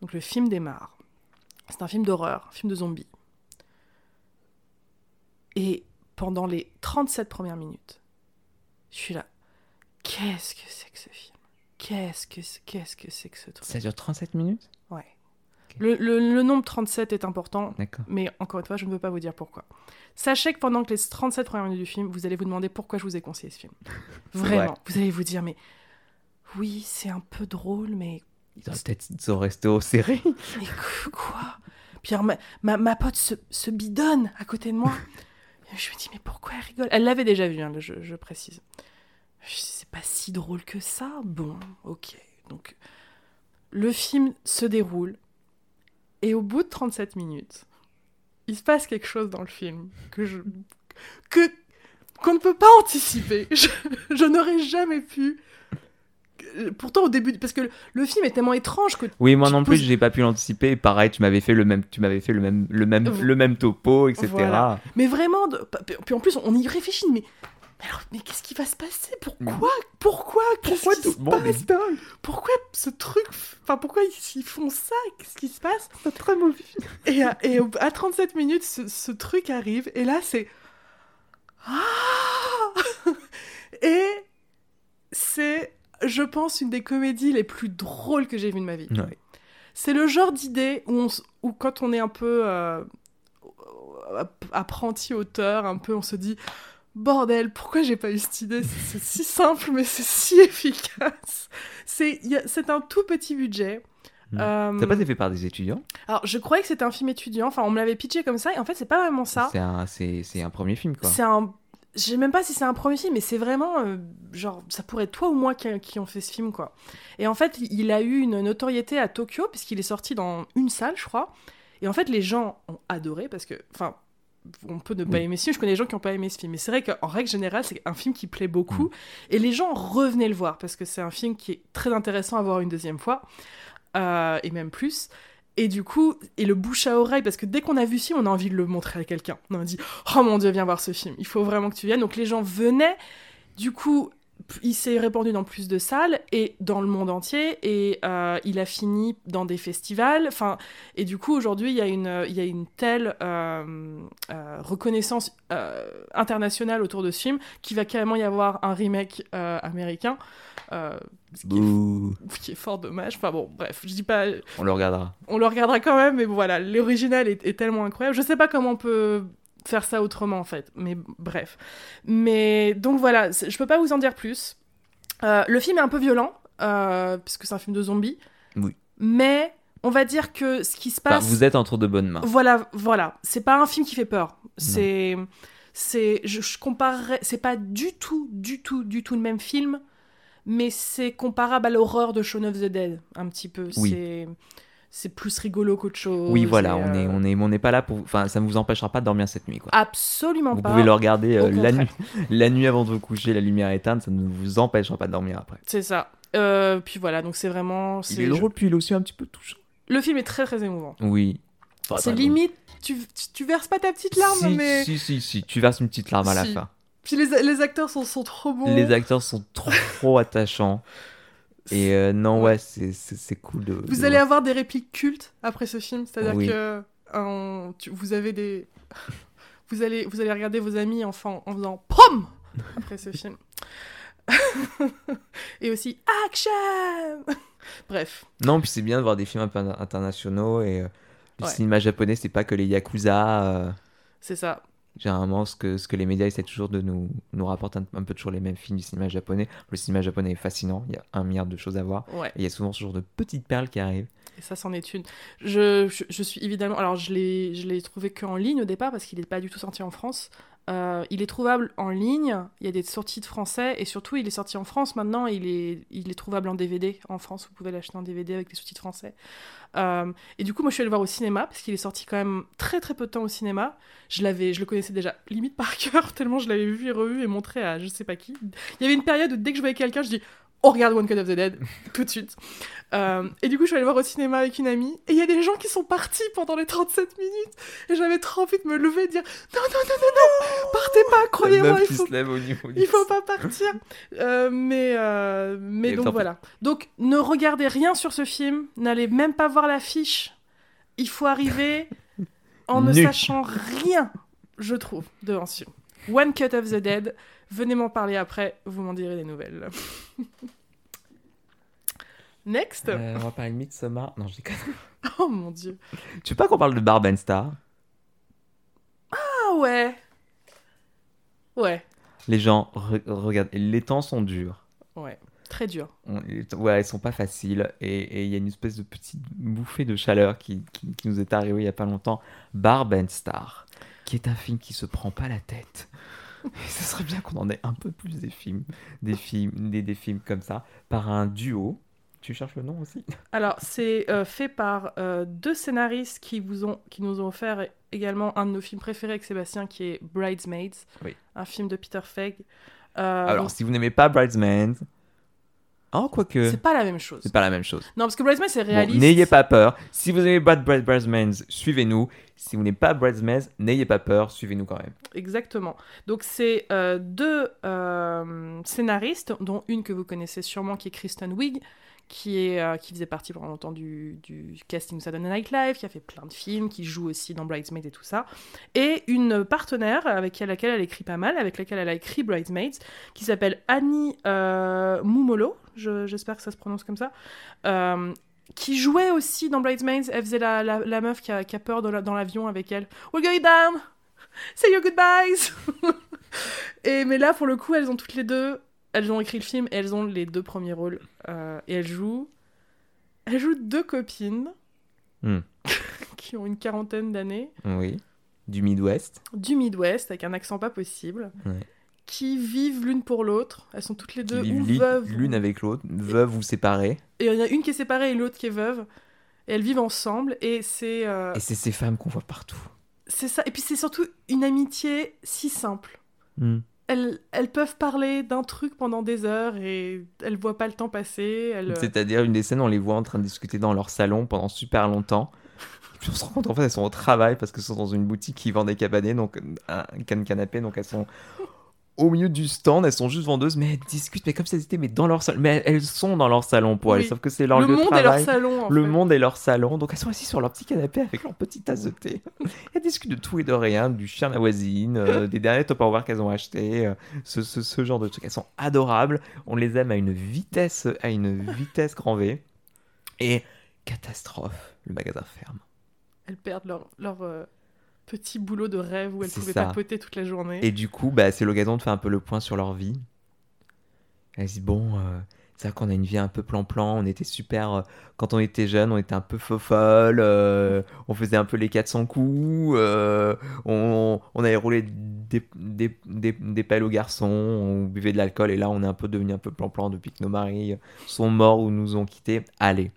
Donc, le film démarre. C'est un film d'horreur, un film de zombies. Et pendant les 37 premières minutes, Je suis là. Qu'est-ce que c'est que ce film? Qu'est-ce que c'est que ce truc? Ça dure 37 minutes? Ouais. Le, le- le nombre 37 est important, D'accord. mais encore une fois, je ne veux pas vous dire pourquoi. Sachez que pendant que les 37 premières minutes du film, vous allez vous demander pourquoi je vous ai conseillé ce film. Vraiment. vrai. Vous allez vous dire, mais oui, c'est un peu drôle, mais Ils auraient peut-être ils auraient resté au serré. Mais qu- quoi? Puis alors, ma, ma, ma pote se, se bidonne à côté de moi. Je me dis, mais pourquoi elle rigole? Elle l'avait déjà vu, hein, je, je précise. C'est pas si drôle que ça. Bon, ok. Donc, le film se déroule. Et au bout de 37 minutes, il se passe quelque chose dans le film que je. que. qu'on ne peut pas anticiper. Je, je n'aurais jamais pu. Pourtant, au début. Parce que le, le film est tellement étrange que Oui, moi non plus, j'ai pas pu l'anticiper. Pareil, tu m'avais fait le même, tu m'avais fait le même, le même, le même topo, etc. Voilà. Mais vraiment, de- puis en plus, on y réfléchit, mais, mais alors, mais qu'est-ce qui va se passer? Pourquoi? Pourquoi? Pourquoi tout se monde passe? dingue? Pourquoi ce truc Enfin, pourquoi ils, ils font ça? Qu'est-ce qui se passe? C'est très mauvais. Et, à, et à 37 minutes, ce, ce truc arrive, et là, c'est... Ah! Et c'est, je pense, une des comédies les plus drôles que j'ai vues de ma vie. Ouais. C'est le genre d'idée où, on où quand on est un peu euh, apprenti auteur, un peu, on se dit bordel, pourquoi j'ai pas eu cette idée? C'est si simple, mais c'est si efficace. C'est c'est un tout petit budget. Mm. Euh, Ça pas été fait par des étudiants? alors, je croyais que c'était un film étudiant. Enfin, on me l'avait pitché comme ça, et en fait, c'est pas vraiment ça. C'est un, c'est, c'est un premier film, quoi. C'est un. Je sais même pas si c'est un premier film, mais c'est vraiment. euh, genre, ça pourrait être toi ou moi qui, qui ont fait ce film, quoi. Et en fait, il a eu une notoriété à Tokyo, puisqu'il est sorti dans une salle, je crois. Et en fait, les gens ont adoré, parce que. Enfin. On peut ne pas Oui. aimer ce film, je connais des gens qui n'ont pas aimé ce film. Mais c'est vrai qu'en règle générale, c'est un film qui plaît beaucoup. Mm. Et les gens revenaient le voir, parce que c'est un film qui est très intéressant à voir une deuxième fois. Euh, et même plus. Et du coup, et le bouche à oreille, parce que dès qu'on a vu ce film, on a envie de le montrer à quelqu'un. On a dit, oh mon dieu, viens voir ce film, il faut vraiment que tu viennes. Donc les gens venaient, du coup, il s'est répandu dans plus de salles et dans le monde entier, et euh, il a fini dans des festivals. Enfin, et du coup, aujourd'hui, il y a une, il y a une telle euh, euh, reconnaissance internationale autour de ce film qu'il va carrément y avoir un remake américain. ce qui est qui est fort dommage. Enfin bon, bref, je dis pas, On le regardera. on le regardera quand même, mais voilà, l'original est, est tellement incroyable. Je sais pas comment on peut faire ça autrement en fait, mais bref. Mais donc voilà, je peux pas vous en dire plus. Euh, le film est un peu violent, euh, puisque c'est un film de zombies. Oui. Mais on va dire que ce qui se Enfin, passe. vous êtes entre de bonnes mains. Voilà, voilà. C'est pas un film qui fait peur. C'est, c'est, je, je comparerais, c'est pas du tout, du tout, du tout le même film, mais c'est comparable à l'horreur de Shaun of the Dead, un petit peu. Oui. C'est, c'est plus rigolo qu'autre chose. Oui, voilà, et, on est, euh, on est, on n'est pas là pour. Enfin, ça ne vous empêchera pas de dormir cette nuit, quoi. Absolument Vous pas. pouvez le regarder euh, la nuit, la nuit avant de vous coucher, la lumière éteinte, ça ne vous empêchera pas de dormir après. C'est ça. Euh, puis voilà, donc c'est vraiment. Il c'est- est drôle, puis il est aussi un petit peu touchant. Le film est très très émouvant. Oui. Enfin, c'est limite, tu, tu, tu verses pas ta petite larme, si, mais. Si, si, si, tu verses une petite larme à la fin. Puis les, les acteurs sont, sont trop bons. Les acteurs sont trop, trop attachants. Et euh, non, ouais, c'est- cool de. Vous de allez voir. avoir des répliques cultes après ce film, c'est-à-dire Oui. que euh, tu- vous avez des, vous allez, vous allez regarder vos amis enfants en faisant pom après ce film. Et aussi action. Bref, Non, puis c'est bien de voir des films un peu internationaux et euh, le Ouais. cinéma japonais, c'est pas que les yakuza. euh, c'est ça. Généralement, ce que, ce que les médias essaient toujours de nous, nous rapporter un, un peu toujours les mêmes films du cinéma japonais. Le cinéma japonais est fascinant, il y a un milliard de choses à voir. Ouais. Et il y a souvent ce genre de petites perles qui arrivent. Et ça, c'en est une. Je, je, je suis évidemment. Alors, je l'ai, je l'ai trouvé qu'en ligne au départ parce qu'il n'est pas du tout sorti en France. Euh, il est trouvable en ligne. Il y a des sorties de français et surtout, il est sorti en France maintenant. Il est, il est trouvable en DVD en France. Vous pouvez l'acheter en DVD avec les sous-titres français. Euh, et du coup, moi, je suis allée le voir au cinéma parce qu'il est sorti quand même très très peu de temps au cinéma. Je l'avais, je le connaissais déjà limite par cœur tellement je l'avais vu et revu et montré à je sais pas qui. Il y avait une période où dès que je voyais quelqu'un, je dis on regarde One Cut of the Dead tout de suite. Euh, et du coup, je suis allée voir au cinéma avec une amie. Et il y a des gens qui sont partis pendant les 37 minutes. Et j'avais trop envie de me lever et de dire Non, non, non, non, non, partez pas, croyez-moi, il faut, se lève au niveau du- il faut pas partir. Euh, mais euh, mais Et donc voilà. Donc ne regardez rien sur ce film. N'allez même pas voir l'affiche. Il faut arriver en ne sachant rien, je trouve, devant ce film. One Cut of the Dead. Venez m'en parler après, vous m'en direz des nouvelles. Next. Euh, on va parler de Midsommar. Non, je déconne. Oh mon dieu. Tu veux pas qu'on parle de Barb and Star? Ah ouais. Ouais. Les gens, re- regardent, les temps sont durs. Ouais. Très dur. On- ouais, ils sont pas faciles. Et il y a une espèce de petite bouffée de chaleur qui, qui- qui nous est arrivée il y a pas longtemps. Barb and Star, qui est un film qui se prend pas la tête. Et ce serait bien qu'on en ait un peu plus des films, des films, des, des films comme ça, par un duo. Tu cherches le nom aussi? Alors, c'est euh, fait par euh, deux scénaristes qui, vous ont, qui nous ont offert également un de nos films préférés avec Sébastien, qui est Bridesmaids, Oui. un film de Peter Feig. Euh, Alors, donc, si vous n'aimez pas Bridesmaids, oh, quoique, c'est pas la même chose. c'est pas la même chose. Non, parce que Bridesmaids, c'est Bon, réaliste. n'ayez pas peur. Si vous n'aimez pas Bride- Bridesmaids, suivez-nous. Si vous n'aimez pas Bridesmaids, n'ayez pas peur, suivez-nous quand même. Exactement. Donc, c'est euh, deux euh, scénaristes, dont une que vous connaissez sûrement, qui est Kristen Wiig, qui, est, euh, qui faisait partie pendant longtemps du, du casting Saturday Night Live, qui a fait plein de films, qui joue aussi dans Bridesmaids et tout ça. Et une partenaire avec laquelle elle écrit pas mal, avec laquelle elle a écrit Bridesmaids, qui s'appelle Annie euh, Mumolo, je- j'espère que ça se prononce comme ça, euh, qui jouait aussi dans Bridesmaids. Elle faisait la, meuf qui a, peur dans l'avion avec elle. We're going down! Say your goodbyes! et, mais là, pour le coup, elles ont toutes les deux. Elles ont écrit le film et elles ont les deux premiers rôles. Euh, et elles jouent. Elles jouent deux copines Hmm. qui ont une quarantaine d'années, Oui. Du Midwest. du Midwest, avec un accent pas possible, Ouais. qui vivent l'une pour l'autre. Elles sont toutes les deux ou veuves. l'une avec l'autre, veuve ou séparée. Et il y en a une qui est séparée et l'autre qui est veuve. Et elles vivent ensemble. Et c'est. euh, Et c'est ces femmes qu'on voit partout. c'est ça. Et puis c'est surtout une amitié si simple. Hmm. Elles, peuvent parler d'un truc pendant des heures et elles voient pas le temps passer. Elles... C'est-à-dire, une des scènes, on les voit en train de discuter dans leur salon pendant super longtemps. Puis on se rend compte, en fait, elles sont au travail parce qu'elles sont dans une boutique qui vend des cabanets, donc un can canapé, donc elles sont au milieu du stand, elles sont juste vendeuses, mais elles discutent, mais comme si elles étaient mais dans leur salon. Mais elles sont dans leur salon pour Oui. elles, sauf que c'est leur le lieu de monde est leur travail. salon. en Le fait. monde est leur salon, donc elles sont assises sur leur petit canapé avec leur petite tasse de thé. elles discutent de tout et de rien, du chien de la voisine, euh, des derniers Tupperware qu'elles ont achetés, euh, ce, ce- ce genre de trucs. Elles sont adorables, on les aime à une vitesse, à une vitesse grand V. Et catastrophe, le magasin ferme. Elles perdent leur, leur euh, petit boulot de rêve où elles pouvaient ça. papoter toute la journée. Et du coup, bah, c'est l'occasion de faire un peu le point sur leur vie. Elles se disent, bon, euh, c'est vrai qu'on a une vie un peu plan-plan, on était super... euh, quand on était jeune, on était un peu fofolle, euh, on faisait un peu les 400 coups, euh, on, on avait roulé des, des, des, des pelles aux garçons, on buvait de l'alcool, et là, on est un peu devenu un peu plan-plan depuis que nos maris sont morts ou nous ont quittés. Allez,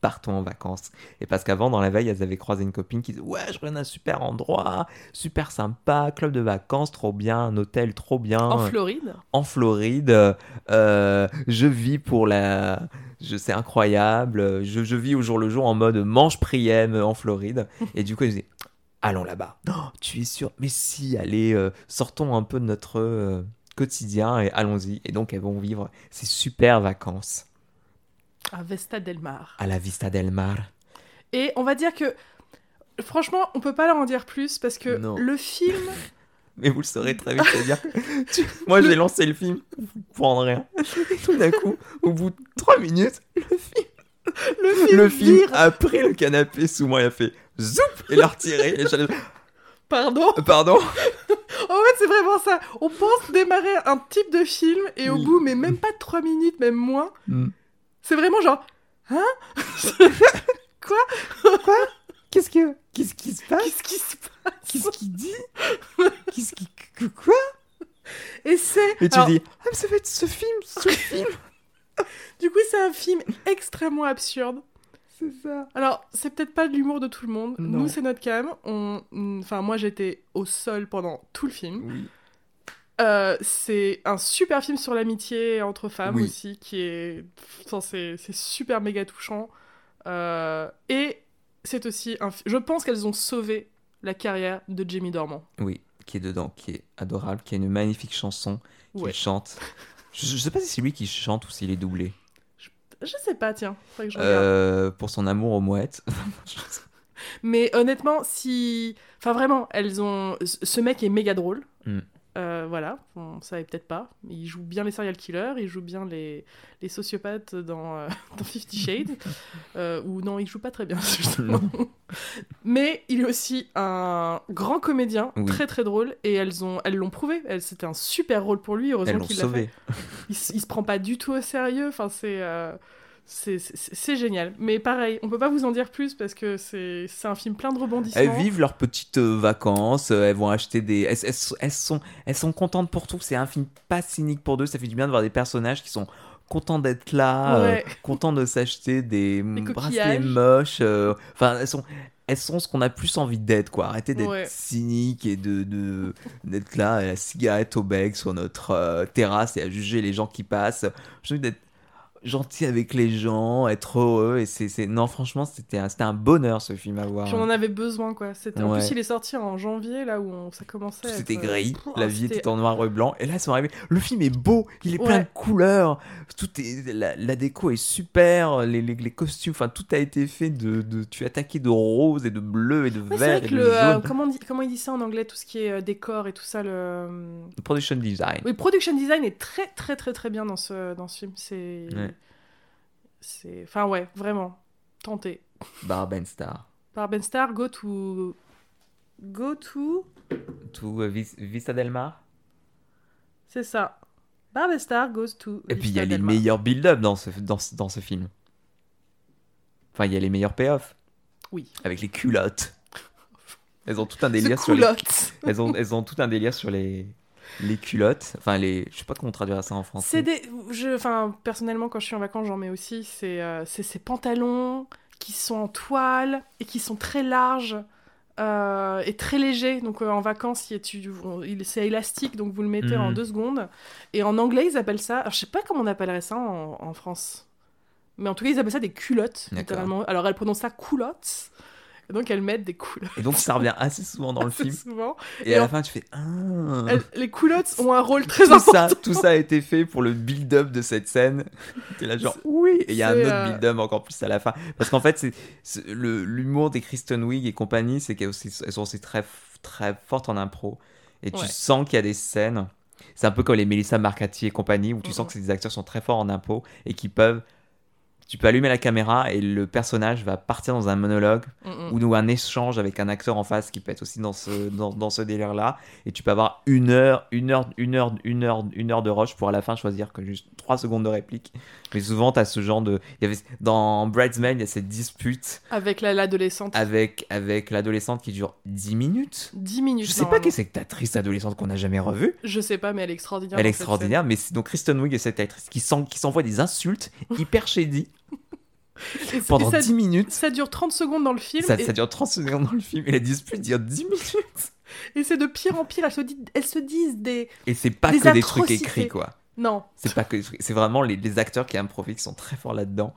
partons en vacances. Et parce qu'avant, dans la veille, elles avaient croisé une copine qui disait Ouais, je reviens d'un super endroit, super sympa, club de vacances, trop bien, un hôtel trop bien, En Floride? en Floride. euh, je vis pour la. Je, c'est incroyable. Je, je vis au jour le jour en mode manche priem en Floride. Et du coup, elle disait Allons là-bas. Oh, tu es sûr? Mais si, allez, euh, sortons un peu de notre euh, quotidien et allons-y. Et donc, elles vont vivre ces super vacances À Vesta Del Mar. à la Vista del Mar. Et on va dire que. Franchement, on peut pas leur en dire plus parce que Non. le film. Mais vous le saurez très vite, c'est-à-dire, tu- moi j'ai lancé le film pour rien. Et tout d'un coup, au bout de 3 minutes, le film, Le film, le film vire. a pris le canapé sous moi, il a fait zoup et l'a retiré. Et j'allais, Pardon. pardon, En fait, c'est vraiment ça. On pense démarrer un type de film et au Oui. bout, mais même pas de 3 minutes, même moins, Hmm. C'est vraiment genre. Hein? Qu'est-ce que, qu'est-ce qui se passe? Qu'est-ce qui se passe? Qu'est-ce qu'il dit? Qu'est-ce qui, que- quoi? Et c'est. Et tu alors, dis, ah mais ça va être ce film, ce film. Du coup, c'est un film extrêmement absurde. C'est ça. Alors, c'est peut-être pas de l'humour de tout le monde. Non. Nous, c'est notre cam. On... Enfin, moi, j'étais au sol pendant tout le film. Oui. Euh, c'est un super film sur l'amitié entre femmes Oui. aussi, qui est. Enfin, c'est super méga touchant. Euh, Et c'est aussi un. Je pense qu'elles ont sauvé la carrière de Jamie Dormand. Oui, qui est dedans, qui est adorable, qui a une magnifique chanson, qui Ouais. chante. Je, je sais pas si c'est lui qui chante ou s'il est doublé. Je sais pas, tiens. Que je. Euh, pour son amour aux mouettes. Mais honnêtement, si. Enfin, vraiment, elles ont. Ce ce mec est méga drôle. Mm. Euh, voilà, on savait peut-être pas. Il joue bien les serial killers, il joue bien les, les sociopathes dans, euh, dans Fifty Shades. Euh, ou non, il joue pas très bien, justement. Mais il est aussi un grand comédien, Oui. très très drôle, et elles ont elles l'ont prouvé. C'était un super rôle pour lui, heureusement qu'il l'a fait. Il, il se prend pas du tout au sérieux. Enfin, c'est. C'est- génial. Mais pareil, on peut pas vous en dire plus parce que c'est un film plein de rebondissements. Elles vivent leurs petites euh, vacances, euh, elles vont acheter des... Elles, elles sont- elles sont, elles sont contentes pour tout, c'est un film pas cynique pour deux, ça fait du bien de voir des personnages qui sont contents d'être là, euh, contents de s'acheter des, bracelets coquillages. moches, euh, enfin elles sont... Elles sont ce qu'on a plus envie d'être, quoi. Arrêtez d'être Ouais. cynique et de de- d'être là, à la cigarette au bec sur notre euh, terrasse et à juger les gens qui passent. J'ai envie d'être gentil avec les gens, être heureux. Et c'est, c'est- non, franchement, c'était un, c'était un bonheur ce film à voir. Puis on en avait besoin, quoi. C'était... En plus, il est sorti en janvier, là où on- ça commençait. à Tout était être, gris, Pouah, la vie c'était- était en noir et blanc, et là ils sont arrivés. Le film est beau, il est plein de couleurs, tout est, la, la déco est super, les, les, les costumes, enfin tout a été fait de, de, tu es attaqué de rose et de bleu et de Ouais, vert vrai et que de le. euh, jaune. comment, on dit, comment il dit ça en anglais Tout ce qui est euh, décor et tout ça, le. euh, Production design. Oui, production design est très, très, très, très bien dans ce, dans ce film. C'est. Ouais. C'est. Enfin, ouais, vraiment. Tenté. Barben Star. Par Ben Star, go to. Go to. Tout euh, Vis- Vista Del Mar? C'est ça. Barben Star goes to. Et puis il y a les meilleurs build-up dans ce, dans, ce- dans ce film. Enfin, il y a les meilleurs payoffs. Oui. Avec les culottes. Elles ont tout un délire sur les elles ont, elles ont tout un délire sur les, les culottes. Enfin, les. Je sais pas comment traduire ça en français. C'est des. Je... Enfin, personnellement, quand je suis en vacances, j'en mets aussi. C'est euh, c'est ces pantalons qui sont en toile et qui sont très larges. euh, et très légers. Donc euh, en vacances, il, c'est élastique, donc vous le mettez en deux secondes. Et en anglais, ils appellent ça. Alors, je sais pas comment on appellerait ça en, en France. Mais en tout cas, ils appellent ça des culottes, D'accord. littéralement. Alors, elles prononcent ça culottes. Et donc, elles mettent des culottes. Et donc ça revient assez souvent dans le film. souvent. Et, Et à la fin, tu fais ah. Elles- les culottes ont un rôle très tout important. ça, tout ça a été fait pour le build-up de cette scène. T'es là genre oui. Et il y a un autre euh, build-up encore plus à la fin. Parce qu'en fait, c'est l'humour des Kristen Wiig et compagnie, c'est qu'elles sont aussi très très fortes en impro. Et tu Ouais. sens qu'il y a des scènes. C'est un peu comme les Melissa Marcati et compagnie où tu sens que ces acteurs sont très forts en impro et qui peuvent. Tu peux allumer la caméra et le personnage va partir dans un monologue Mm, mm. ou un échange avec un acteur en face qui peut être aussi dans ce, dans, dans ce délire là et tu peux avoir une heure une heure une heure une heure une heure de rush pour à la fin choisir que juste 3 secondes de réplique mais souvent tu as ce genre de il y avait dans Bridesmaid il y a cette dispute Avec la- l'adolescente. avec avec l'adolescente qui dure 10 minutes 10 minutes. je sais pas qui c'est que cette actrice adolescente qu'on n'a jamais revue Je sais pas, mais elle est extraordinaire. elle est extraordinaire mais donc Kristen Wiig et cette actrice qui s'en- qui s'envoie des insultes hyper shady. Et- pendant ça, 10 minutes ça dure 30 secondes dans le film. ça, et ça dure 30 secondes dans le film et la dispute dure 10 minutes et c'est de pire en pire. Elles se, dit- elles se disent des. Et c'est pas Des que des trucs écrits, quoi. Non. C'est pas que des trucs- c'est vraiment les, les acteurs qui improvisent qui sont très forts là-dedans.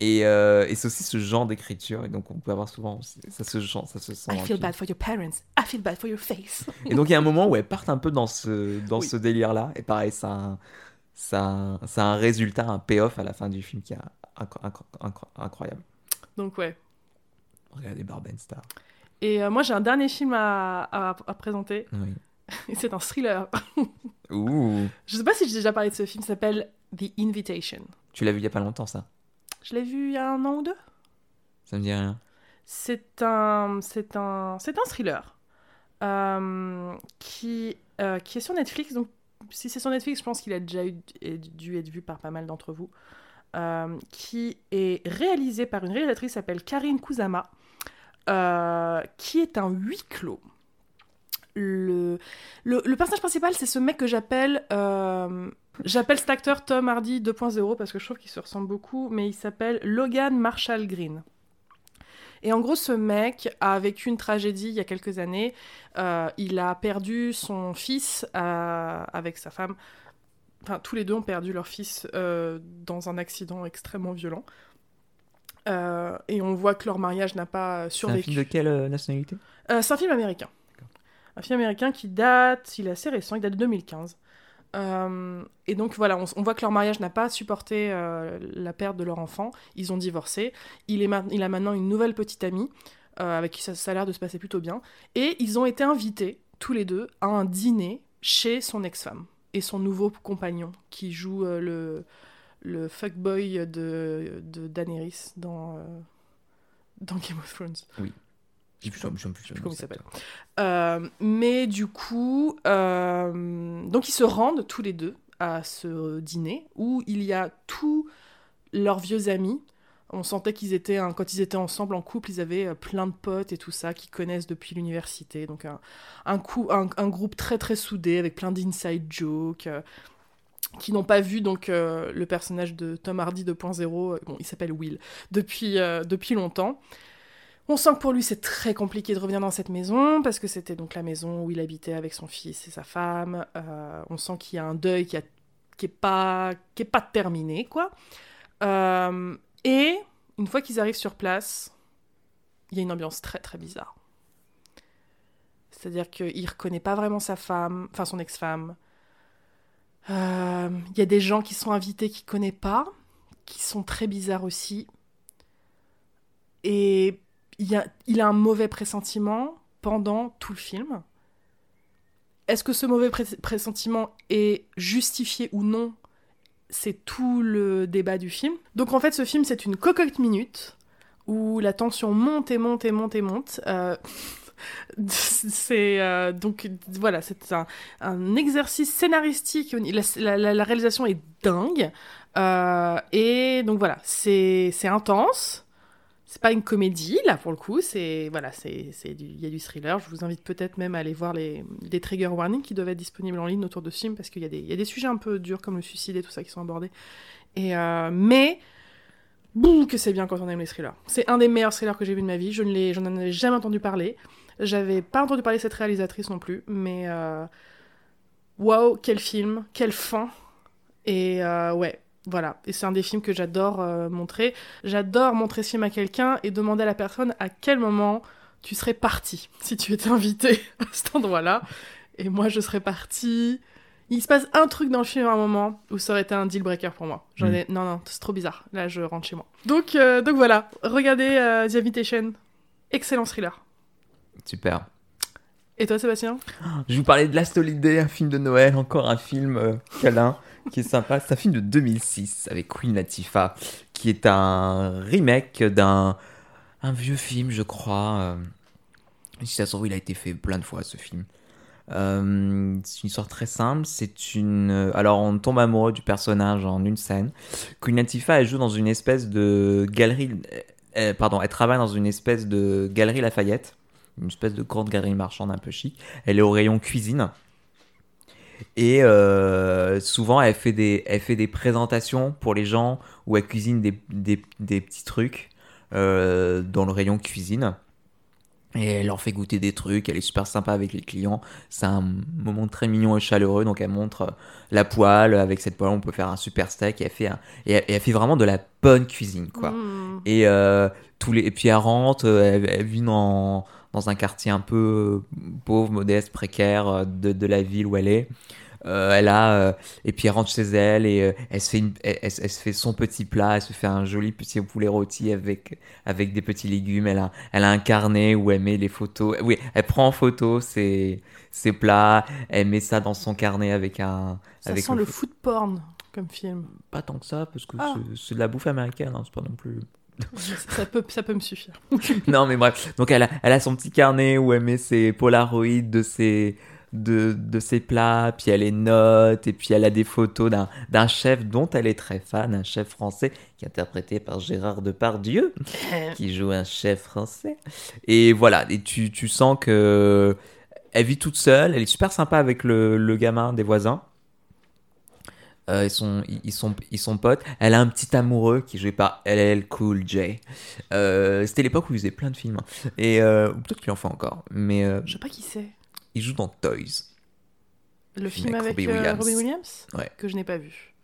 et euh, et c'est aussi ce genre d'écriture. Et donc on peut avoir souvent ça se, sent- ça se sent. I feel film. bad for your parents. I feel bad for your face. Et donc il y a un moment où elles partent un peu dans ce, dans Oui. ce délire-là. Et pareil, ça a, un, ça, a un- ça a un résultat, un payoff à la fin du film qui incro- incroyable. Donc ouais. Regardez Barben Star. Et euh, moi j'ai un dernier film à, à- à présenter. Oui. C'est un thriller. Ouh. Je sais pas si j'ai déjà parlé de ce film. S'appelle The Invitation. Tu l'as vu il y a pas longtemps, ça? Je l'ai vu il y a un an ou deux? Ça me dit rien. C'est un, c'est un, c'est un thriller euh, qui, euh, qui est sur Netflix. Donc, si c'est sur Netflix, je pense qu'il a déjà eu, dû être vu par pas mal d'entre vous. Euh, qui est réalisé par une réalisatrice qui s'appelle Karine Kusama, euh, qui est un huis clos. Le, le, personnage principal, c'est ce mec que j'appelle. euh, j'appelle cet acteur Tom Hardy 2.0 parce que je trouve qu'il se ressemble beaucoup, mais il s'appelle Logan Marshall Green. Et en gros, ce mec a vécu une tragédie il y a quelques années. Il a perdu son fils avec sa femme. Enfin, tous les deux ont perdu leur fils euh, dans un accident extrêmement violent. Euh, et on voit que leur mariage n'a pas C'est un survécu. film de quelle euh, nationalité? C'est un film américain. Un film américain qui date, il est assez récent, il date de 2015. Euh, et donc voilà, on, on voit que leur mariage n'a pas supporté la perte de leur enfant. Ils ont divorcé. Il, est il a maintenant une nouvelle petite amie avec qui ça, ça a l'air de se passer plutôt bien. Et ils ont été invités tous les deux à un dîner chez son ex-femme et son nouveau compagnon qui joue euh, le, le fuckboy de, de Daenerys dans, euh, dans Game of Thrones. Oui. Je sais plus, comment il s'appelle. Euh, mais du coup, donc ils se rendent tous les deux à ce dîner où il y a tous leurs vieux amis. On sentait qu'ils étaient, quand ils étaient ensemble en couple, ils avaient euh, plein de potes et tout ça qu'ils connaissent depuis l'université. Donc un, un, coup, un, groupe très très soudé avec plein d'inside jokes. euh, qui n'ont pas vu donc euh, le personnage de Tom Hardy 2.0, euh, bon il s'appelle Will, depuis, depuis longtemps. On sent que pour lui c'est très compliqué de revenir dans cette maison parce que c'était donc la maison où il habitait avec son fils et sa femme. On sent qu'il y a un deuil qui, qui est pas qui est pas terminé quoi. Et une fois qu'ils arrivent sur place, il y a une ambiance très très bizarre. C'est-à-dire qu'il reconnaît pas vraiment sa femme, enfin son ex-femme. Euh, Il y a des gens qui sont invités qu'il connaît pas, qui sont très bizarres aussi. Et a, il a un mauvais pressentiment pendant tout le film. Est-ce que ce mauvais pressentiment est justifié ou non C'est tout le débat du film. Donc en fait, ce film, c'est une cocotte minute où la tension monte et monte et monte et monte. Euh, c'est euh, donc voilà, c'est un, exercice scénaristique. La, réalisation est dingue. Euh, et donc voilà, c'est intense. C'est pas une comédie là pour le coup, c'est voilà, c'est il y a du thriller. Je vous invite peut-être même à aller voir les trigger warnings qui doivent être disponibles en ligne autour de ce film parce qu'il y a des il y a des sujets un peu durs comme le suicide et tout ça qui sont abordés. Et euh, mais Bouh, que c'est bien quand on aime les thrillers. C'est un des meilleurs thrillers que j'ai vu de ma vie. Je ne j'en avais jamais entendu parler. J'avais pas entendu parler de cette réalisatrice non plus, mais euh, waouh, quel film, quelle fin. Et euh, ouais, voilà. Et c'est un des films que j'adore euh, montrer. J'adore montrer ce film à quelqu'un et demander à la personne à quel moment tu serais parti si tu étais invité à cet endroit-là. Et moi, je serais partie. Il se passe un truc dans le film à un moment où ça aurait été un deal breaker pour moi. J'en Mm. ai... Non, non, c'est trop bizarre. Là, je rentre chez moi. Donc, euh, donc voilà, regardez euh, The Invitation. Excellent thriller. Super. Et toi, Sébastien? Je vous parlais de Last Holiday, un film de Noël, encore un film euh, câlin qui est sympa. C'est un film de 2006 avec Queen Latifah, qui est un remake d'un un vieux film, je crois. euh, Si ça se trouve, il a été fait plein de fois ce film. Euh, c'est une histoire très simple. C'est une. euh, Alors, on tombe amoureux du personnage en une scène. Queen Latifah, elle joue dans une espèce de galerie. pardon, elle travaille dans une espèce de galerie Lafayette, une espèce de grande galerie marchande un peu chic. Elle est au rayon cuisine. Et euh, souvent, elle fait, des, elle fait des présentations pour les gens où elle cuisine des, des, des petits trucs euh, dans le rayon cuisine. Et elle leur fait goûter des trucs, elle est super sympa avec les clients. C'est un moment très mignon et chaleureux. Donc elle montre euh, la poêle. Avec cette poêle, on peut faire un super steak. Et elle fait, un- et elle, fait vraiment de la bonne cuisine, quoi. Mm. Et, euh, tous les... et puis elle rentre, elle, elle vit dans, dans un quartier un peu euh, pauvre, modeste, précaire euh, de, de la ville où elle est. Euh, elle a, euh, et puis elle rentre chez elle et euh, elle, se fait une- elle, elle- elle se fait son petit plat, elle se fait un joli petit poulet rôti avec, avec des petits légumes. Elle a, elle a un carnet où elle met les photos. Oui, elle prend en photo ses, ses plats, elle met ça dans son carnet avec un. Ça avec sent le food porn comme film. Pas tant que ça, parce que Ah. c'est- c'est de la bouffe américaine, hein, c'est pas non plus. ça, peut, ça peut me suffire. non, mais bref. Donc, elle a, elle a son petit carnet où elle met ses polaroïdes de ses, de, de ses plats, puis elle les note, et puis elle a des photos d'un, d'un chef dont elle est très fan, un chef français, qui est interprété par Gérard Depardieu, qui joue un chef français. Et voilà, et tu, tu sens que elle vit toute seule, elle est super sympa avec le, le gamin des voisins. Euh, ils, sont, ils, sont, ils sont potes. Elle a un petit amoureux qui est joué par LL Cool J. Euh, C'était l'époque où il faisait plein de films. hein. Et euh, ou peut-être qu'il en fait encore. Mais euh, Je sais pas qui c'est. il joue dans Toys. Le film film avec Robbie Williams. Robbie Williams Ouais. Que je n'ai pas vu.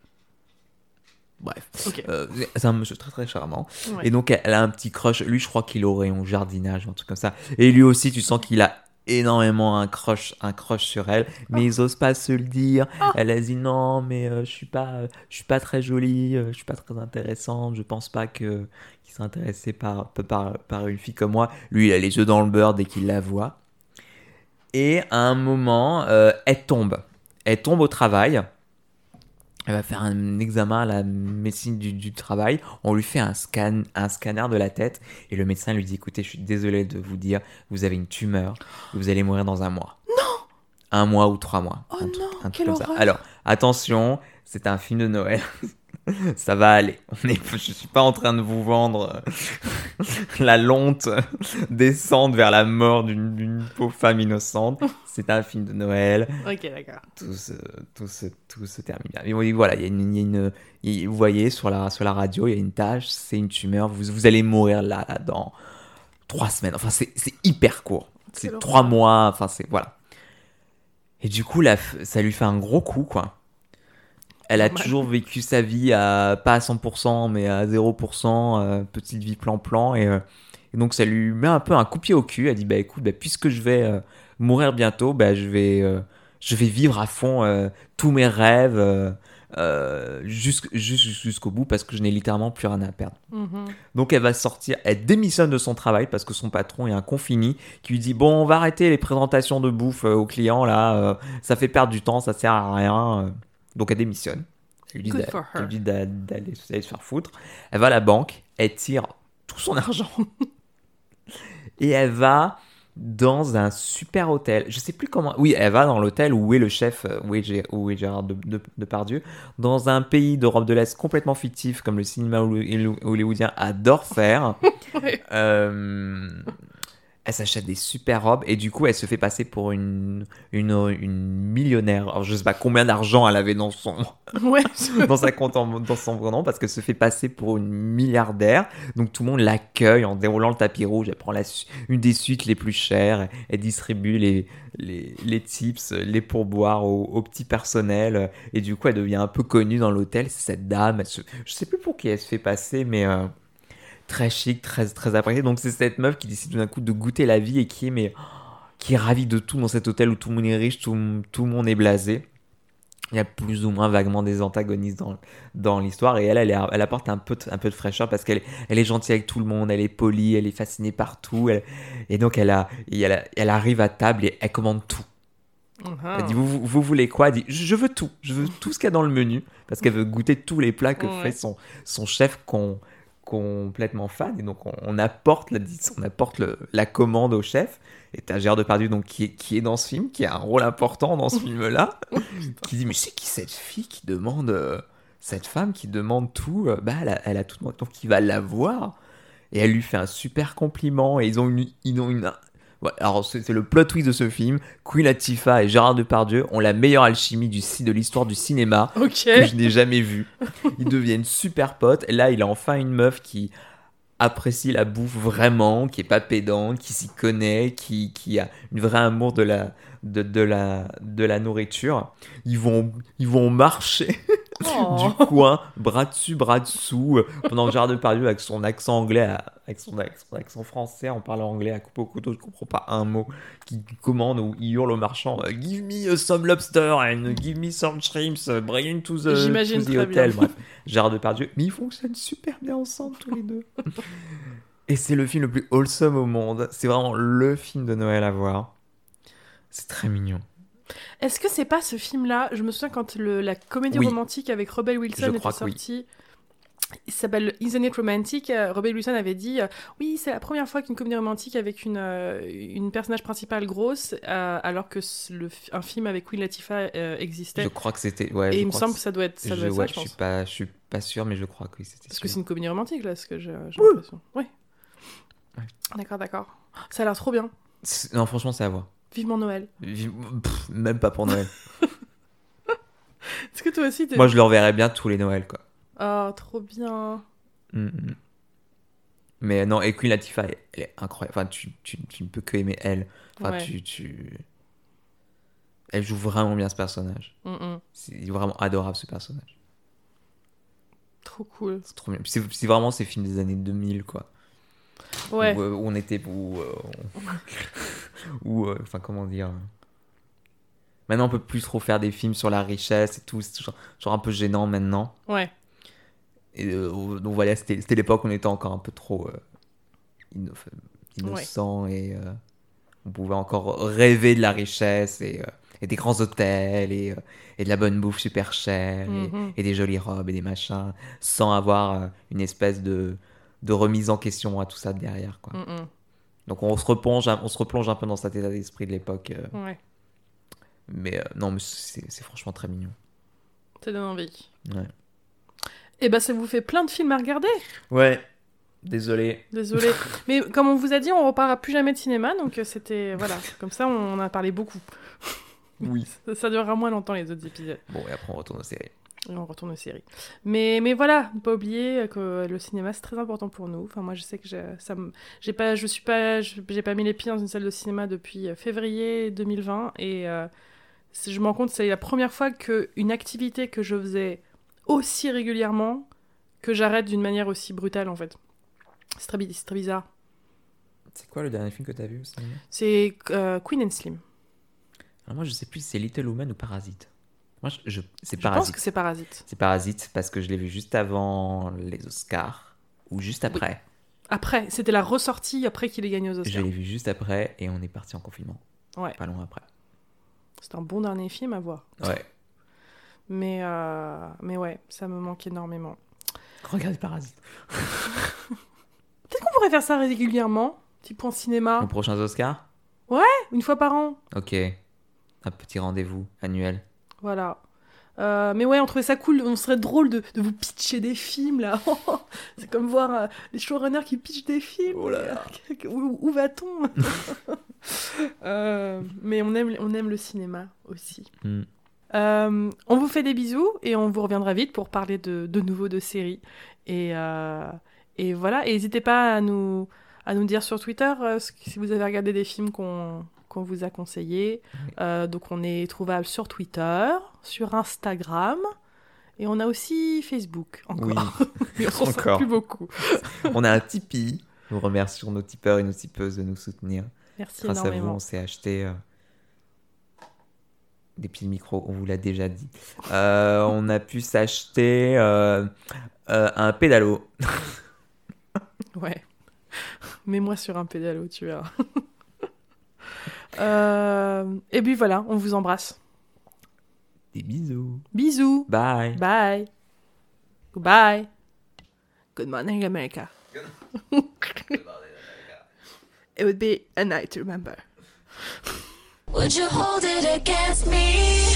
Bref. Ok. Euh, c'est un monsieur très très charmant. Ouais. Et donc elle a un petit crush. Lui, je crois qu'il est au rayon jardinage, un truc comme ça. Et lui aussi, tu sens qu'il a énormément un crush, un crush sur elle, mais ils osent pas se le dire. Elle a dit non, mais euh, je suis pas, euh, je suis pas très jolie, euh, je suis pas très intéressante. Je pense pas que qu'il soit intéressé par, par par une fille comme moi. Lui, il a les yeux dans le beurre dès qu'il la voit. Et à un moment, euh, elle tombe. Elle tombe au travail. Elle va faire un examen à la médecine du, du travail. On lui fait un, scan, un scanner de la tête. Et le médecin lui dit Écoutez, je suis désolé de vous dire, vous avez une tumeur. Vous allez mourir dans un mois. Non Un mois ou trois mois. Oh un non, un truc quelle comme ça. horreur. Alors, attention, c'est un film de Noël. Ça va aller. On est, je suis pas en train de vous vendre euh, la lonte descente vers la mort d'une pauvre femme innocente. C'est un film de Noël. Ok, d'accord. Tout se, tout se, tout se termine. Mais oui, voilà, il y a une, y a une- y vous voyez sur la, sur la radio, il y a une tâche, c'est une tumeur. Vous, vous allez mourir là, là, dans trois semaines. Enfin, c'est hyper court. C'est trois mois. Enfin, c'est voilà. Et du coup, la, ça lui fait un gros coup, quoi. Elle a toujours vécu sa vie à pas à 100%, mais à 0%, euh, petite vie plan-plan. Et, euh, et donc, ça lui met un peu un coup pied au cul. Elle dit Bah écoute, bah, puisque je vais euh, mourir bientôt, bah, je, vais, je vais vivre à fond tous mes rêves jusqu'- jus- jusqu'au bout parce que je n'ai littéralement plus rien à perdre. Mhm. Donc elle va sortir, elle démissionne de son travail parce que son patron est un confini qui lui dit bon on va arrêter les présentations de bouffe aux clients là, ça fait perdre du temps, ça sert à rien. Donc elle démissionne. Elle lui dit d'aller se faire foutre. Elle va à la banque, elle tire tout son argent et elle va dans un super hôtel. Je sais plus comment. Oui, elle va dans l'hôtel où est le chef, euh, où est, où est Gérard de, de- Depardieu, dans un pays d'Europe de l'Est complètement fictif, comme le cinéma holly- hollywoodien adore faire. Ouais. Euh, elle s'achète des super robes et du coup, elle se fait passer pour une, une, une millionnaire. Alors, je sais pas combien d'argent elle avait dans son, Ouais. dans sa compte en- dans son nom parce qu'elle se fait passer pour une milliardaire. Donc tout le monde l'accueille en déroulant le tapis rouge. Elle prend la une des suites les plus chères. Elle distribue les, les, les tips, les pourboires au, au petit personnel. Et du coup, elle devient un peu connue dans l'hôtel. C'est cette dame. Elle se- je sais plus pour qui elle se fait passer, mais euh, très chic, très, très appréciée. Donc c'est cette meuf qui décide tout d'un coup de goûter la vie et qui est, mais, qui est ravie de tout dans cet hôtel où tout le monde est riche, tout, tout le monde est blasé il y a plus ou moins vaguement des antagonistes dans, dans l'histoire et elle, elle, est- elle apporte un peu, de, un peu de fraîcheur parce qu'elle elle est gentille avec tout le monde, elle est polie, elle est fascinée par tout elle- et donc elle, a, elle, elle arrive à table et elle commande tout. Elle dit vous, vous, vous voulez quoi? Elle dit je je veux tout, je veux tout ce qu'il y a dans le menu parce qu'elle veut goûter tous les plats que Ouais. fait son, son chef qu'on complètement fan et donc on, on apporte, la, on apporte le- la commande au chef. Et t'as Gérard Depardieu donc qui est, qui est dans ce film, qui a un rôle important dans ce film là qui dit mais c'est qui cette fille qui demande euh, cette femme qui demande tout euh, bah elle a, elle a tout donc il va la voir et elle lui fait un super compliment et ils ont une ils ont une Ouais, alors c'est c'est le plot twist de ce film. Queen Latifah et Gérard Depardieu ont la meilleure alchimie du de l'histoire du cinéma que je n'ai jamais vue. Ils deviennent super potes. Et là il a enfin une meuf qui apprécie la bouffe vraiment, qui est pas pédante, qui s'y connaît, qui, qui a une vraie amour de la, de, de la, de la nourriture. Ils vont, ils vont marcher Oh. du coin, bras dessus, bras dessous, euh, pendant que Gérard Depardieu avec son accent anglais, avec son, avec son accent français, en parlant anglais à couper au couteau, je comprends pas un mot, qui commande ou il hurle au marchand euh, Give me uh, some lobster and give me some shrimps, uh, bring it to the, to the hotel. Bref, Gérard Depardieu, mais ils fonctionnent super bien ensemble tous les deux. Et c'est le film le plus wholesome au monde. C'est vraiment le film de Noël à voir. C'est très mignon. Est-ce que c'est pas ce film-là Je me souviens quand le- la comédie Oui. romantique avec Rebel Wilson était oui. sortie. Il s'appelle Isn't It Romantic euh, Rebel Wilson avait dit euh, Oui, c'est la première fois qu'une comédie romantique avec une, euh, une personnage principale grosse, euh, alors que le, un film avec Queen Latifah existait. Je crois que c'était. Ouais, Et je il me semble que que ça doit être ça. je, être ouais, ça, je je suis pas, je suis pas sûr, mais je crois que oui, c'était. Parce que c'est une comédie romantique, là, ce que j'ai Oui. l'impression. Oui. Ouais. D'accord, d'accord. Ça a l'air trop bien. Non, franchement, c'est à voir. Vivement Noël. Vive- pff, même pas pour Noël. Est-ce que toi aussi t'es. Moi, je le reverrais bien tous les Noëls, quoi. Oh, trop bien. Mm, mm. Mais non, et Queen Latifah, elle, elle est incroyable. Enfin, tu, tu, tu ne peux que aimer elle. Enfin, Ouais. tu, tu. Elle joue vraiment bien ce personnage. Mm. C'est vraiment adorable ce personnage. Trop cool. C'est trop bien. C'est c'est vraiment ces films des années 2000, quoi. Ouais. Où, euh, où on était. Où. euh, où, euh, enfin, comment dire. Maintenant, on peut plus trop faire des films sur la richesse et tout. C'est genre, genre un peu gênant maintenant. Ouais. Et donc voilà, c'était l'époque où on était encore un peu trop inno- innocent et, on pouvait encore rêver de la richesse et, euh, et des grands hôtels et, euh, et de la bonne bouffe super chère et, Mhm. et des jolies robes et des machins sans avoir euh, une espèce de, de remise en question à tout ça derrière. Quoi. Mm, Donc on se, replonge, un- on se replonge un peu dans cet état d'esprit de l'époque. euh, mm. Ouais, mais euh, non, mais c'est franchement très mignon. ça donne envie. Ouais. Et ben, ça vous fait plein de films à regarder. Ouais, désolé. Désolé. Mais comme on vous a dit, on reparlera plus jamais de cinéma, donc euh, c'était. Voilà, comme ça, on en a parlé beaucoup. Oui. Ça, ça durera moins longtemps, les autres épisodes. Bon, et après on retourne aux séries. On retourne aux séries. Mais, mais voilà, ne pas oublier que le cinéma c'est très important pour nous. Enfin, moi je sais que ça j'ai pas, je suis pas, j'ai pas mis les pieds dans une salle de cinéma depuis euh, février 2020 et euh, je me rends compte c'est la première fois qu'une activité que je faisais aussi régulièrement que j'arrête d'une manière aussi brutale en fait. C'est très, bizarre. C'est quoi le dernier film que t'as vu au cinéma? C'est euh, Queen and Slim. Alors moi je sais plus si c'est Little Woman ou Parasite. Moi je, je- c'est Je pense Parasite. que c'est Parasite. C'est Parasite parce que je l'ai vu juste avant les Oscars ou juste après. Après, c'était la ressortie après qu'il ait gagné aux Je Oscars. l'ai vu juste après et on est parti en confinement. Ouais. Pas loin après. C'est un bon dernier film à voir. Ouais. Mais, euh, mais ouais, ça me manque énormément. Regardez Parasite. Peut-être qu'on pourrait faire ça régulièrement, type en cinéma, Aux prochains Oscars? Une fois par an. Ok. Un petit rendez-vous annuel. Voilà. Euh, mais ouais, on trouvait ça cool, on serait drôle de, de vous pitcher des films là. C'est comme voir euh, les showrunners qui pitchent des films. Oh là là. où où va-t-on? Euh, Mais on aime, on aime le cinéma aussi. Hmm. On vous fait des bisous et on vous reviendra vite pour parler de, de nouveau de séries. Et, et voilà, et n'hésitez pas à nous, à nous dire sur Twitter si vous avez regardé des films qu'on qu'on vous a conseillés. Euh, donc on est trouvable sur Twitter, sur Instagram. Et on a aussi Facebook, encore. Oui. On Encore. plus beaucoup. on a un Tipeee. Nous remercions nos tipeurs et nos tipeuses de nous soutenir. Merci Grâce à vous, on s'est acheté euh, des petits micros, on vous l'a déjà dit. Euh, on a pu s'acheter euh, un pédalo. Ouais. Mets-moi sur un pédalo, tu verras. Euh, et puis voilà, on vous embrasse. Des bisous. Bisous. Bye. Bye. Goodbye. Good morning, America. It would be a night to remember. Would you hold it against me?